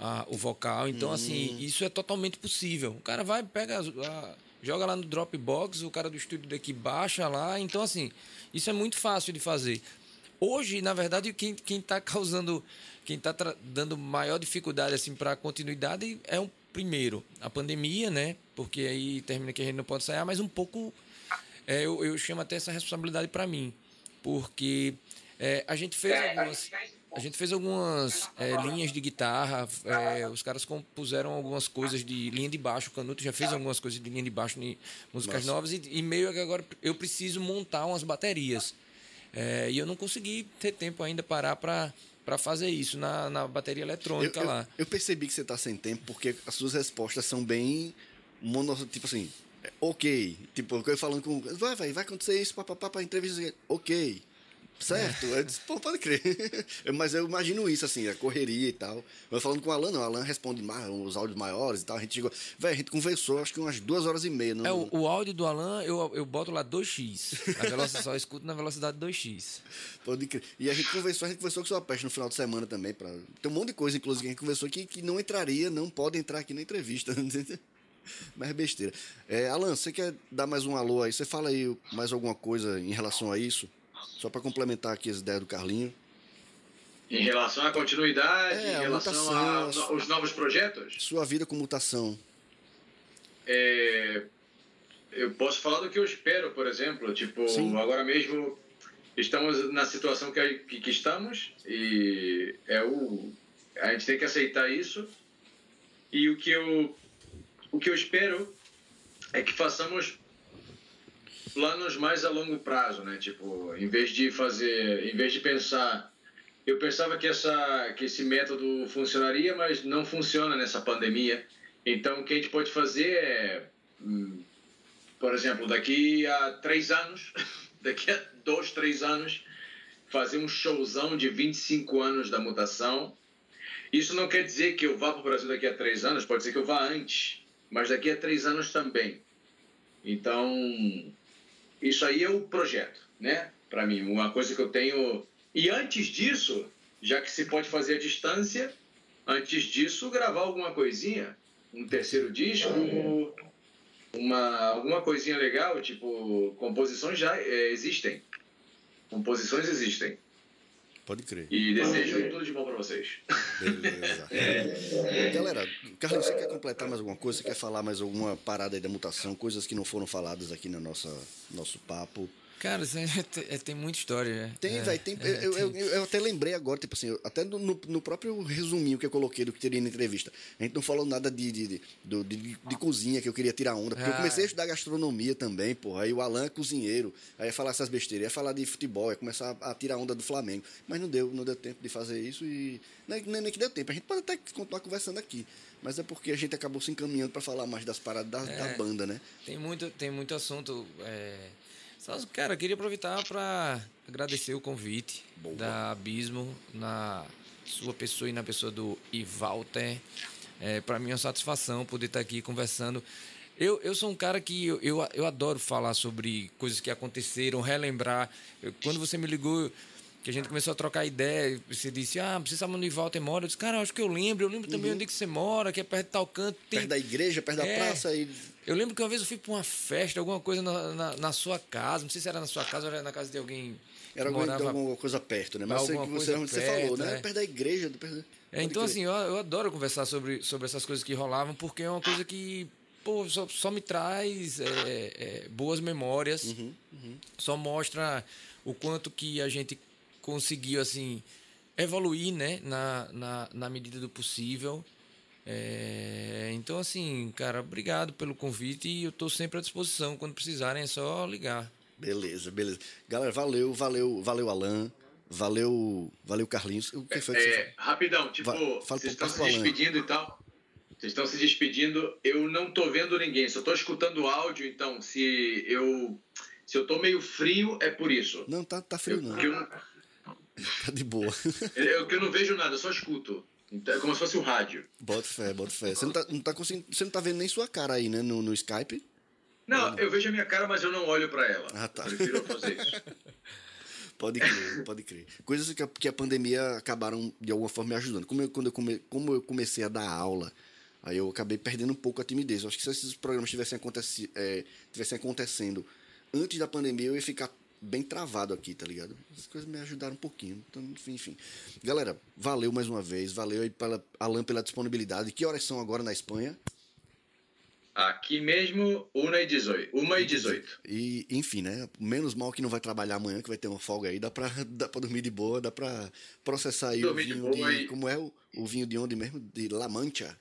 Speaker 3: a- o vocal. Então, assim, isso é totalmente possível. O cara vai, pega, a- joga lá no Dropbox, o cara do estúdio daqui baixa lá. Então, assim, isso é muito fácil de fazer. Hoje, na verdade, quem está causando, quem está dando maior dificuldade assim para a continuidade é o primeiro, a pandemia, né? Porque aí termina que a gente não pode sair, mas um pouco é, eu, eu chamo até essa responsabilidade para mim, porque é, a gente fez algumas a gente fez algumas é, linhas de guitarra, é, os caras compuseram algumas coisas de linha de baixo, o Canuto já fez algumas coisas de linha de baixo em músicas
Speaker 1: Nossa.
Speaker 3: novas e, e meio que agora eu preciso montar umas baterias. É, e eu não consegui ter tempo ainda parar para para fazer isso na, na bateria
Speaker 1: eu,
Speaker 3: eletrônica
Speaker 1: eu-
Speaker 3: lá.
Speaker 1: eu percebi que você tá sem tempo porque as suas respostas são bem mono, tipo assim, é, ok. Tipo, eu falando com. Vai, vai, vai acontecer isso, papapá, entrevista. Ok. Certo? Eu disse, pô, pode crer. Mas eu imagino isso, assim, a correria e tal. Eu falando com o Alan, não, o Alan responde mais, os áudios maiores e tal. A gente chegou. Velho, a gente conversou acho que umas duas horas e meia. Não,
Speaker 3: É, o, o áudio do Alan, eu, eu boto lá 2x. A velocidade, só escuto na velocidade 2x.
Speaker 1: Pode crer. E a gente conversou, a gente conversou com o seu Peste no final de semana também. Pra... Tem um monte de coisa, inclusive, que a gente conversou aqui que não entraria, não pode entrar aqui na entrevista. Mas besteira. É, Alan, você quer dar mais um alô aí? Você fala aí mais alguma coisa em relação a isso? Só para complementar aqui as ideias do Carlinho.
Speaker 2: Em relação à continuidade,
Speaker 1: É,
Speaker 2: em relação aos novos projetos,
Speaker 1: Sua vida com mutação.
Speaker 2: é, eu posso falar do que eu espero, por exemplo. Tipo,
Speaker 1: Sim.
Speaker 2: agora mesmo estamos na situação que, que, que estamos e é o a gente tem que aceitar isso. E o que eu o que eu espero é que façamos planos mais a longo prazo, né? Tipo, em vez de fazer, em vez de pensar, eu pensava que essa que esse método funcionaria, mas não funciona nessa pandemia. Então, o que a gente pode fazer é, hum, por exemplo, daqui a três anos, daqui a dois, três anos, fazer um showzão de 25 anos da mutação. Isso não quer dizer que eu vá para o Brasil daqui a três anos, pode ser que eu vá antes, mas daqui a três anos também. Então, isso aí é o projeto, né? Para mim, uma coisa que eu tenho. E antes disso, já que se pode fazer à distância, antes disso, gravar alguma coisinha, um terceiro disco, uma alguma coisinha legal, tipo composições já é, existem, composições existem.
Speaker 1: Pode crer.
Speaker 2: E desejo tudo de bom para vocês.
Speaker 1: Beleza. Galera, Carlinhos, você quer completar mais alguma coisa? Você quer falar mais alguma parada aí da mutação? Coisas que não foram faladas aqui no nossa, nosso papo?
Speaker 3: Cara, é- é- tem muita história. né?
Speaker 1: Tem,
Speaker 3: É,
Speaker 1: velho, tem.
Speaker 3: é,
Speaker 1: eu, eu, eu, eu até lembrei agora, tipo assim, eu- até no, no- próprio resuminho que eu coloquei do que teria na entrevista. A gente não falou nada de, de, de, de, de cozinha que eu queria tirar onda. Porque eu
Speaker 3: Ah.
Speaker 1: comecei a estudar gastronomia também, porra. Aí o Alan é cozinheiro. Aí ia falar essas besteiras, ia falar de futebol, ia começar a, a tirar onda do Flamengo. Mas não deu, não deu tempo de fazer isso e. Nem, nem, que deu tempo. A gente pode até continuar conversando aqui. Mas é porque a gente acabou se encaminhando para falar mais das paradas da, da
Speaker 3: É.
Speaker 1: banda, né?
Speaker 3: Tem muito, tem muito assunto. É... Só, cara, eu queria aproveitar para agradecer o convite
Speaker 1: Boa.
Speaker 3: da Abismo na sua pessoa e na pessoa do Ivalter. É, para mim é uma satisfação poder estar aqui conversando. Eu, eu sou um cara que eu, eu, eu adoro falar sobre coisas que aconteceram, relembrar. Eu- quando você me ligou, que a gente começou a trocar ideia, você disse, ah, você sabe onde o Ivalter mora? Eu disse, cara, acho que eu lembro. Eu lembro também onde que você mora, que é perto de tal canto. Tem
Speaker 1: Perto da igreja, perto da
Speaker 3: É.
Speaker 1: praça e.
Speaker 3: Eu lembro que uma vez eu fui pra uma festa, alguma coisa na, na, na sua casa. Não sei se era na sua casa ou era na casa de alguém.
Speaker 1: Era alguma,
Speaker 3: morava
Speaker 1: alguma coisa perto, né? Mas eu sei que você,
Speaker 3: coisa
Speaker 1: você falou,
Speaker 3: perto,
Speaker 1: né?
Speaker 3: é.
Speaker 1: Perto da igreja. Perto,
Speaker 3: É, então, assim, eu, eu adoro conversar sobre, sobre essas coisas que rolavam, porque é uma coisa que, pô, só, só me traz é, é, boas memórias,
Speaker 1: Uhum,
Speaker 3: só mostra o quanto que a gente conseguiu, assim, evoluir, né, na, na, na medida do possível. É, então, assim, cara, obrigado pelo convite e eu estou sempre à disposição. Quando precisarem, é só ligar.
Speaker 1: Beleza, beleza. Galera, valeu, valeu, valeu, Alan. Valeu, valeu, Carlinhos. O que foi que você
Speaker 2: É, rapidão, tipo,
Speaker 1: fala
Speaker 2: vocês estão se despedindo e tal. Vocês estão se despedindo, eu não tô vendo ninguém, só tô escutando o áudio, então se eu se eu tô meio frio é por isso.
Speaker 1: Não, tá, tá frio
Speaker 2: Eu,
Speaker 1: não.
Speaker 2: que eu, não-
Speaker 1: Tá de boa.
Speaker 2: eu, que eu não vejo nada, eu só escuto. Então, é como se fosse o rádio.
Speaker 1: Bota fé, bota fé. Você não tá, não tá conseguindo. Você não tá vendo nem sua cara aí, né? No, no Skype.
Speaker 2: Não, eu vejo a minha cara, mas eu não olho pra ela.
Speaker 1: Ah, tá.
Speaker 2: Eu prefiro fazer isso.
Speaker 1: Pode crer, pode crer. Coisas que a, que a pandemia acabaram, de alguma forma, me ajudando. Como eu, quando eu come, como eu comecei a dar aula, aí eu acabei perdendo um pouco a timidez. Eu acho que se esses programas tivessem, aconteci, é, tivessem acontecendo antes da pandemia, eu ia ficar bem travado aqui, tá ligado? Essas coisas me ajudaram um pouquinho. Então, enfim, enfim. Galera, valeu mais uma vez. Valeu aí pela, Alan pela disponibilidade. Que horas são agora na Espanha?
Speaker 2: Aqui mesmo, 1 e 18. 1 e 18.
Speaker 1: E, enfim, né? Menos mal que não vai trabalhar amanhã, que vai ter uma folga aí. Dá pra, dá pra dormir de boa, dá pra processar aí
Speaker 2: Dormir
Speaker 1: o
Speaker 2: de
Speaker 1: vinho
Speaker 2: boa
Speaker 1: de.
Speaker 2: e-
Speaker 1: Como é o, o vinho de onde mesmo? De La Mancha.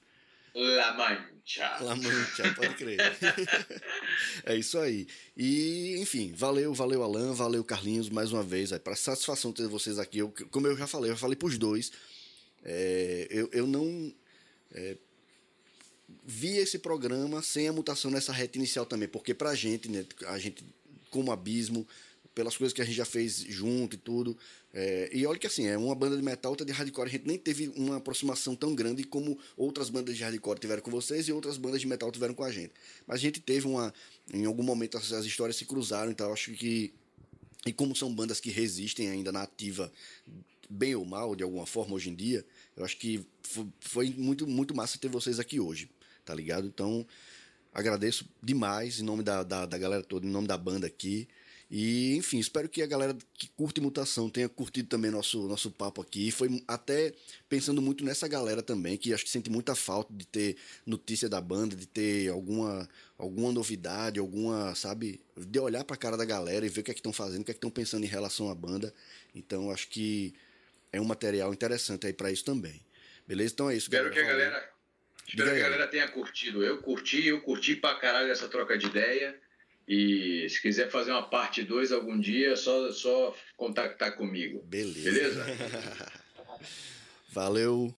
Speaker 2: La Mancha.
Speaker 1: La Mancha, pode crer. é isso aí. E, enfim, valeu, valeu, Alan, valeu, Carlinhos, mais uma vez. É, para satisfação ter vocês aqui. Eu, como eu já falei, eu já falei pros dois. é, eu, eu não. é, vi esse programa sem a mutação nessa reta inicial também, porque pra gente, né, a gente, como abismo, pelas coisas que a gente já fez junto e tudo, é, e olha que assim, é uma banda de metal, outra de hardcore, a gente nem teve uma aproximação tão grande como outras bandas de hardcore tiveram com vocês e outras bandas de metal tiveram com a gente. Mas a gente teve uma, em algum momento as, as histórias se cruzaram, então acho que, e como são bandas que resistem ainda na ativa, bem ou mal, de alguma forma, hoje em dia, eu acho que fo- foi muito, muito massa ter vocês aqui hoje, tá ligado? Então, agradeço demais em nome da, da, da galera toda, em nome da banda aqui. E, enfim, espero que a galera que curte mutação tenha curtido também nosso, nosso papo aqui. Foi até pensando muito nessa galera também, que acho que sente muita falta de ter notícia da banda, de ter alguma, alguma novidade, alguma, sabe, de olhar pra cara da galera e ver o que é que estão fazendo, o que é que estão pensando em relação à banda. Então, acho que é um material interessante aí pra isso também. Beleza? Então é isso,
Speaker 2: Espero que a galera. Espero que a galera tenha curtido. Eu curti, eu curti pra caralho essa troca de ideia. E se quiser fazer uma parte 2 algum dia, é só, só contactar comigo.
Speaker 1: Beleza.
Speaker 2: Beleza?
Speaker 1: Valeu.